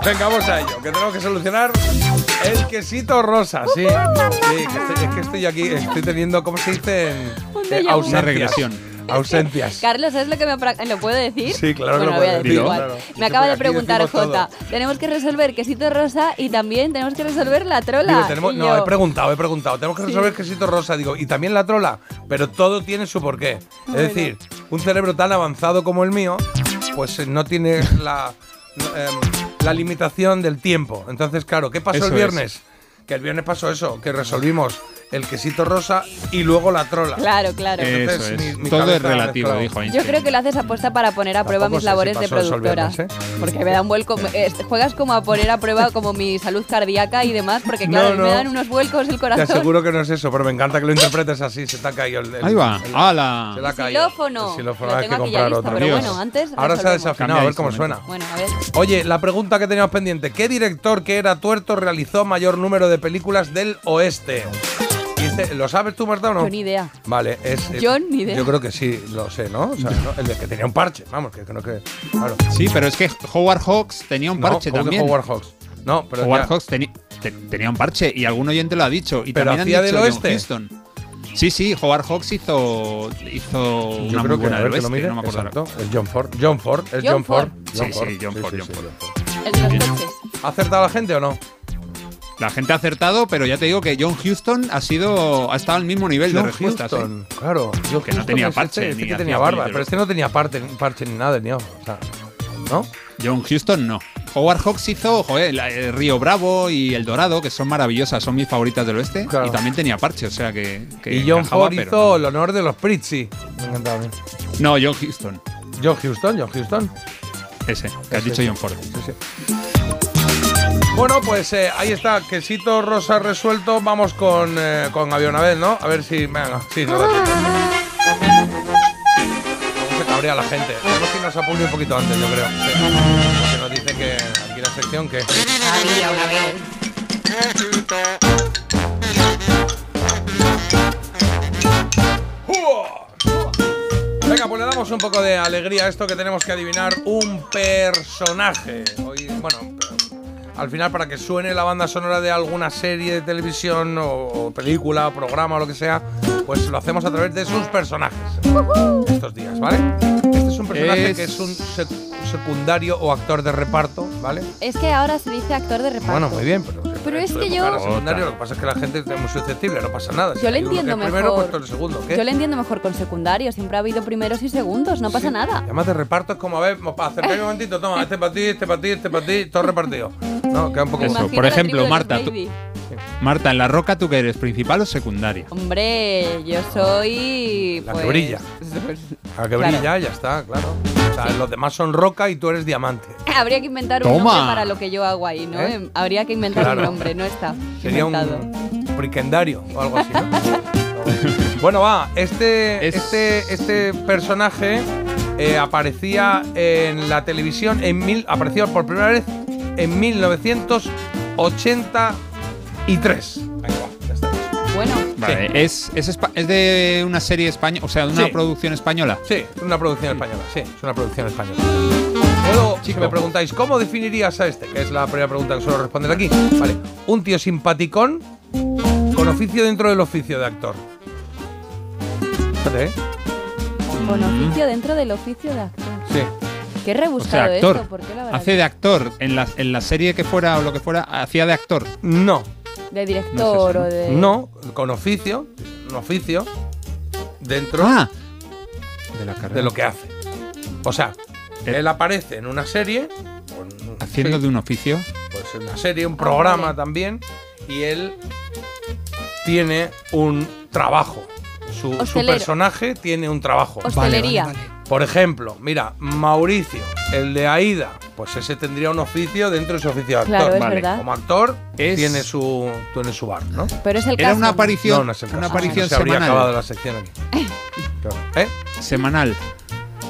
Venga, vamos a ello, que tenemos que solucionar el quesito rosa, sí. Sí, que estoy, es que estoy aquí, estoy teniendo, ¿cómo se dice? Ausencias. Una regresión. Ausencias. Carlos, ¿sabes lo que me lo puedo decir? Sí, claro que lo voy a puedes decir decir, igual. claro. Me acaba de preguntar Jota. Tenemos que resolver quesito rosa y también tenemos que resolver la trola. Digo, tenemos- Y no, yo, he preguntado, he preguntado. Tenemos que Sí. resolver quesito rosa, digo, y también la trola, pero todo tiene su porqué. Bueno. Es decir, un cerebro tan avanzado como el mío, pues eh, no tiene la, no, em, la limitación del tiempo. Entonces, claro, ¿qué pasó Eso el es. viernes? Que el viernes pasó eso, que resolvimos el quesito rosa y luego la trola. Claro, claro. Entonces, es. mi- mi Todo es relativo, mezclado. dijo Yo creo que lo haces apuesta para poner a prueba mis si labores de productora. ¿eh? Porque me da un vuelco. eh, juegas como a poner a prueba como mi salud cardíaca y demás, porque claro, No, no. me dan unos vuelcos el Te corazón. aseguro que no es eso, pero me encanta que lo interpretes así. Se te ha caído el. el- Ahí va. el- ¡Hala! Se le ha El caído. xilófono. El xilófono, Lo hay que tengo aquí ya comprar otro. pero Dios. bueno, antes Ahora se ha desafinado, a ver cómo suena. Bueno, a ver. Oye, la pregunta que teníamos pendiente: ¿Qué director que era tuerto realizó mayor número de películas del oeste? Este- ¿Lo sabes tú, Marta, o no? Yo ni idea. Vale, es. eh, Yo ni idea. Yo creo que sí, lo sé, ¿no? O sea, ¿no? El de que tenía un parche, vamos, que creo que. Claro. Sí, pero es que Howard Hawks tenía un No, parche ¿cómo que también. Howard Hawks. No, pero. Howard ya- Hawks teni- te- tenía un parche y algún oyente lo ha dicho. Y Pero también han hacía dicho del John oeste. Huston. Sí, sí, Howard Hawks hizo, hizo Yo una creo muy que buena a ver del que lo oeste, mire. no me acuerdo ahora. Exacto, el John Ford. John Ford, el John John, Ford. Ford. Sí, sí, John Ford, John Ford. El de los coches. ¿Ha acertado la gente o no? La gente ha acertado, pero ya te digo que John Houston ha sido ha estado al mismo nivel de John respuestas. ¿eh? Houston, claro. John Que no tenía parche, Este, este ni que hacía tenía barba, pero este no tenía parte, parche ni nada, ni O sea, ¿no? John Houston no. Howard Hawks hizo joder, el Río Bravo y El Dorado, que son maravillosas, son mis favoritas del oeste. Claro. Y también tenía parche, o sea que. que y John encajaba, Ford hizo el honor de los Pritzi. Me encantaba. No, John Houston. John Houston, John Houston. Ese, que has Ese, dicho. John Ford. Sí. Bueno, pues eh, ahí está, quesito rosa resuelto. Vamos con, eh, con Avionabel, ¿no? A ver si. Venga, sí, no da tiempo. Cómo se cabrea la gente. Tenemos que irnos a Publi un poquito antes, yo creo. Porque nos dice que aquí la sección que. Venga, pues le damos un poco de alegría a esto que tenemos que adivinar un personaje. Hoy, bueno, al final para que suene la banda sonora de alguna serie de televisión o, o película o programa o lo que sea, pues lo hacemos a través de sus personajes estos días, ¿vale? Este es un personaje Es- que es un secundario o actor de reparto, ¿vale? Es que ahora se dice actor de reparto. Bueno, muy bien, pero, Pero es que yo- secundario, lo que pasa es que la gente es muy susceptible, no pasa nada. Si Yo le entiendo es primero, mejor. pues segundo. ¿Qué? Yo le entiendo mejor con secundario. Siempre ha habido primeros y segundos, no pasa nada. Además de reparto es como, a ver, acercar un momentito, toma, este para ti, este para ti, este para ti, todo repartido. No, queda un poco... Eso, por ejemplo, Marta, tú-. Marta, en la roca, ¿tú que eres? ¿Principal o secundaria? Hombre, yo soy. La que pues, brilla. A que Claro. brilla, ya está, claro. O sea, los demás son roca y tú eres diamante. (laughs) Habría que inventar un nombre para lo que yo hago ahí, ¿no? ¿Eh? Em, Habría que inventar Claro. un nombre, no está Sería inventado. un friquendario o algo así, ¿no? (laughs) bueno, va, este, este, este personaje eh, aparecía en la televisión en mil, apareció por primera vez en 1983. Venga, va, ya está. Bueno, Vale, ¿es, es, espa- es de una serie española, o sea, de una Sí. producción española? Sí, es una producción española, sí, es una producción española. Puedo, si me preguntáis, ¿cómo definirías a este? Que es la primera pregunta que suelo responder aquí. Vale, un tío simpaticón con oficio dentro del oficio de actor. Fíjate, ¿eh? con oficio dentro del oficio de actor. Sí. Qué O rebuscado sea, actor. esto, ¿por qué lo habrá Hace de actor. En la, en la serie que fuera o lo que fuera, hacía de actor. No. De director o de. No, con oficio, un oficio dentro Ah. de, la carrera. de lo que hace. O sea, él aparece en una serie, con- Haciendo sí, de un oficio. pues en una serie, un programa vale. también, y él tiene un trabajo. Su, su personaje tiene un trabajo. Hostelería. Por ejemplo, mira, Mauricio, el de Aida, pues ese tendría un oficio dentro de su oficio de actor. Claro, es Vale. verdad. Como actor, Es- tiene, su, tiene su bar, ¿no? Pero es el Era caso. una aparición, No, no es el una aparición No se habría semanal. acabado la sección aquí. (laughs) Claro. ¿Eh? Semanal.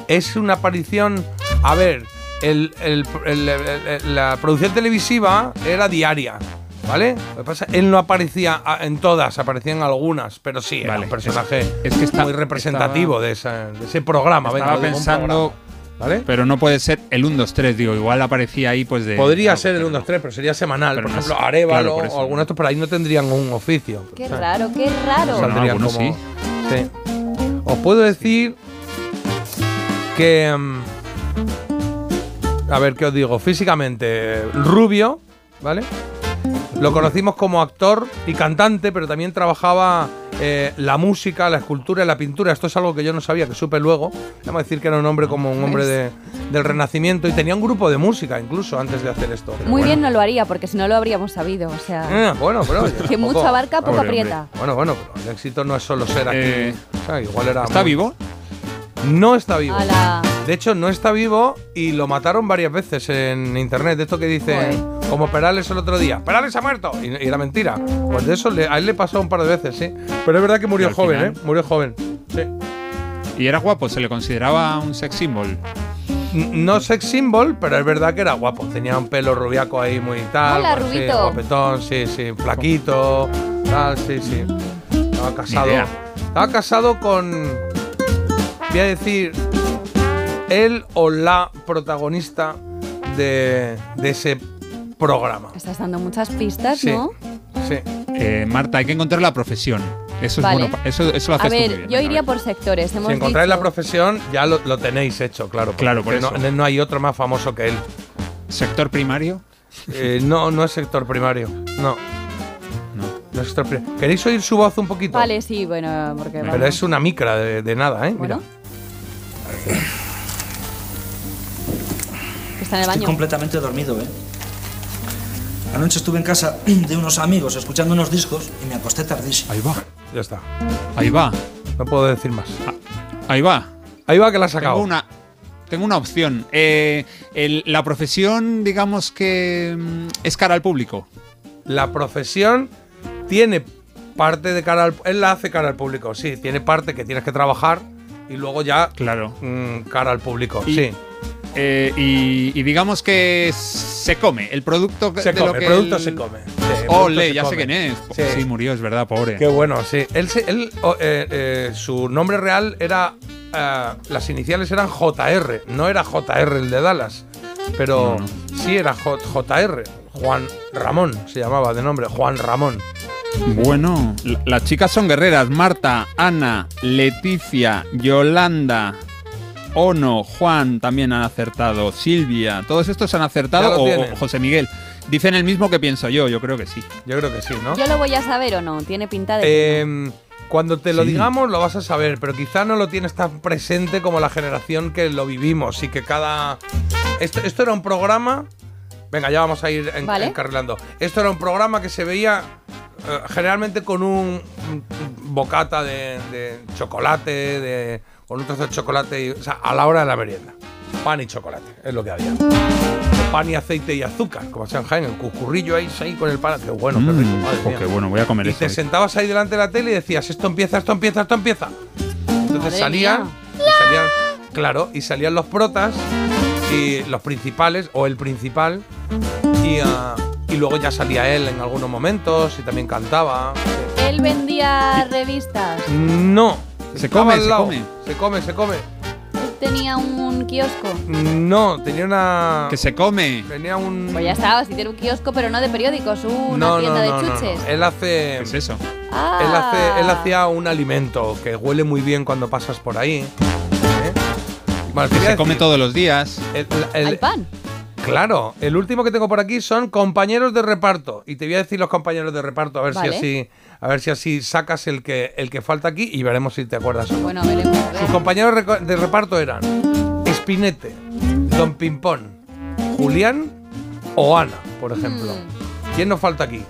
Es una aparición. A ver, el- el- el- el- el- la producción televisiva era diaria. ¿Vale? Lo que pasa, él no aparecía en todas, aparecía en algunas, pero sí, era Vale, un personaje es que está- muy representativo de, esa- de ese programa. venga, Estaba un pensando, programa. ¿Vale? Pero no puede ser el 1, 2, 3, digo, igual aparecía ahí pues de... Podría algo, ser el pero 1, 2, 3, pero sería semanal. Pero por no ejemplo, es- Arevalo claro, o algunos de estos por ahí no tendrían un oficio. Qué O sea, raro, qué raro. saldrían algunos como- sí. sí. Os puedo decir que. mm, a ver qué os digo. Físicamente, rubio, ¿vale? Lo conocimos como actor y cantante, pero también trabajaba eh, la música, la escultura y la pintura. Esto es algo que yo no sabía, que supe luego. Vamos a decir que era un hombre como un hombre de- del Renacimiento y tenía un grupo de música incluso antes de hacer esto. Pero Muy bueno. bien no lo haría, porque si no lo habríamos sabido. O sea, Eh, bueno, pero. (laughs) que mucho abarca, poco hombre. aprieta. Bueno, bueno, pero el éxito no es solo ser aquí. Eh, O sea, igual era ¿Está muy- vivo? No está vivo. Ala. De hecho, no está vivo y lo mataron varias veces en internet. De esto que dicen, como Perales el otro día, Perales ha muerto. Y, y era mentira. Pues de eso le- a él le pasó un par de veces, sí. Pero es verdad que murió joven, final- ¿eh? Murió joven. Sí. Y era guapo, se le consideraba un sex symbol. No sex symbol, pero es verdad que era guapo. Tenía un pelo rubiaco ahí muy tal. Hola, pues, sí, Rubito. guapetón, sí, sí, flaquito, tal, sí, sí. Estaba casado. Estaba casado con. Voy a decir. Él o la protagonista de, de ese programa. Estás dando muchas pistas, Sí. ¿no? Sí. Eh, Marta, hay que encontrar la profesión. Eso es bueno. Eso, eso lo A haces tú muy ver, bien. yo iría a ver. por sectores. Hemos Si encontráis dicho- la profesión, ya lo, lo tenéis hecho, claro. Claro, por no, eso. no hay otro más famoso que él. ¿Sector primario? Eh, no, no es sector primario. No. No es sector primario. ¿Queréis oír su voz un poquito? Vale, sí, bueno, porque. Pero vamos. es una micra de, de nada, ¿eh? Bueno. Mira. Está en el Estoy completamente dormido, ¿eh? Anoche estuve en casa (clears throat) de unos amigos escuchando unos discos y me acosté tardísimo. Ahí va. Ya está. Ahí va. No puedo decir más. Ahí va. Ahí va que la has sacado. Tengo una, tengo una opción. Eh, el- la profesión, digamos que mm, es cara al público. La profesión tiene parte de cara al... Él la hace cara al público, sí. Tiene parte que tienes que trabajar y luego ya... Claro. mm, cara al público, Y- sí. Eh, y, y digamos que se come. El producto que- Se de come, lo que el producto él- se come. Sí, el Ole, ya sé quién es. Sí. Sí. murió, es verdad, pobre. Qué bueno, sí. Él, oh, eh, eh, su nombre real era. las iniciales eran JR, no era JR el de Dallas, pero sí era J- JR. Juan Ramón se llamaba de nombre, Juan Ramón. Bueno, la- las chicas son guerreras. Marta, Ana, Leticia, Yolanda, Ono, Juan también han acertado. Silvia, todos estos han acertado. O, José Miguel. Dicen el mismo que pienso yo, yo creo que sí. Yo creo que sí, ¿no? ¿Yo lo voy a saber o no? Tiene pinta de. Eh, cuando te lo Sí. digamos lo vas a saber, pero quizá no lo tienes tan presente como la generación que lo vivimos y que cada... Esto, esto era un programa... Venga, ya vamos a ir en- Vale. encarrilando. Esto era un programa que se veía eh, generalmente con un, un bocata de, de chocolate, de, con un trozo de chocolate, y- o sea, a la hora de la merienda. Pan y chocolate, es lo que había. Pan y aceite y azúcar, como se en Jaén, el cucurrillo ahí, ahí con el pan. Qué bueno, qué rico, Mm, madre oh, mía. qué bueno, voy a comer Y eso. te sentabas ahí delante de la tele y decías, esto empieza, esto empieza, esto empieza. Entonces Madre salían, mía. y salían, claro, y salían los protas y los principales, o el principal, y, ah, y luego ya salía él en algunos momentos y también cantaba. Él vendía revistas. No. Se come, al se come. Se come, se come. Él tenía un kiosco. No, tenía una. Que se come. Tenía un. Pues ya estaba, si tiene un kiosco, pero no de periódicos, una no, tienda no, no, de no, chuches. no. Él hace. ¿Qué es eso? Ah. Él, hace, él hacía un alimento que huele muy bien cuando pasas por ahí. ¿eh? Bueno, Que se come todos los días. el- el- Hay pan. Claro, el último que tengo por aquí son compañeros de reparto. Y te voy a decir los compañeros de reparto, a ver Vale. si así. A ver si así sacas el que, el que falta aquí y veremos si te acuerdas o no. Bueno, veremos. Sus compañeros de reparto eran Espinete, Don Pimpón, Julián o Ana, por ejemplo. Mm. ¿Quién nos falta aquí?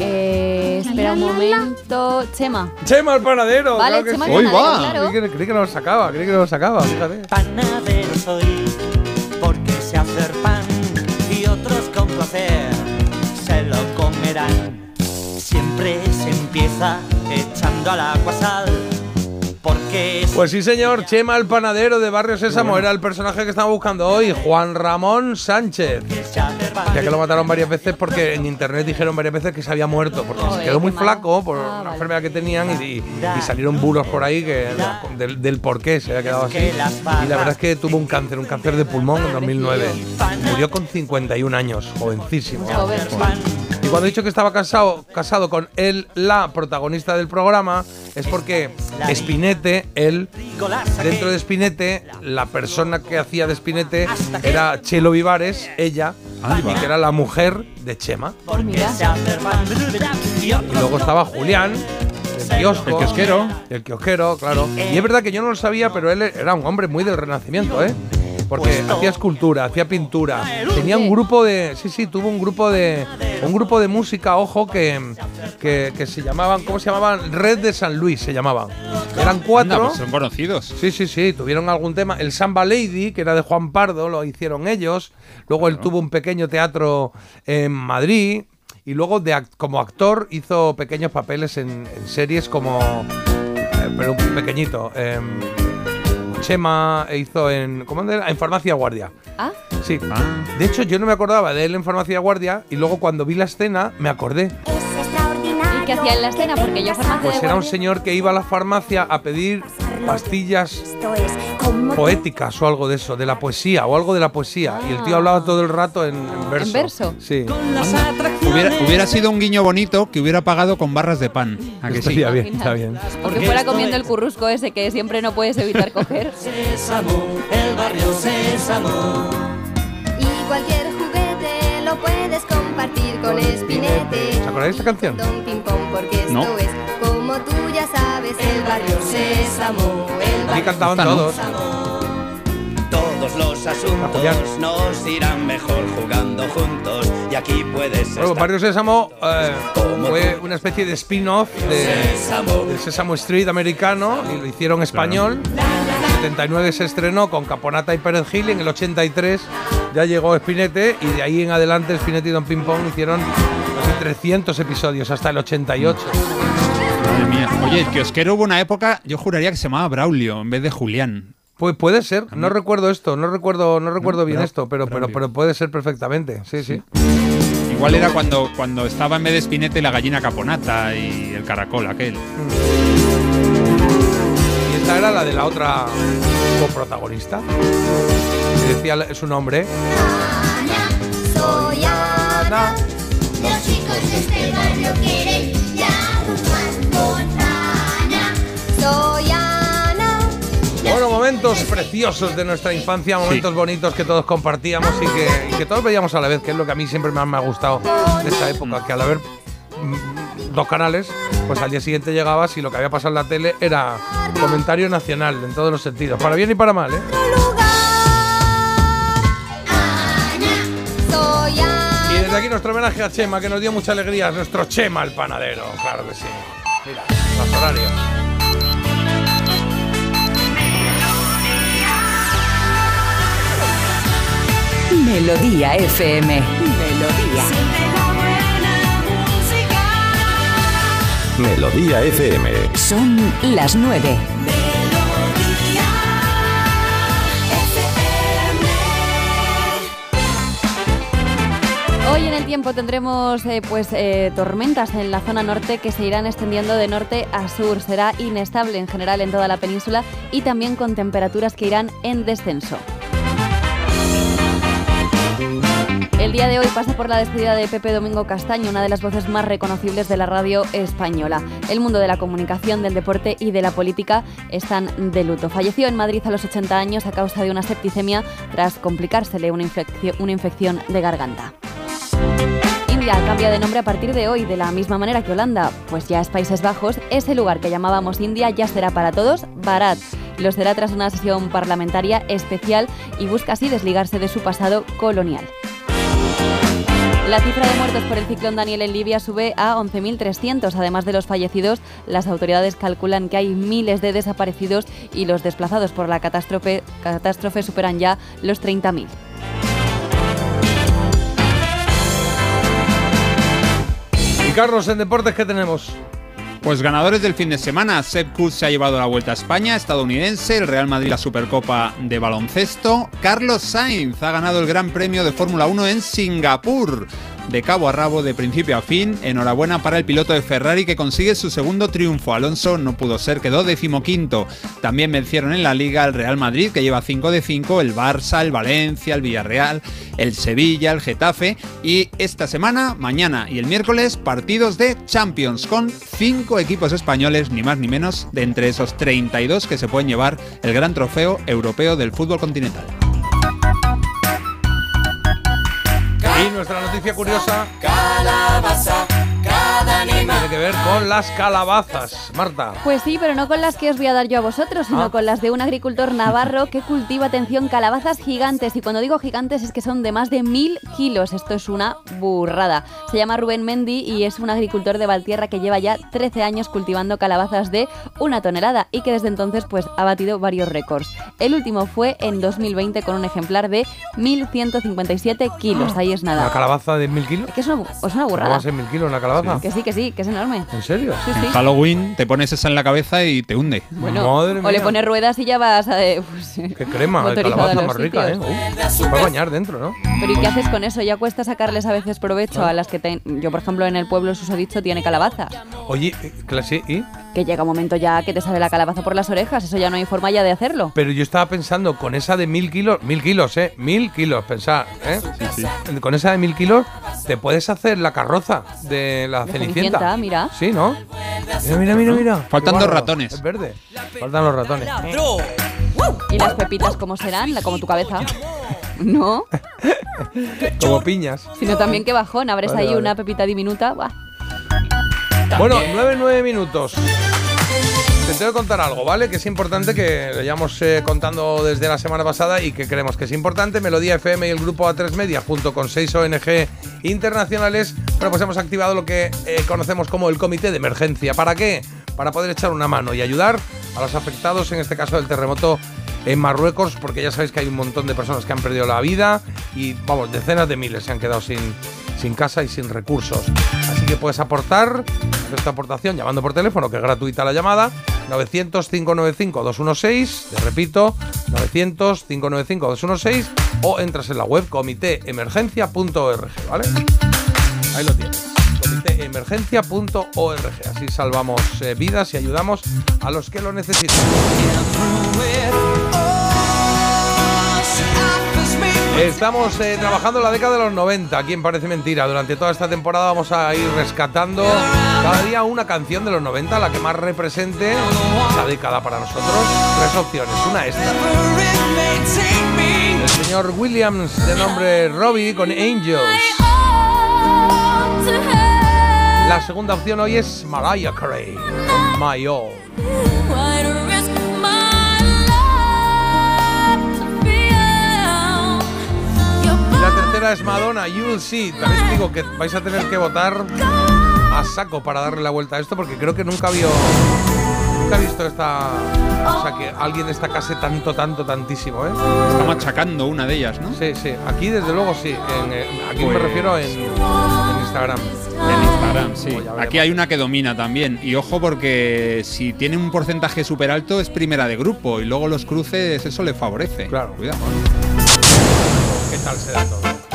Eh, espera un momento. Chema. Chema el panadero. Vale, claro que sí. el panadero, va. claro. Creí que, creí que no lo sacaba, creí que no lo sacaba, fíjate. Panadero soy, porque sé hacer pan y otros con placer lo comerán. Siempre se empieza echando al agua sal, porque Pues sí, señor, Chema el panadero de Barrio Sésamo era el personaje que estaba buscando hoy, Juan Ramón Sánchez. Ya que lo mataron varias veces porque en internet dijeron varias veces que se había muerto, porque se quedó muy flaco por una enfermedad que tenían y, y- y salieron bulos por ahí que, del, del por qué se había quedado así. Y la verdad es que tuvo un cáncer, un cáncer de pulmón en 2009. Murió con 51 años, jovencísimo. Joven. Y cuando he dicho que estaba casado, casado con él, la protagonista del programa, es porque Spinete, él, dentro de Spinete, la persona que hacía de Spinete era Chelo Vivares, ella, y que era la mujer de Chema. Y luego estaba Julián, el kiosco. El kiosquero. El kiosquero, claro. Y es verdad que yo no lo sabía, pero él era un hombre muy del Renacimiento, ¿eh? Porque hacía escultura, hacía pintura. Tenía un grupo de. Sí, sí, tuvo un grupo de. Un grupo de música, ojo, que, que, que se llamaban. ¿Cómo se llamaban? Red de San Luis se llamaban. Eran cuatro. Anda, pues son conocidos. Sí, sí, sí, tuvieron algún tema. El Samba Lady, que era de Juan Pardo, lo hicieron ellos. Luego él tuvo un pequeño teatro en Madrid. Y luego de act- como actor hizo pequeños papeles en, en series como... eh, pero un pequeñito. em, Chema hizo en... ¿Cómo era? En Farmacia Guardia. Ah, Sí. De hecho, yo no me acordaba de él en Farmacia Guardia y luego cuando vi la escena me acordé. ¿y qué hacía en la escena? Porque yo farmacia Pues de era un señor que iba a la farmacia a pedir pastillas poéticas o algo de eso, de la poesía o algo de la poesía. Y el tío hablaba todo el rato en, en verso. ¿En verso? Sí. Hubiera, hubiera sido un guiño bonito que hubiera pagado con barras de pan. ¿A que sí? Estaría bien, está bien. Porque fuera comiendo el currusco ese que siempre no puedes evitar coger. (laughs) Sésamo, el barrio Sésamo. Y cualquier juguete lo puedes compartir con Espinete. ¿Os acordáis de esta canción? Don Ping Pong, porque esto No. Sabes, el barrio Sésamo. El Aquí barrio cantaban Sésamo. todos. Todos los asuntos nos irán mejor jugando juntos y aquí puedes Bueno, estar. Barrio Sésamo eh, fue una especie de spin-off de, Sésamo. del Sésamo Street americano y lo hicieron español. En el 79 se estrenó con Caponata y Pérez Gil y en el 83 ya llegó Spinete y de ahí en adelante Spinete y Don Ping Pong hicieron casi 300 episodios hasta el 88. Mía. Oye, el kiosquero hubo una época, yo juraría que se llamaba Braulio en vez de Julián. Pues puede ser, no recuerdo esto, no recuerdo, no recuerdo bien Bra- esto, pero, pero, Braulio. pero puede ser perfectamente, sí, sí. Igual era cuando, cuando estaba en vez de Spinete la gallina caponata y el caracol aquel. Y esta era la de la otra coprotagonista, que decía su nombre. Soy Ana. Los chicos de este barrio Bueno, momentos preciosos de nuestra infancia, momentos bonitos que todos compartíamos y que, y que todos veíamos a la vez, que es lo que a mí siempre más me ha gustado de esa época, que al haber mm, dos canales, pues al día siguiente llegabas y lo que había pasado en la tele era comentario nacional en todos los sentidos, para bien y para mal, ¿eh? Y desde aquí nuestro homenaje a Chema, que nos dio mucha alegría, nuestro Chema el panadero, claro que sí. Mira, los horarios. Melodía FM. Melodía. Melodía FM. Son las nueve. Hoy en el tiempo tendremos eh, pues eh, tormentas en la zona norte que se irán extendiendo de norte a sur. Será inestable en general en toda la península y también con temperaturas que irán en descenso. El día de hoy pasa por la despedida de Pepe Domingo Castaño, una de las voces más reconocibles de la radio española. El mundo de la comunicación, del deporte y de la política están de luto. Falleció en Madrid a los 80 años a causa de una septicemia tras complicársele una, infección de garganta. India cambia de nombre a partir de hoy, de la misma manera que Holanda, pues ya es Países Bajos. Ese lugar que llamábamos India ya será para todos Bharat. Lo será tras una sesión parlamentaria especial y busca así desligarse de su pasado colonial. La cifra de muertos por el ciclón Daniel en Libia sube a 11.300. Además de los fallecidos, las autoridades calculan que hay miles de desaparecidos y los desplazados por la catástrofe, superan ya los 30.000. Y Carlos, en deportes, ¿qué tenemos? Pues ganadores del fin de semana, Sepp Kuss se ha llevado la Vuelta a España, estadounidense, el Real Madrid la Supercopa de baloncesto, Carlos Sainz ha ganado el Gran Premio de Fórmula 1 en Singapur. De cabo a rabo, de principio a fin, enhorabuena para el piloto de Ferrari que consigue su segundo triunfo. Alonso no pudo ser, quedó decimoquinto. También vencieron en la Liga el Real Madrid, que lleva 5 de 5, el Barça, el Valencia, el Villarreal, el Sevilla, el Getafe. Y esta semana, mañana y el miércoles, partidos de Champions con 5 equipos españoles, ni más ni menos, de entre esos 32 que se pueden llevar el gran trofeo europeo del fútbol continental. Y nuestra noticia curiosa Calabaza. Tiene que ver con las calabazas. Marta. Pues sí, pero no con las que os voy a dar yo a vosotros, sino Ah. con las de un agricultor navarro que cultiva, atención, calabazas gigantes. Y cuando digo gigantes es que son de más de mil kilos. Esto es una burrada. Se llama Rubén Mendy y es un agricultor de Valtierra que lleva ya 13 años cultivando calabazas de una tonelada y que desde entonces pues ha batido varios récords. El último fue en 2020 con un ejemplar de 1157 kilos. Ahí es ¿Una nada. calabaza de mil kilos? Que es una, es una ¿Cómo va burrada. a ser kilos una calabaza? Que sí, que sí, que es enorme. ¿En serio? Sí, sí. En Halloween te pones esa en la cabeza y te hunde. Bueno, Madre o le pones ruedas y ya vas a... eh, pues, Qué crema de a calabaza más rica, ¿eh? Uh, se puede bañar dentro, ¿no? Pero ¿y qué haces con eso? Ya cuesta sacarles a veces provecho a las que ten- yo por ejemplo en el pueblo susodicho tiene calabazas. Oye, eh, clase, ¿y? Que llega un momento ya que te sale la calabaza por las orejas, eso ya no hay forma ya de hacerlo. Pero yo estaba pensando, con esa de mil kilos, mil kilos, ¿eh? Mil kilos, pensar, ¿eh? Con esa de mil kilos, te puedes hacer la carroza de la De Cenicienta. Cenicienta, mira. Sí, ¿no? Mira, mira, mira, mira. Faltan Qué dos bárbaro. ratones. Es verde. Faltan los ratones. ¿Y las pepitas cómo serán? La- Como tu cabeza. (laughs) No, (laughs) Como piñas. sino también que bajón, abres Vale, ahí vale. una pepita diminuta. ¡buah! Bueno, 9, 9 minutos. Te tengo que contar algo, ¿vale? Que es importante, que lo llevamos eh, contando desde la semana pasada y que creemos que es importante. Melodía FM y el grupo A3 Media, junto con seis ONG internacionales, bueno, pues hemos activado lo que eh, conocemos como el Comité de Emergencia. ¿Para qué? Para poder echar una mano y ayudar a los afectados, en este caso del terremoto en Marruecos, porque ya sabéis que hay un montón de personas que han perdido la vida y, vamos, decenas de miles se han quedado sin, sin casa y sin recursos. Así que puedes aportar esta aportación llamando por teléfono, que es gratuita la llamada, 900-595-216, te repito, 900-595-216, o entras en la web comitéemergencia.org, ¿vale? Ahí lo tienes. Comitéemergencia.org. Así salvamos eh, vidas y ayudamos a los que lo necesitan. Estamos eh, trabajando en la década de los 90, aquí en Parece Mentira. Durante toda esta temporada vamos a ir rescatando cada día una canción de los 90, la que más represente esa década para nosotros. Tres opciones, una esta. El señor Williams, de nombre Robbie, con Angels. La segunda opción hoy es Mariah Carey, My All. Y la tercera es Madonna, You'll See. También os digo que vais a tener que votar a saco para darle la vuelta a esto porque creo que nunca había nunca he visto esta o sea que alguien destacase tanto tanto tantísimo, ¿eh? Está machacando una de ellas, ¿no? Sí, sí. Aquí desde luego sí. En, eh, aquí me Pues- refiero en, en Instagram. En Instagram, sí. Pues. Aquí hay una que domina también. Y ojo porque si tiene un porcentaje súper alto es primera de grupo y luego los cruces eso le favorece. Claro. Cuidado. ¿Qué tal se da todo?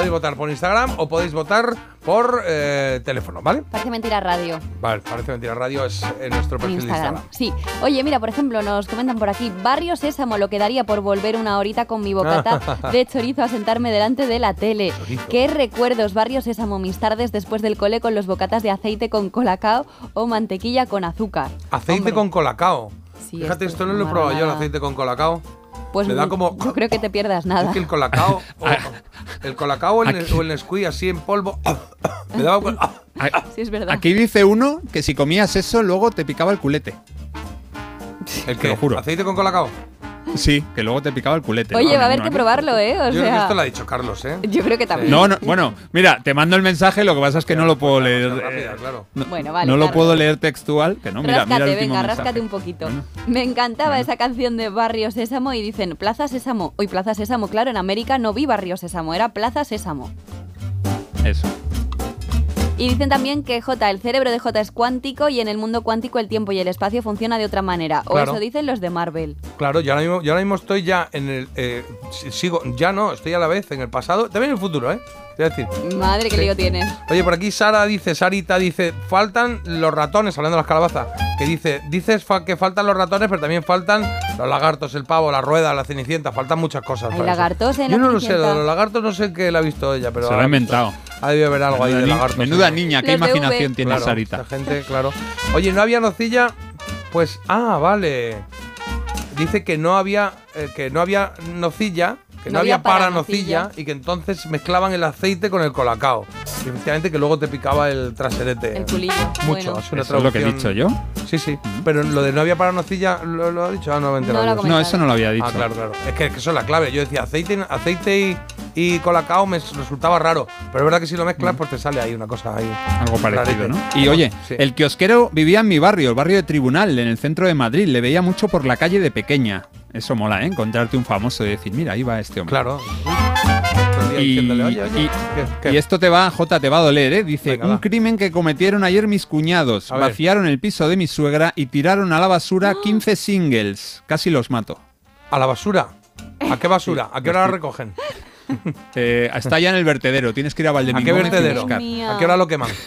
Podéis votar por Instagram o podéis votar por eh, teléfono, ¿vale? Parece mentira radio. Vale, parece mentira radio es en nuestro En perfil de Instagram. Instagram. Sí. Oye, mira, por ejemplo, nos comentan por aquí, Barrio Sésamo, lo que daría por volver una horita con mi bocata (laughs) de chorizo a sentarme delante de la tele. Chorizo. Qué recuerdos, Barrio Sésamo, mis tardes después del cole con los bocatas de aceite con colacao o mantequilla con azúcar. Aceite Hombre. con colacao. Sí, Fíjate, esto esto es no lo he probado yo, el aceite con colacao. Pues Le da mm, como- yo creo que te pierdas nada. Es que el colacao, (laughs) o, el colacao o el, o así en polvo, (coughs) me daba con- (laughs) Sí, es verdad. Aquí dice uno que si comías eso luego te picaba el culete. ¿El Te lo juro. ¿Aceite con colacao? Sí, que luego te picaba el culete. Oye, No, va a haber que probarlo, ¿eh? O Yo creo que sea, esto lo ha dicho Carlos, ¿eh? yo creo que también. No, no, bueno, mira, te mando el mensaje, lo que pasa es que no lo puedo leer. rápida, eh, claro. No, Bueno, vale, no lo puedo leer textual, que no, mira, ráscate, mira el último venga, mensaje. ráscate un poquito. Bueno. Me encantaba esa canción de Barrio Sésamo y dicen Plaza Sésamo. Hoy Plaza Sésamo, claro, en América no vi Barrio Sésamo, era Plaza Sésamo. Eso. Y dicen también que J, el cerebro de J es cuántico y en el mundo cuántico el tiempo y el espacio funciona de otra manera. O Claro. eso dicen los de Marvel. Claro, yo ahora mismo, yo ahora mismo estoy ya en el. eh, si- sigo, ya no, estoy a la vez en el pasado, también en el futuro, ¿eh? Te voy a decir. Madre, qué Sí. lío tienes. Oye, por aquí Sara dice, Sarita dice, faltan los ratones, hablando de las calabazas, que dice, dices fa- que faltan los ratones, pero también faltan los lagartos, el pavo, la rueda, la cenicienta, faltan muchas cosas. ¿Hay lagartos en Yo la no lo sé, de los lagartos no sé qué la ha visto ella, pero... Se lo ha inventado. Ha debido haber algo ahí Menuda de ni- lagartos. menuda niña, qué Los de imaginación tiene Claro, Sarita. gente, claro. Oye, ¿no había nocilla? Pues, ah, vale. Dice que no había, eh, que no había nocilla, que no, No había, paranocilla y que entonces mezclaban el aceite con el colacao. Y efectivamente que luego te picaba el traserete. El culillo. Mucho, Bueno. es una Eso es lo que he dicho yo. Sí, sí. Pero lo de no había paranocilla, ¿lo, lo ha dicho? Ah, no me No lo. No, eso no lo había dicho. Ah, claro, claro. Es que, que eso es la clave. Yo decía aceite, aceite y, y colacao me resultaba raro. Pero es verdad que si lo mezclas, pues te sale ahí una cosa ahí. Algo parecido, rarete. ¿no? Y oye, Sí. el kiosquero vivía en mi barrio, el barrio de Tribunal, en el centro de Madrid. Le veía mucho por la calle de pequeña. Eso mola, ¿eh? Encontrarte un famoso y decir, mira, ahí va este hombre. Claro. Y, diciéndole, "Oye, oye, y- ¿qué- qué?". y esto te va, J, te va a doler, ¿eh? Dice, Venga, un va. crimen que cometieron ayer mis cuñados. A ver. Vaciaron el piso de mi suegra y tiraron a la basura ¡Ah! 15 singles. Casi los mato. ¿A la basura? ¿A qué basura? ¿A qué hora la recogen? (laughs) Eh, está ya en el vertedero, tienes que ir a ¿A Valdemingón. qué vertedero? ¿A qué hora lo queman? (laughs)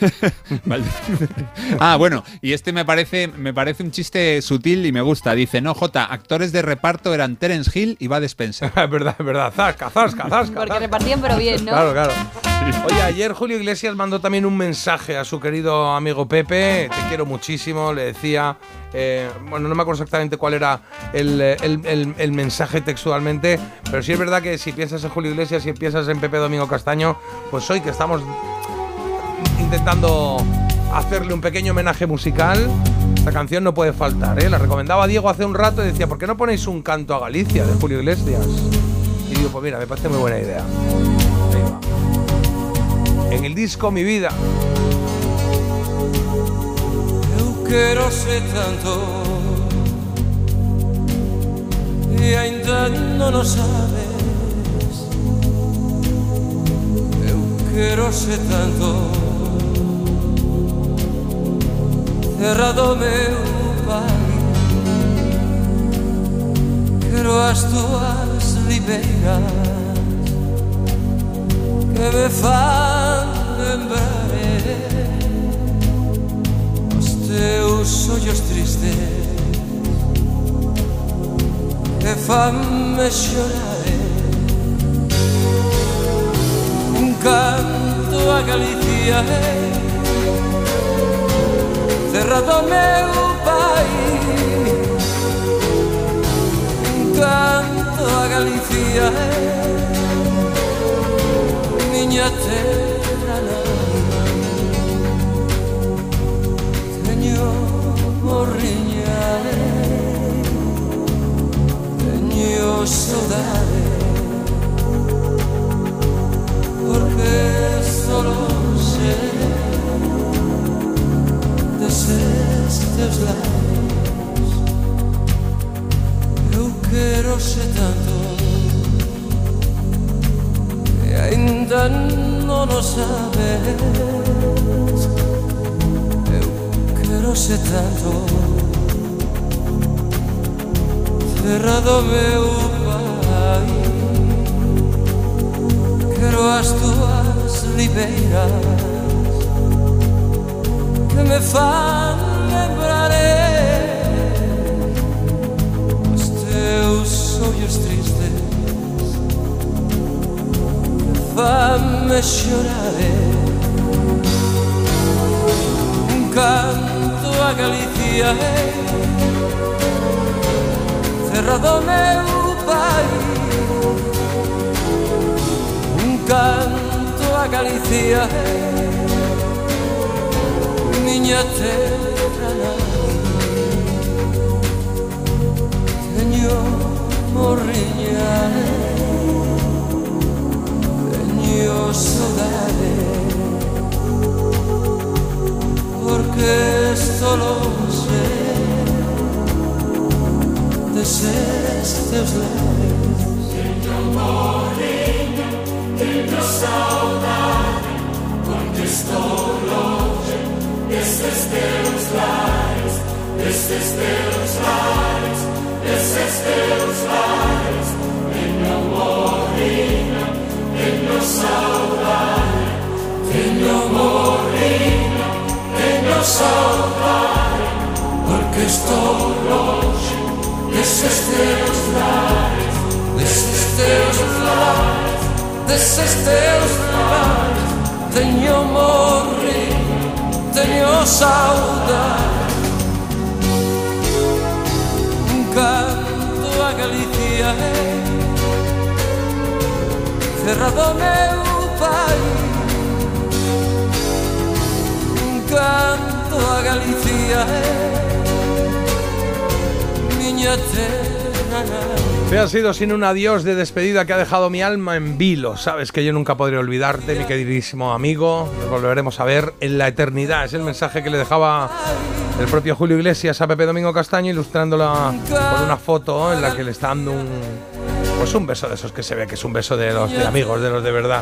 Ah, bueno, y este me parece, me parece un chiste sutil y me gusta. Dice, no, J, actores de reparto eran Terence Hill y Bud Spencer. (laughs) es verdad, es verdad. Zasca, zasca, zasca. Porque repartían, pero bien, ¿no? Claro, claro. Oye, ayer Julio Iglesias mandó también un mensaje a su querido amigo Pepe. Te quiero muchísimo, le decía. Eh, bueno, no me acuerdo exactamente cuál era el, el- el- mensaje textualmente, pero sí es verdad que si piensas en Julio Iglesias y piensas en Pepe Domingo Castaño, pues hoy que estamos intentando hacerle un pequeño homenaje musical, esta canción no puede faltar. ¿eh? La recomendaba Diego hace un rato y decía, ¿por qué no ponéis un canto a Galicia de Julio Iglesias? Y digo, pues mira, me parece muy buena idea. Ahí va. En el disco Mi Vida. Chierose tanto. E ainda non o sabes. Eu querose tanto. Cerrado meu pai. Quero as tuas ribeiras. Que me fan lembrar teus ollos tristes. E fanme xorar Un canto a Galicia eh. Terra do meu país. Un canto a Galicia eh. Miña terra regnare degno sodare perché solo se desestes lares eu quero ser tanto e ainda non lo sabes Quedarose tanto. Cerrado meu pai Quero as túas libeiras Que me fan lembrar Os teus ollos tristes Que fan me chorar Un canto a Galicia hey, Cerrado meu país. Un canto a Galicia hey, Miña terra Teño morriña hey, Teño saudade que solo sé de seres teus leves. Dentro morena, dentro saudade, quando estou longe desses teus lares, desses teus lares, desses teus lares. Dentro morena, dentro saudade, dentro morena. Tenho saudade, porque estou longe desses teus lares, desses teus lares, desses teus lares, tenho morrina, tenho saudade. canto a Galicia Cerrado meu país Canto a Galicia Miña terra Te ha sido sin un adiós de despedida que ha dejado mi alma en vilo. Sabes que yo nunca podré olvidarte, mi queridísimo amigo. Nos volveremos a ver en la eternidad. Es el mensaje que le dejaba el propio Julio Iglesias a Pepe Domingo Castaño, ilustrándola con una foto en la que le está dando un. Pues un beso de esos que se ve que es un beso de los de amigos, de los de verdad.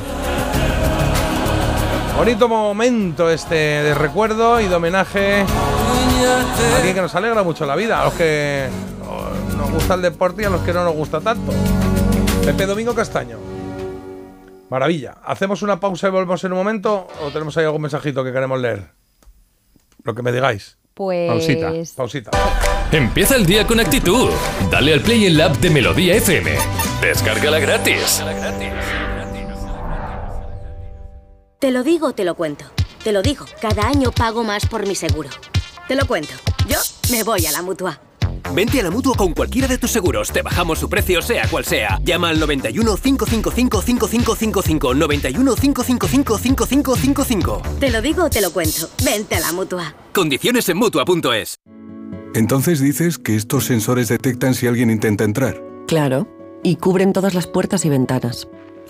Bonito momento este de recuerdo y de homenaje a alguien que nos alegra mucho la vida, a los que nos gusta el deporte y a los que no nos gusta tanto. Pepe Domingo Castaño. Maravilla. ¿Hacemos una pausa y volvemos en un momento o tenemos ahí algún mensajito que queremos leer? Lo que me digáis. Pues. Pausita, pausita. Empieza el día con actitud. Dale al play en la app de Melodía FM. Descárgala gratis. Te lo digo, te lo cuento. Te lo digo, cada año pago más por mi seguro. Te lo cuento. Yo me voy a la mutua. Vente a la mutua con cualquiera de tus seguros. Te bajamos su precio, sea cual sea. Llama al 91 555 5555. 91 555 5555. Te lo digo, te lo cuento. Vente a la mutua. Condiciones en mutua.es. Entonces dices que estos sensores detectan si alguien intenta entrar. Claro, y cubren todas las puertas y ventanas.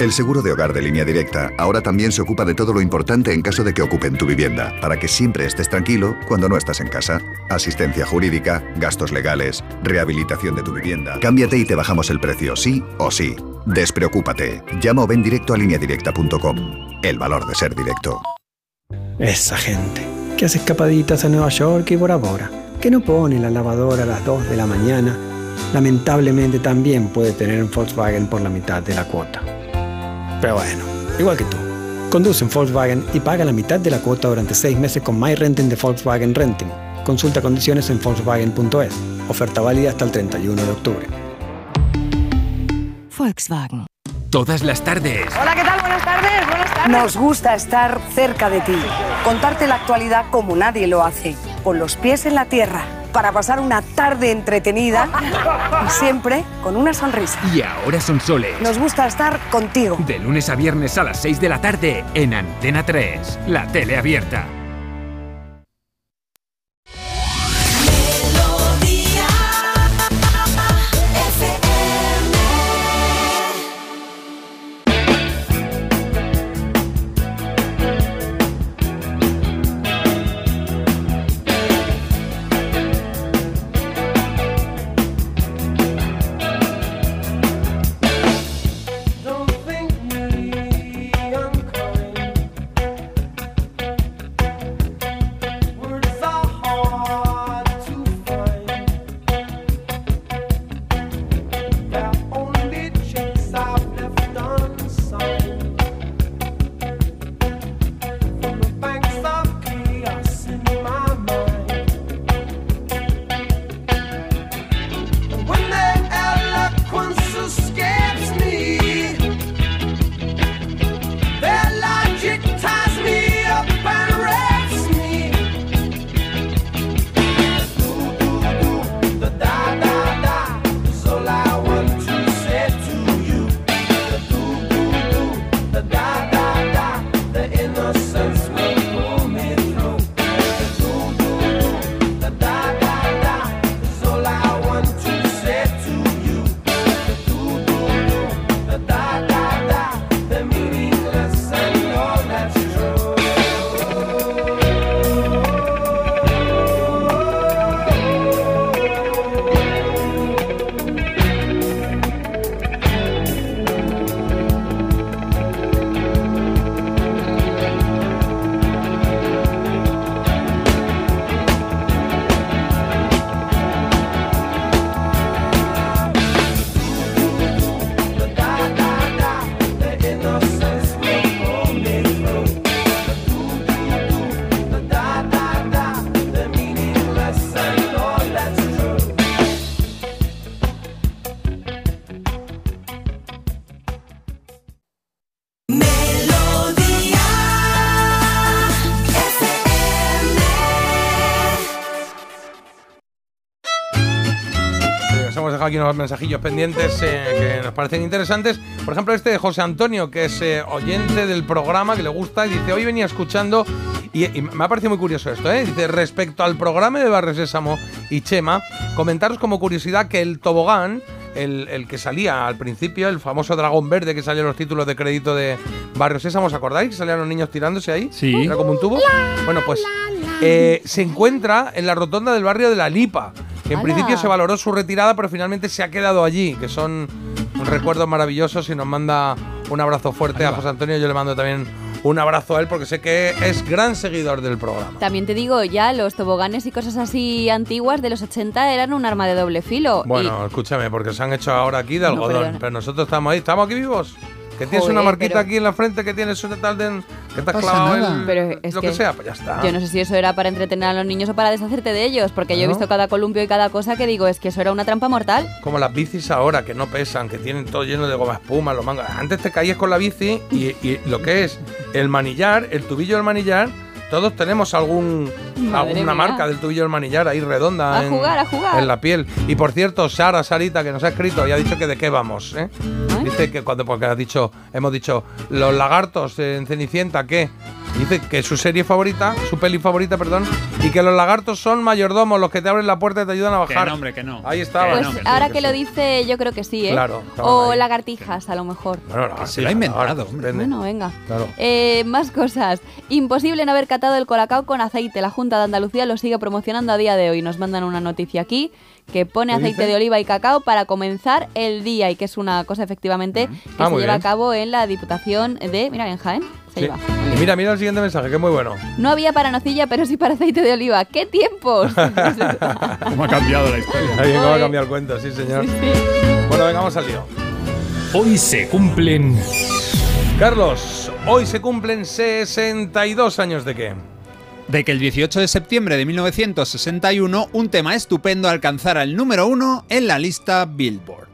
El seguro de hogar de línea directa ahora también se ocupa de todo lo importante en caso de que ocupen tu vivienda, para que siempre estés tranquilo cuando no estás en casa. Asistencia jurídica, gastos legales, rehabilitación de tu vivienda. Cámbiate y te bajamos el precio, sí o sí. Despreocúpate. Llama o ven directo a lineadirecta.com. El valor de ser directo. Esa gente que hace escapaditas a Nueva York y Bora Bora, que no pone la lavadora a las 2 de la mañana, lamentablemente también puede tener un Volkswagen por la mitad de la cuota. Pero bueno, igual que tú. Conduce un Volkswagen y paga la mitad de la cuota durante 6 meses con My Renting de Volkswagen Renting. Consulta condiciones en Volkswagen.es. Oferta válida hasta el 31 de octubre. Volkswagen. Todas las tardes. Hola, ¿qué tal? Buenas tardes, buenas tardes. Nos gusta estar cerca de ti, contarte la actualidad como nadie lo hace, con los pies en la tierra, para pasar una tarde entretenida y (laughs) siempre con una sonrisa. Y ahora son soles. Nos gusta estar contigo. De lunes a viernes a las 6 de la tarde en Antena 3, la tele abierta. Aquí unos mensajillos pendientes eh, que nos parecen interesantes. Por ejemplo, este de José Antonio, que es eh, oyente del programa, que le gusta, y dice, hoy venía escuchando, y, y me ha parecido muy curioso esto, ¿eh? Dice, respecto al programa de Barrio Sésamo y Chema, comentaros como curiosidad que el tobogán, el, el que salía al principio, el famoso dragón verde que salía en los títulos de crédito de Barrio Sésamo, ¿os acordáis? Que salían los niños tirándose ahí. Sí. Era como un tubo. Bueno, pues eh, se encuentra en la rotonda del barrio de La Lipa, que en ¡Hala! principio se valoró su retirada, pero finalmente se ha quedado allí, que son recuerdos maravillosos y nos manda un abrazo fuerte a José Antonio. Yo le mando también un abrazo a él porque sé que es gran seguidor del programa. También te digo, ya los toboganes y cosas así antiguas de los 80 eran un arma de doble filo. Bueno, escúchame, porque se han hecho ahora aquí de No, algodón, pero nosotros estamos ahí, estamos aquí vivos. Que tienes Joder, una marquita pero- aquí en la frente, que tienes un tal de que te has clavado nada. el- Pero es lo que, que sea, pues ya está. yo no sé si eso era para entretener a los niños o para deshacerte de ellos, porque yo he visto cada columpio y cada cosa que digo, es que eso era una trampa mortal. Como las bicis ahora, que no pesan, que tienen todo lleno de goma espuma, los mangas. Antes te caías con la bici y, y lo que es el manillar, el tubillo del manillar, todos tenemos algún Madre alguna mía. marca del tubillo del manillar ahí redonda A en, jugar, a jugar. en la piel. Y por cierto, Sara, Sarita, que nos ha escrito y ha dicho que de qué vamos, ¿eh? Dice que cuando porque ha dicho, hemos dicho, los lagartos en Cenicienta, ¿qué? Dice que su serie favorita, su peli favorita, perdón, y que los lagartos son mayordomos, los que te abren la puerta y te ayudan a Que bajar. no, hombre, que no. Ahí estaba. Pues ahora que, lo dice, yo creo que sí, ¿eh? Claro, o ahí. lagartijas, a lo mejor. Bueno, no, se lo ha inventado, hombre. Bueno, venga. Claro. Eh, más cosas. Imposible no haber catado el colacao con aceite. La Junta de Andalucía lo sigue promocionando a día de hoy. Nos mandan una noticia aquí que pone ¿Qué aceite dice? de oliva y cacao para comenzar el día y que es una cosa efectivamente que Ah, se lleva bien. a cabo en la Diputación de, mira, en Jaén. Se Sí. lleva. Y mira, mira el siguiente mensaje, que es muy bueno. No había para nocilla, pero sí para aceite de oliva. ¡Qué tiempos! (laughs) ¿Cómo ha cambiado la historia? Ahí cómo ha cambiado el cuento, sí, señor. Bueno, venga, vamos al lío. Hoy se cumplen. Carlos, hoy se cumplen 62 años de qué? De que el 18 de septiembre de 1961 un tema estupendo alcanzara el número uno en la lista Billboard.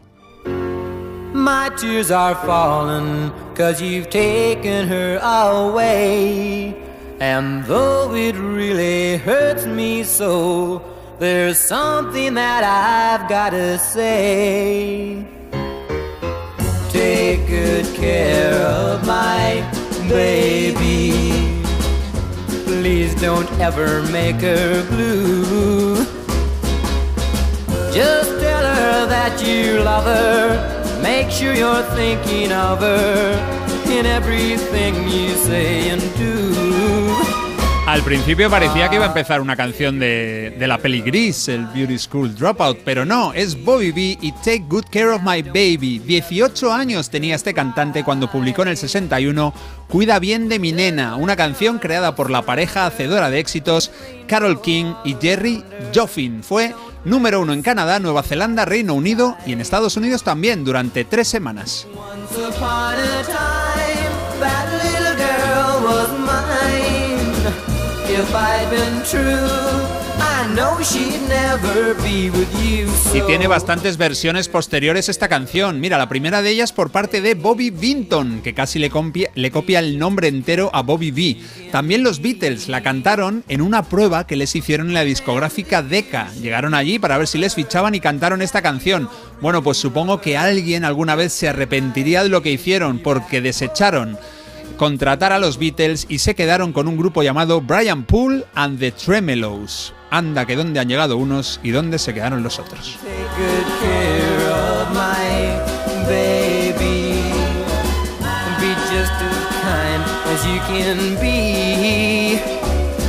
My tears are falling cause you've taken her away. And though it really hurts me so, there's something that I've gotta say. Take good care of my baby. Please don't ever make her blue. Just tell her that you love her. Make sure you're thinking of her in everything you say and do. Al principio parecía que iba a empezar una canción de, de la peli gris, el Beauty School Dropout, pero no, es Bobby B y Take Good Care of My Baby. 18 años tenía este cantante cuando publicó en el 61 Cuida bien de mi nena, una canción creada por la pareja hacedora de éxitos Carol King y Jerry Joffin. Fue número uno en Canadá, Nueva Zelanda, Reino Unido y en Estados Unidos también durante tres semanas. Y tiene bastantes versiones posteriores esta canción. Mira, la primera de ellas por parte de Bobby Vinton, que casi le copia, le copia el nombre entero a Bobby B. También los Beatles la cantaron en una prueba que les hicieron en la discográfica Decca. Llegaron allí para ver si les fichaban y cantaron esta canción. Bueno, pues supongo que alguien alguna vez se arrepentiría de lo que hicieron, porque desecharon contratar a los Beatles y se quedaron con un grupo llamado Brian Poole and the Tremelows. Anda que dónde han llegado unos y dónde se quedaron los otros. Take good care of my baby. Be just as kind as you can be.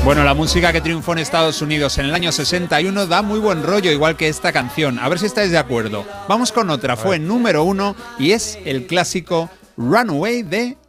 Bueno, la música que triunfó en Estados Unidos en el año 61 da muy buen rollo, igual que esta canción. A ver si estáis de acuerdo. Vamos con otra, fue número uno y es el clásico Runaway de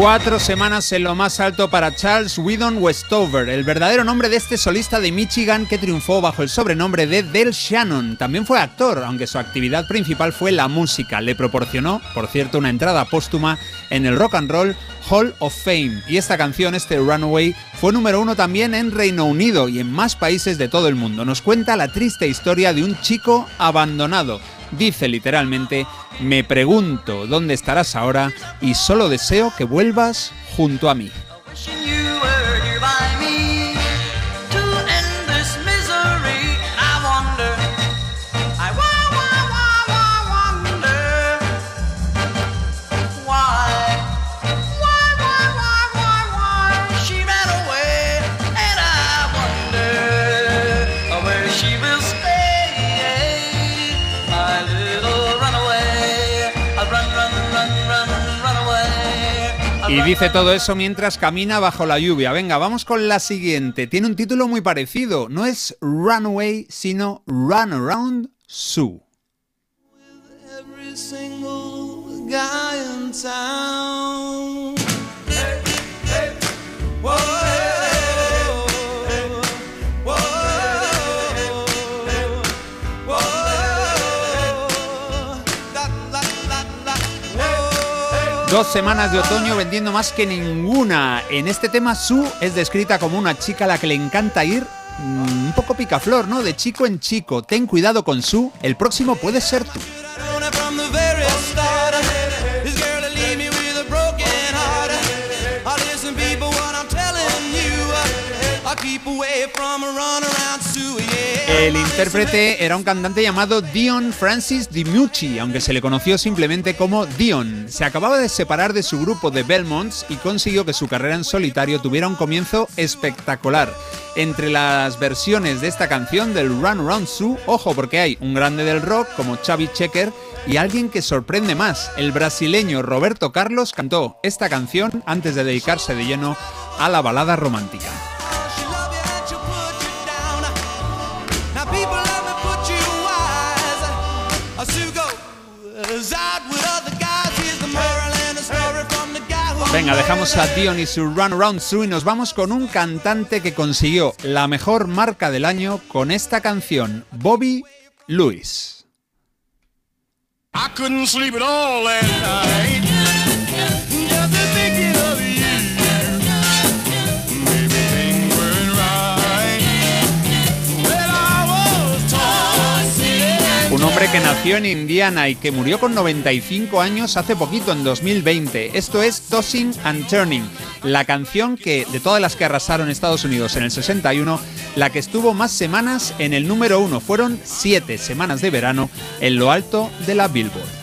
Cuatro semanas en lo más alto para Charles Whedon Westover, el verdadero nombre de este solista de Michigan que triunfó bajo el sobrenombre de Del Shannon. También fue actor, aunque su actividad principal fue la música. Le proporcionó, por cierto, una entrada póstuma en el Rock and Roll Hall of Fame. Y esta canción, este Runaway, fue número uno también en Reino Unido y en más países de todo el mundo. Nos cuenta la triste historia de un chico abandonado. Dice literalmente, me pregunto dónde estarás ahora y solo deseo que vuelvas junto a mí. Y dice todo eso mientras camina bajo la lluvia. Venga, vamos con la siguiente. Tiene un título muy parecido. No es Runaway, sino Run Around Sue. every single guy in town. Hey, hey, Dos semanas de otoño vendiendo más que ninguna. En este tema, Sue es descrita como una chica a la que le encanta ir mm, un poco picaflor, ¿no? De chico en chico. Ten cuidado con Sue, el próximo puede ser tú. Keep away from a run around Sue. El intérprete era un cantante llamado Dion Francis DiMucci, aunque se le conoció simplemente como Dion. Se acababa de separar de su grupo de Belmonts y consiguió que su carrera en solitario tuviera un comienzo espectacular. Entre las versiones de esta canción del Run Around Sue, ojo porque hay un grande del rock como Chavi Checker y alguien que sorprende más, el brasileño Roberto Carlos cantó esta canción antes de dedicarse de lleno a la balada romántica. Venga, dejamos a Dion y su Run Around Sue y nos vamos con un cantante que consiguió la mejor marca del año con esta canción, Bobby Lewis. Hombre que nació en Indiana y que murió con 95 años hace poquito, en 2020. Esto es Tossing and Turning, la canción que, de todas las que arrasaron Estados Unidos en el 61, la que estuvo más semanas en el número uno. Fueron siete semanas de verano en lo alto de la Billboard.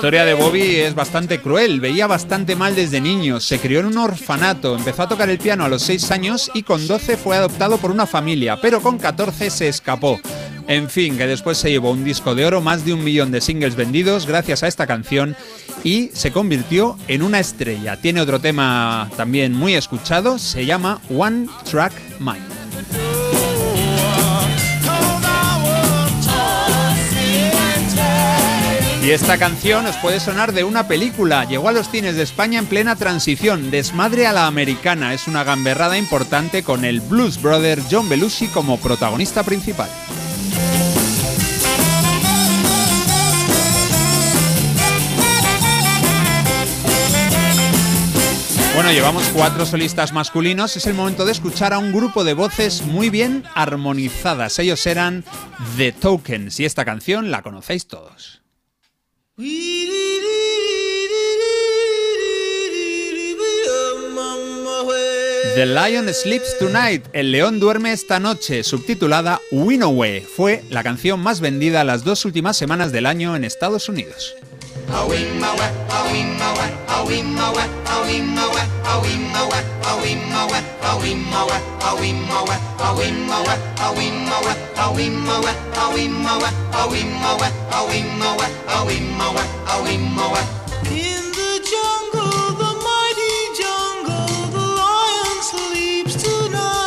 Historia de Bobby es bastante cruel, veía bastante mal desde niño, se crió en un orfanato, empezó a tocar el piano a los 6 años y con 12 fue adoptado por una familia, pero con 14 se escapó. En fin, que después se llevó un disco de oro, más de un millón de singles vendidos gracias a esta canción y se convirtió en una estrella. Tiene otro tema también muy escuchado, se llama One Track Mind. Y esta canción os puede sonar de una película. Llegó a los cines de España en plena transición. Desmadre a la americana. Es una gamberrada importante con el blues brother John Belushi como protagonista principal. Bueno, llevamos cuatro solistas masculinos. Es el momento de escuchar a un grupo de voces muy bien armonizadas. Ellos eran The Tokens y esta canción la conocéis todos. The Lion Sleeps Tonight, El León duerme esta noche, subtitulada Winaway, fue la canción más vendida las dos últimas semanas del año en Estados Unidos. In the jungle, the mighty jungle, the lion sleeps tonight.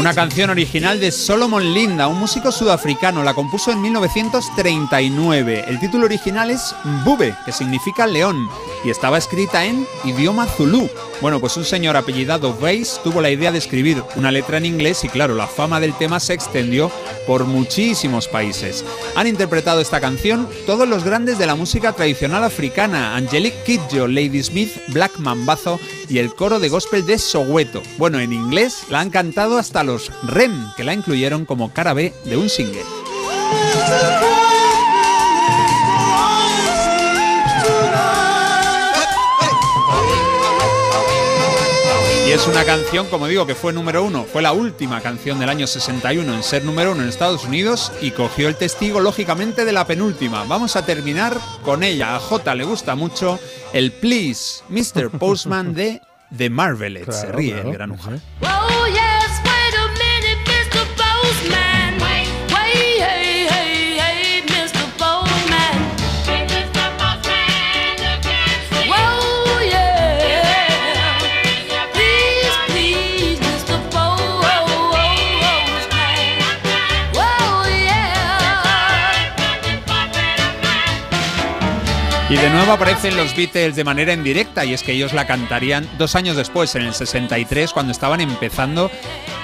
Una canción original de Solomon Linda, un músico sudafricano. La compuso en 1939. El título original es Bube, que significa león, y estaba escrita en idioma zulú. Bueno, pues un señor apellidado Weiss tuvo la idea de escribir una letra en inglés y claro, la fama del tema se extendió por muchísimos países. Han interpretado esta canción todos los grandes de la música tradicional africana, Angelique Kidjo, Lady Smith, Black Mambazo y el coro de gospel de Soweto. Bueno, en inglés la han cantado hasta los REM, que la incluyeron como cara B de un single. Y es una canción, como digo, que fue número uno. Fue la última canción del año 61 en ser número uno en Estados Unidos y cogió el testigo, lógicamente, de la penúltima. Vamos a terminar con ella. A J le gusta mucho el Please, Mr. Postman de The Marvelettes. Se ríe claro, el granuja. De nuevo aparecen los Beatles de manera indirecta, y es que ellos la cantarían dos años después, en el 63, cuando estaban empezando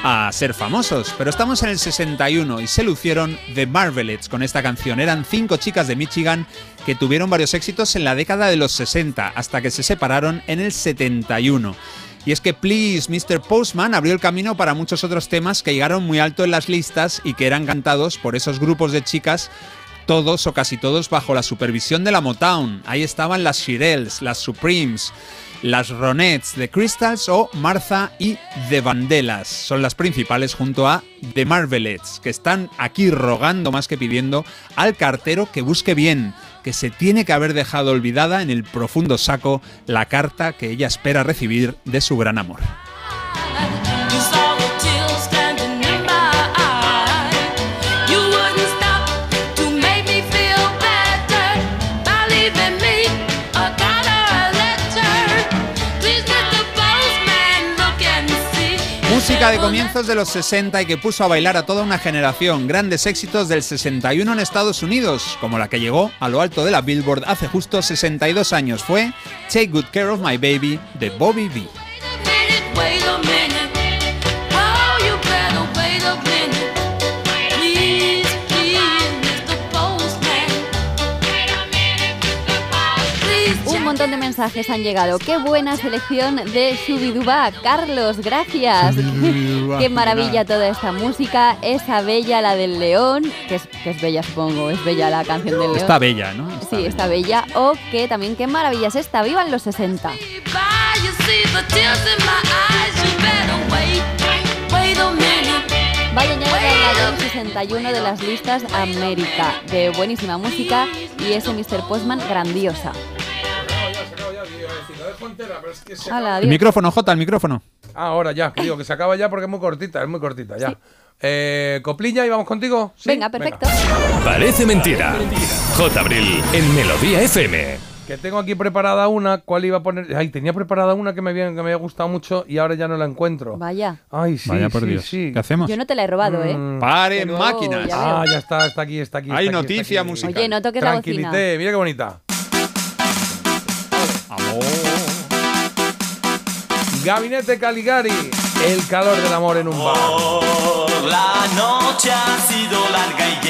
a ser famosos. Pero estamos en el 61 y se lucieron The Marvelettes con esta canción. Eran cinco chicas de Michigan que tuvieron varios éxitos en la década de los 60, hasta que se separaron en el 71. Y es que Please Mr. Postman abrió el camino para muchos otros temas que llegaron muy alto en las listas y que eran cantados por esos grupos de chicas todos o casi todos bajo la supervisión de la Motown. Ahí estaban las Shirelles, las Supremes, las Ronettes, The Crystals o Martha y The Vandellas. Son las principales junto a The Marvelettes, que están aquí rogando más que pidiendo al cartero que busque bien, que se tiene que haber dejado olvidada en el profundo saco la carta que ella espera recibir de su gran amor. Música de comienzos de los 60 y que puso a bailar a toda una generación. Grandes éxitos del 61 en Estados Unidos, como la que llegó a lo alto de la Billboard hace justo 62 años. Fue Take Good Care of My Baby de Bobby B. montón de mensajes han llegado. Qué buena selección de Shubiduba. Carlos, gracias. Shubiduba, (laughs) Qué maravilla toda esta música. Esa bella la del león, que es, que es bella supongo, es bella la canción del león. Está bella, ¿no? Sí, está bella. O que también qué maravilla es esta. Vivan los 60. Bye, you see the tears in my eyes. You better wait, wait a minute. Vayan ya en la 61 de las listas América. De buenísima música y ese Mr. Postman grandiosa. El micrófono, J, el micrófono. Ah, ahora ya, que digo que se acaba ya porque es muy cortita, es muy cortita, ya. Eh, Coplilla, ¿y vamos contigo? ¿Sí? Venga, perfecto. Parece mentira. J. Abril en Melodía FM. Que tengo aquí preparada una, ¿cuál iba a poner? Ay, tenía preparada una que me había, que me había gustado mucho y ahora ya no la encuentro. Vaya. Ay, sí, Vaya por sí, Dios. sí. ¿Qué hacemos? Yo no te la he robado, ¿eh? Mm. Paren Pero máquinas. ya. Ah, ya está, está aquí, está aquí. Hay está aquí, noticia está aquí. musical. Oye, no toques la bocina. Tranquilité, mira qué bonita. Gabinete Caligari, el calor del amor en un bar. La noche ha sido larga y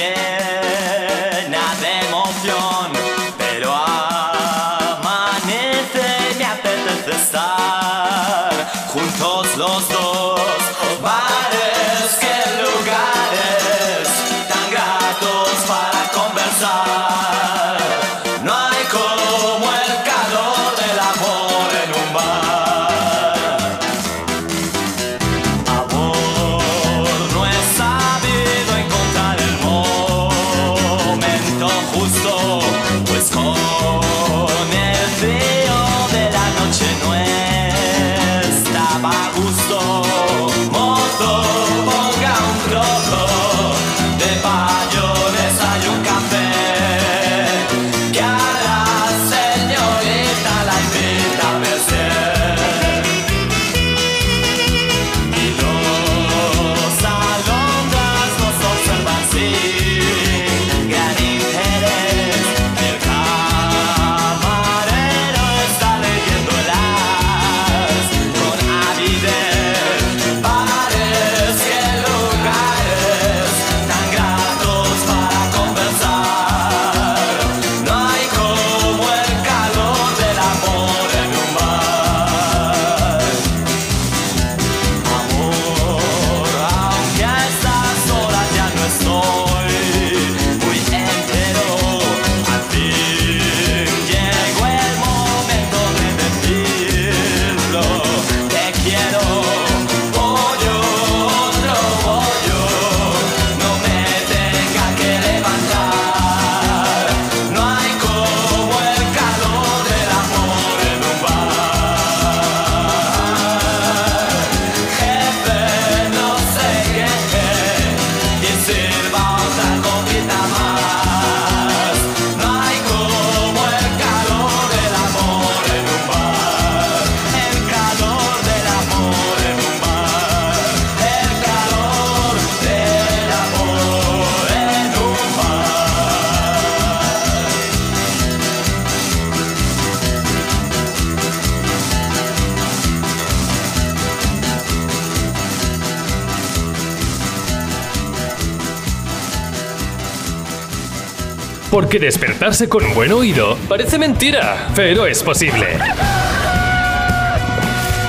Porque despertarse con buen oído parece mentira, pero es posible.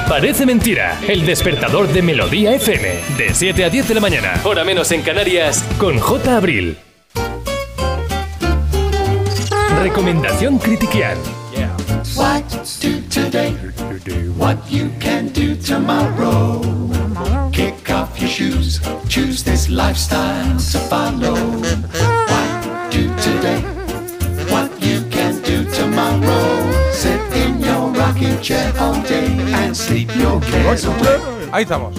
Parece mentira, el despertador de Melodía FM, de 7 a 10 de la mañana, hora menos en Canarias, con J. Abril. Ahí estamos.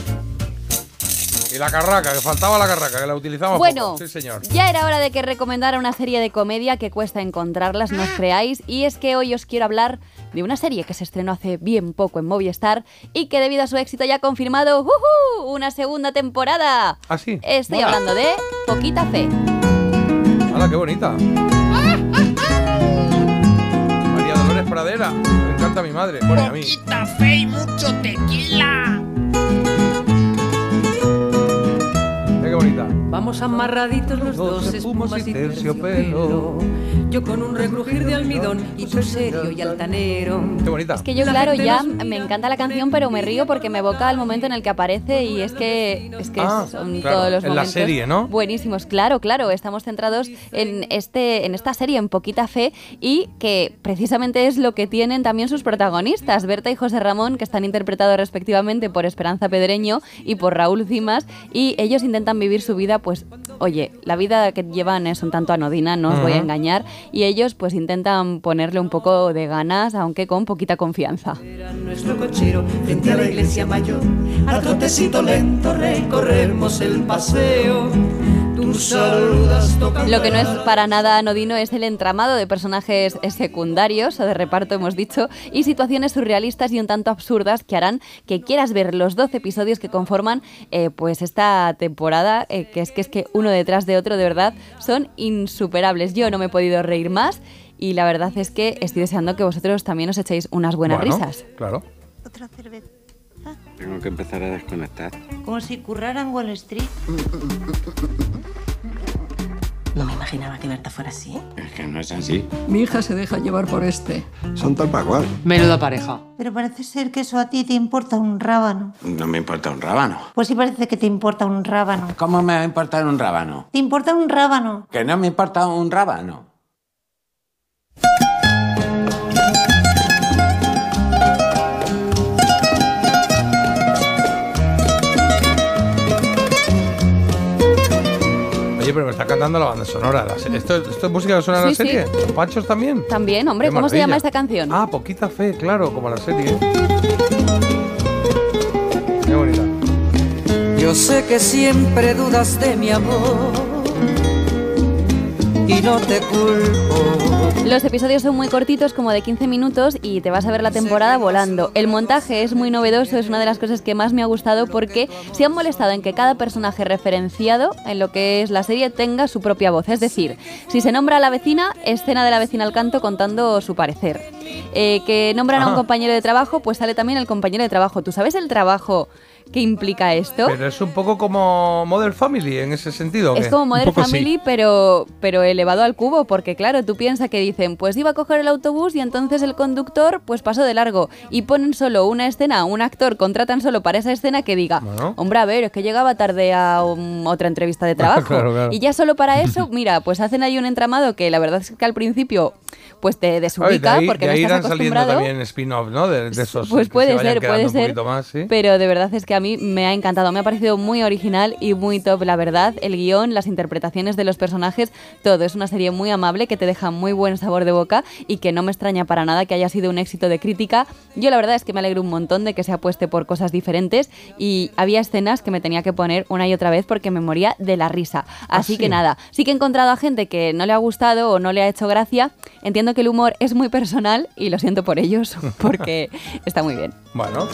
Y la carraca, que faltaba la carraca, que la utilizamos Bueno, poco. Sí, señor. ya era hora de que recomendara una serie de comedia que cuesta encontrarlas, no os creáis, y es que hoy os quiero hablar de una serie que se estrenó hace bien poco en Movistar y que debido a su éxito ya ha confirmado una segunda temporada. ¿Ah, sí? Estoy Mola. hablando de Poquita Fe. ¡Hala, qué bonita! María Dolores Pradera. Me encanta mi madre. Bueno, y a mí. fe y mucho tequila. Bonita. Vamos amarraditos los dos, espumas y terciopelo. Yo con un regrujir de almidón y tú serio y altanero. Qué bonita. Es que yo, La claro, ya me encanta la canción, pero me río porque me evoca al momento en el que aparece y es que, es que Ah, son claro, todos los en la momentos serie, ¿no? buenísimos. Claro, claro, estamos centrados en, este, en esta serie, en Poquita Fe, y que precisamente es lo que tienen también sus protagonistas, Berta y José Ramón, que están interpretados respectivamente por Esperanza Pedreño y por Raúl Cimas, y ellos intentan vivir su vida, pues, oye, la vida que llevan es un tanto anodina, no os voy a engañar, y ellos pues intentan ponerle un poco de ganas, aunque con poquita confianza. Nuestro cochero frente a la iglesia mayor. A trotecito lento recorremos el paseo. Tú saludas tocando Lo que no es para nada anodino es el entramado de personajes secundarios o de reparto, hemos dicho, y situaciones surrealistas y un tanto absurdas que harán que quieras ver los 12 episodios que conforman eh, pues esta temporada, eh, que es que es que uno detrás de otro de verdad son insuperables. Yo no me he podido reír más y la verdad es que estoy deseando que vosotros también os echéis unas buenas Bueno, risas. Claro. Otra cerveza. Tengo que empezar a desconectar. Como si currara en Wall Street. (laughs) No me imaginaba que Berta fuera así. Es que no es así. Mi hija se deja llevar por este. Son tal para cual. Menuda pareja. Pero parece ser que eso a ti te importa un rábano. No me importa un rábano. Pues sí parece que te importa un rábano. ¿Cómo me va a importar un rábano? ¿Te importa un rábano? Que no me importa un rábano. Pero me está cantando la banda sonora. la ¿Esto, esto es música que suena en la Sí, sí. serie? ¿Los Pachos también? También, hombre, Qué ¿cómo se llama esta canción? Ah, Poquita Fe, claro, como la serie. Qué bonita. Yo sé que siempre dudas de mi amor y no te culpo. Los episodios son muy cortitos, como de 15 minutos, y te vas a ver la temporada volando. El montaje es muy novedoso, es una de las cosas que más me ha gustado porque se han molestado en que cada personaje referenciado en lo que es la serie tenga su propia voz. Es decir, si se nombra a la vecina, escena de la vecina al canto contando su parecer. Eh, que nombran a un Ajá. compañero de trabajo, pues sale también el compañero de trabajo. ¿Tú sabes el trabajo que implica esto? Pero es un poco como Model Family en ese sentido. ¿o Es como Modern Family, pero, pero elevado al cubo, porque claro, tú piensas que dicen, pues iba a coger el autobús y entonces el conductor pues pasó de largo y ponen solo una escena, un actor contratan solo para esa escena que diga, Bueno. hombre, a ver, es que llegaba tarde a um, otra entrevista de (laughs) trabajo. Claro, claro. Y ya solo para (laughs) eso, mira, pues hacen ahí un entramado que la verdad es que al principio pues te Ay, de desubica ahí, porque de no ahí estás irán saliendo acostumbrado. también spin-off, ¿no? De, de esos. Pues que puede se vayan ser, puede ser. poquito más, ¿sí? Pero de verdad es que a mí me ha encantado. Me ha parecido muy original y muy top, la verdad. El guion, las interpretaciones de los personajes, todo. Es una serie muy amable que te deja muy buen sabor de boca y que no me extraña para nada que haya sido un éxito de crítica. Yo la verdad es que me alegro un montón de que se apueste por cosas diferentes y había escenas que me tenía que poner una y otra vez porque me moría de la risa. Así sí? que nada, sí que he encontrado a gente que no le ha gustado o no le ha hecho gracia. Entiendo que el humor es muy personal y lo siento por ellos (laughs) porque está muy bien. Bueno.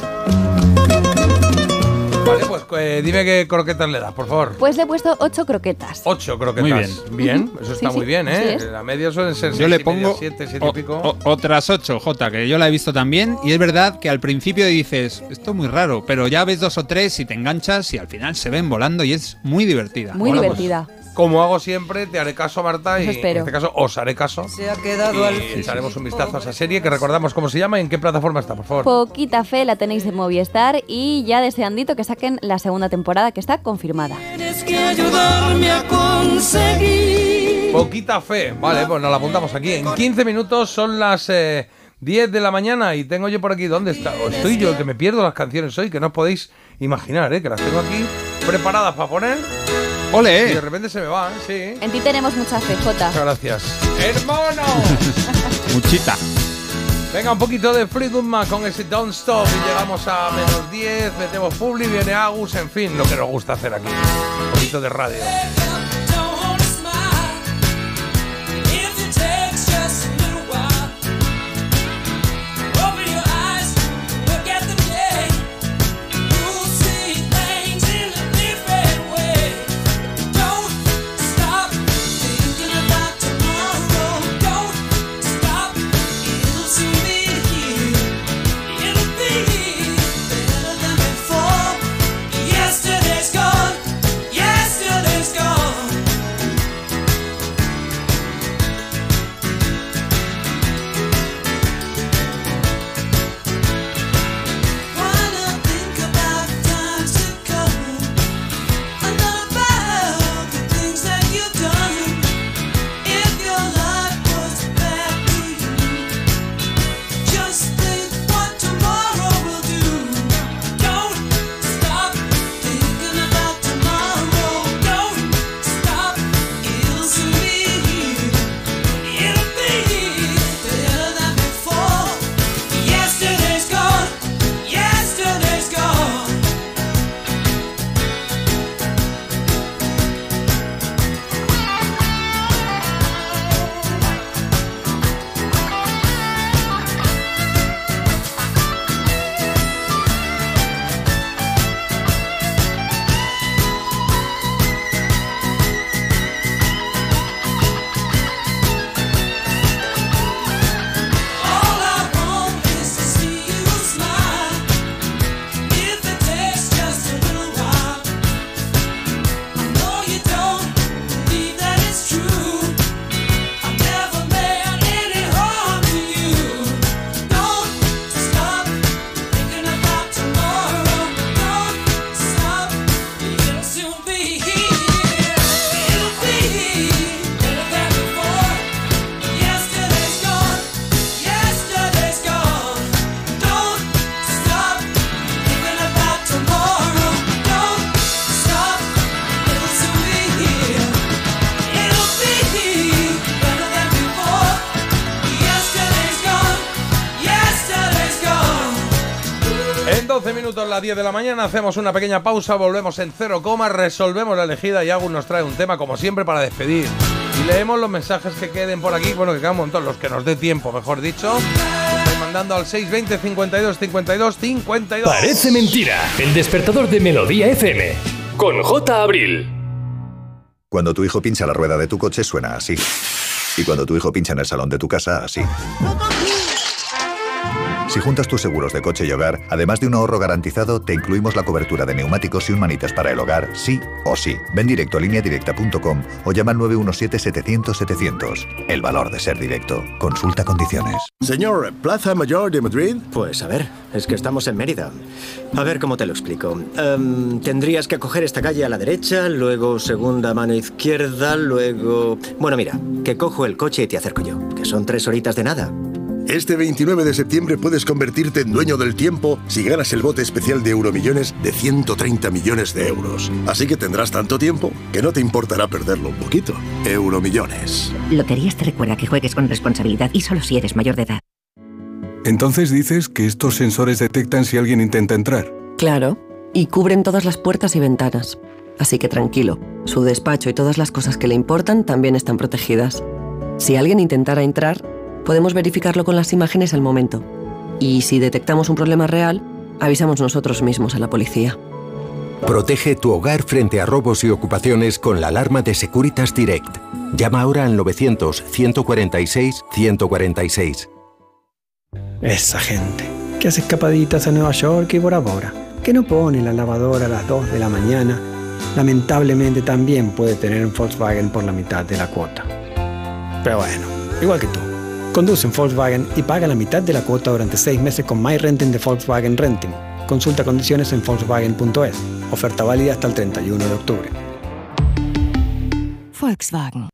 Vale, pues eh, dime qué croquetas le das, por favor. Pues le he puesto ocho croquetas. Ocho croquetas. Muy bien. Bien, eso está Sí, muy sí, bien, ¿eh? La media suelen ser Yo seis le y media, pongo siete, y pico. o- otras ocho, Jota, que yo la he visto también. Y es verdad que al principio dices, esto es muy raro, pero ya ves dos o tres y te enganchas y al final se ven volando y es muy divertida. Muy Bueno, pues, divertida. Como hago siempre, te haré caso, Marta, y espero. en este caso os haré caso. Se ha quedado al Y echaremos un vistazo a esa serie que recordamos cómo se llama y en qué plataforma está, por favor. Poquita fe la tenéis en Movistar y ya deseandito que saquen la segunda temporada que está confirmada. Tienes que ayudarme a conseguir. Poquita fe. Vale, pues nos la apuntamos aquí. En 15 minutos son las eh, 10 de la mañana y tengo yo por aquí. ¿Dónde está? O estoy yo, que me pierdo las canciones hoy, que no os podéis imaginar, ¿eh? Que las tengo aquí preparadas para poner. ¡Ole! Y de repente se me van, sí. En ti tenemos mucha fe, Jota. Muchas gracias. ¡Hermano! (laughs) Muchita. Venga, un poquito de Freedom Mac con ese Don't Stop y llegamos a menos 10, metemos Publi, viene Agus, en fin, lo que nos gusta hacer aquí. Un poquito de radio. Las 10 de la mañana, hacemos una pequeña pausa, volvemos en cero coma, resolvemos la elegida y Agus nos trae un tema, como siempre, para despedir. Y leemos los mensajes que queden por aquí, bueno, que quedan un montón, los que nos dé tiempo, mejor dicho. Estáis mandando al 620 52 52 52. Parece mentira. El despertador de Melodía FM. Con J. Abril. Cuando tu hijo pincha la rueda de tu coche suena así. Y cuando tu hijo pincha en el salón de tu casa, así. Si juntas tus seguros de coche y hogar, además de un ahorro garantizado, te incluimos la cobertura de neumáticos y un manitas para el hogar, sí o sí. Ven directo a lineadirecta.com o llama al 917-700-700. El valor de ser directo. Consulta condiciones. Señor, Plaza Mayor de Madrid. Pues a ver, es que estamos en Mérida. A ver cómo te lo explico. Em, tendrías que coger esta calle a la derecha, luego segunda mano izquierda, luego... Bueno, mira, que cojo el coche y te acerco yo, que son tres horitas de nada. Este 29 de septiembre puedes convertirte en dueño del tiempo si ganas el bote especial de Euromillones de 130 millones de euros. Así que tendrás tanto tiempo que no te importará perderlo un poquito. Euromillones. Loterías te recuerda que juegues con responsabilidad y solo si eres mayor de edad. Entonces dices que estos sensores detectan si alguien intenta entrar. Claro, y cubren todas las puertas y ventanas. Así que tranquilo, su despacho y todas las cosas que le importan también están protegidas. Si alguien intentara entrar, podemos verificarlo con las imágenes al momento. Y si detectamos un problema real, avisamos nosotros mismos a la policía. Protege tu hogar frente a robos y ocupaciones con la alarma de Securitas Direct. Llama ahora al 900-146-146. Esa gente que hace escapaditas a Nueva York y Bora Bora, que no pone la lavadora a las 2 de la mañana, lamentablemente también puede tener un Volkswagen por la mitad de la cuota. Pero bueno, igual que tú. Conduce un Volkswagen y paga la mitad de la cuota durante seis meses con MyRenting de Volkswagen Renting. Consulta condiciones en Volkswagen.es. Oferta válida hasta el 31 de octubre. Volkswagen.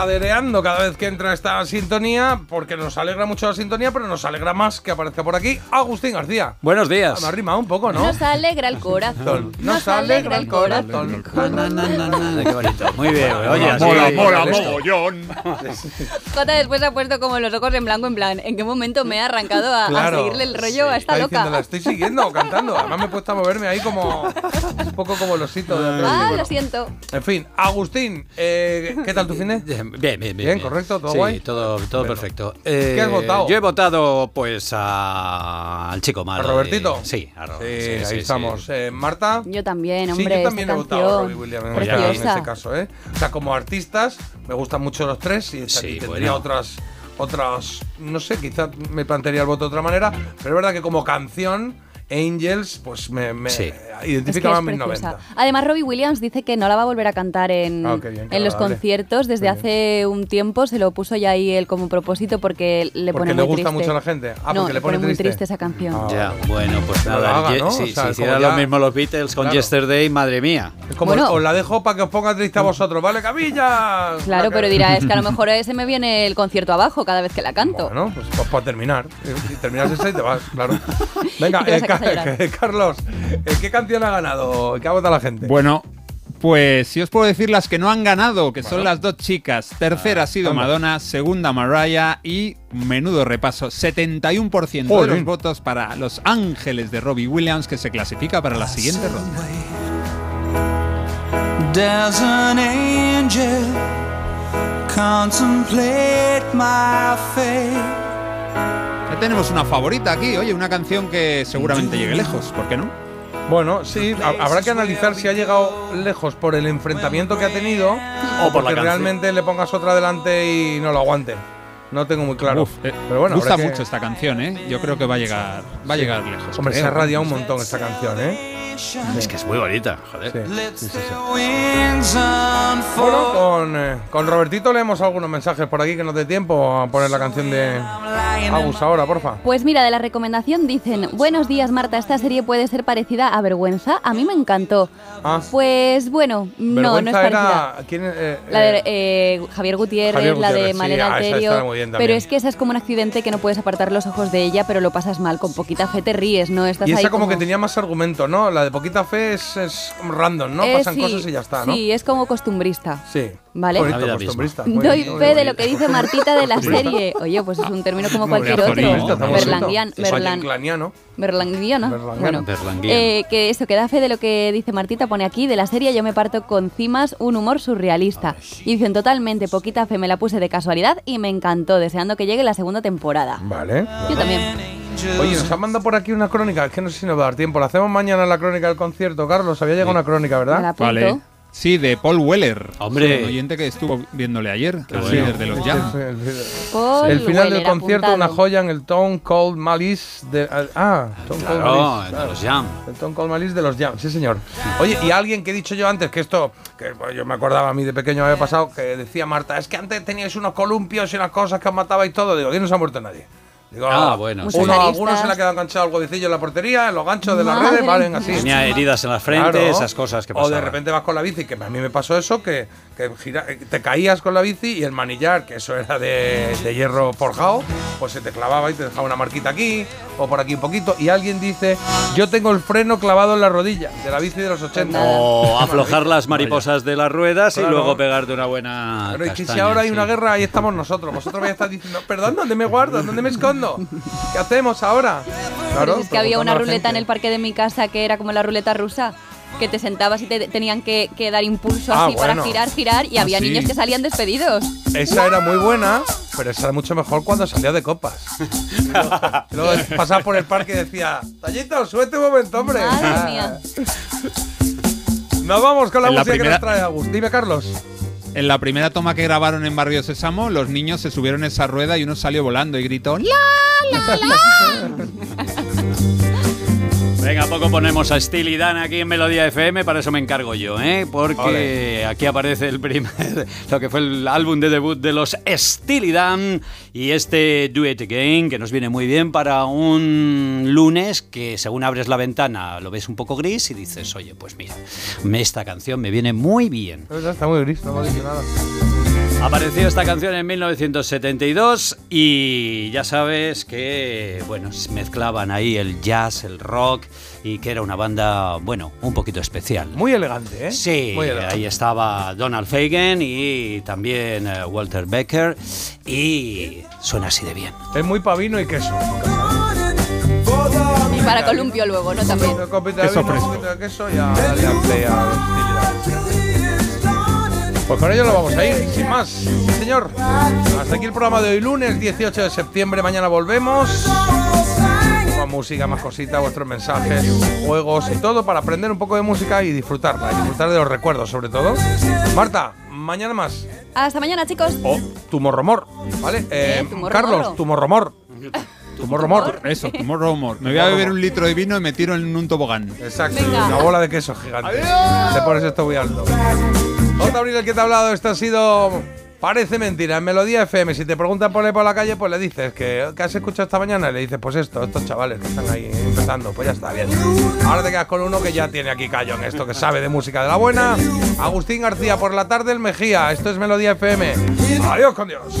cadereando cada vez que entra esta sintonía, porque nos alegra mucho la sintonía, pero nos alegra más que aparezca por aquí Agustín García. Buenos días. Ah, me ha rimado un poco, ¿no? Nos alegra el corazón. (laughs) Nos alegra el corazón. Qué bonito. Muy bien. Oye, Mola, mola, mogollón. Jota después ha puesto como los ojos en blanco, en plan, ¿en qué momento me he arrancado a, seguirle el rollo a esta loca? diciendo, la estoy siguiendo cantando. Además me he puesto a moverme ahí como un poco como el osito de atrás. Ah, Bueno, lo siento. En fin, Agustín, eh, ¿qué tal tu (laughs) fin de? Bien, bien, bien. Bien, correcto, todo sí, guay. todo, todo Bueno. perfecto. ¿Qué Eh, has votado? Yo he votado, pues, a- al chico malo. ¿A Robertito? de- Sí, a Ro- Sí, sí, ahí sí, estamos. sí. Eh, Marta. Yo también, Sí, hombre. yo también he votado a. Robbie Williams en, Preciosa. en este caso, ¿eh? O sea, como artistas, me gustan mucho los tres y, y tendría bueno. otras, otras, no sé, quizás me plantearía el voto de otra manera, pero es verdad que como canción, Angels, pues me, me Sí. Identificaba Es a que es mis preciosa. 90. Además, Robbie Williams dice que no la va a volver a cantar en, qué bien, en los conciertos desde hace un tiempo. Se lo puso ya ahí él como propósito porque le Porque pone le muy gusta triste. mucho a la gente. Ah, no, porque le pone muy triste. triste esa canción. Ah, Ya, bueno, pues nada. haga, ¿no? sí, O sí, sea, es hicieran como ya- lo mismo los Beatles con Claro. Yesterday, madre mía. Es como, Bueno. os la dejo para que os ponga triste a vosotros, ¿vale, Camilla? Claro, pero dirá, (laughs) es que a lo mejor se me viene el concierto abajo cada vez que la canto. Bueno, pues, pues para terminar. Si terminas esa y te vas, claro. (laughs) Venga, eh. (laughs) Carlos, eh, ¿qué canción ha ganado? ¿Qué ha votado la gente? Bueno, pues si os puedo decir las que no han ganado, que son las dos chicas. Tercera ha sido anda. Madonna, segunda Mariah y menudo repaso, 71% de los votos para Los Ángeles de Robbie Williams que se clasifica para la siguiente ronda. There's an angel contemplate my fate. Ya tenemos una favorita aquí, oye, una canción que seguramente llegue lejos, ¿por qué no? Bueno, sí, ha- habrá que analizar si ha llegado lejos por el enfrentamiento que ha tenido o por la porque realmente le pongas otra delante y no lo aguante. No tengo muy claro. Uf, eh, Pero bueno, gusta que- mucho esta canción, ¿eh? Yo creo que va a llegar, va a llegar lejos. Hombre, se creo. ha radiado un montón esta canción, ¿eh? Es que es muy bonita, joder. Sí. Sí, sí, sí. Winds Bueno, con, eh, con Robertito leemos algunos mensajes por aquí que nos dé tiempo a poner la canción de Agus ahora, porfa. Pues mira, de la recomendación dicen, buenos días Marta, esta serie puede ser parecida a Vergüenza, a mí me encantó. Ah. Pues bueno, no, no es Vergüenza parecida. era. ¿quién, eh, La de eh, Javier, Gutiérrez, Javier la de Malena ah, Alterio. pero es que esa es como un accidente que no puedes apartar los ojos de ella, pero lo pasas mal. Con poquita fe te ríes, ¿no? Estás y ahí esa como, que tenía más argumento, ¿no? La de poquita fe es, es random, ¿no? Eh, Pasan sí, cosas y ya está, ¿no? Sí, es como costumbrista. Sí. Vale. Bonito, costumbrista. Doy bien, fe de lo que dice Martita de la serie. Oye, pues es un término como cualquier otro. Berlanguiano. Bueno, Berlanguiano. eh, que eso, que da fe de lo que dice Martita, pone aquí, de la serie yo me parto con cimas, un humor surrealista. Y dicen totalmente, poquita fe me la puse de casualidad y me encantó, deseando que llegue la segunda temporada. Vale. Yo también. Oye, nos han mandado por aquí una crónica, es que no sé si nos va a dar tiempo. La hacemos mañana la crónica del concierto, Carlos. Había llegado una crónica, ¿verdad? Vale. Sí, de Paul Weller. Hombre. Un oyente que estuvo viéndole ayer, el bueno. líder de los Jam. El, el- Paul el final del Weller, concierto, apuntado. una joya en el Tom Cold Malice de. Ah, Tom Cold Claro, Malice. de los Jam. El Tom Cold Malice de los Jam, sí señor. Oye, y alguien que he dicho yo antes, que esto, que bueno, yo me acordaba a mí de pequeño había pasado, que decía Marta, es que antes teníais unos columpios y unas cosas que os matabais todo. Digo, aquí no se ha muerto nadie. Digo, Ah, bueno. Uno, aristas. algunos se le ha quedado enganchado el godicillo en la portería, en los ganchos de las Madre redes, valen así. Tenía heridas en la frente, Claro. esas cosas que O pasaban. de repente vas con la bici, que a mí me pasó eso, que, que gira- te caías con la bici y el manillar, que eso era de, de hierro forjado, pues se te clavaba y te dejaba una marquita aquí o por aquí un poquito. Y alguien dice, yo tengo el freno clavado en la rodilla de la bici de los 80. O aflojar las mariposas de las ruedas Claro. y luego pegarte una buena. Y que si ahora hay sí. una guerra, ahí estamos nosotros. Vosotros vais a estar diciendo, perdón, ¿dónde me guardo? ¿Dónde me escondo? ¿Qué hacemos ahora? Si es que había una ruleta en el parque de mi casa que era como la ruleta rusa. Que te sentabas y te tenían que, que dar impulso Ah, así para girar, girar, y había sí. niños que salían despedidos. Esa era muy buena, pero esa era mucho mejor cuando salía de copas. (laughs) Luego, pasaba por el parque y decía, Tallito, súbete un momento, hombre. Madre Ah. mía. Nos vamos con la En la música que nos trae Agus. Dime, Carlos. En la primera toma que grabaron en Barrio Sésamo, los niños se subieron a esa rueda y uno salió volando y gritó ¡La, la, la! (laughs) Venga, poco ponemos a Steely Dan aquí en Melodía FM, para eso me encargo yo, ¿eh? Porque aquí aparece el primer, (laughs) lo que fue el álbum de debut de los Steely Dan y este Do It Again, que nos viene muy bien para un lunes que según abres la ventana lo ves un poco gris y dices, oye, pues mira, esta canción me viene muy bien. Está muy gris, no me nada. Apareció esta canción en 1972 y ya sabes que, bueno, mezclaban ahí el jazz, el rock y que era una banda, bueno, un poquito especial. Muy elegante, ¿eh? Sí, Muy elegante. ahí estaba Donald Fagen y también eh, Walter Becker y suena así de bien. Es muy pavino y queso. Y para columpio luego, ¿no? También. Queso fresco. poquito de queso y a darle Pues con ello lo vamos a ir, sin más. Sí, señor. Hasta aquí el programa de hoy, lunes 18 de septiembre. Mañana volvemos. Más música, más cositas, vuestros mensajes, juegos y todo para aprender un poco de música y disfrutarla. Y disfrutar de los recuerdos, sobre todo. Marta, mañana más. Hasta mañana, chicos. O tu morromor, ¿vale? Eh, tu Carlos, morromorro. tu morromor. Tu morromor. Eso, tomorrow more. Me voy a beber un litro de vino y me tiro en un tobogán. Exacto, Venga. una bola de queso gigante. Te pones esto muy alto. J. Abril, el que te ha hablado, esto ha sido. Parece mentira, en Melodía FM. Si te preguntan por por la calle, pues le dices que, que has escuchado esta mañana y le dices, pues esto, estos chavales que están ahí empezando, pues ya está bien. Ahora te quedas con uno que ya tiene aquí callo en esto, que sabe de música de la buena. Agustín García por la tarde, el Mejía. Esto es Melodía FM. Adiós con Dios.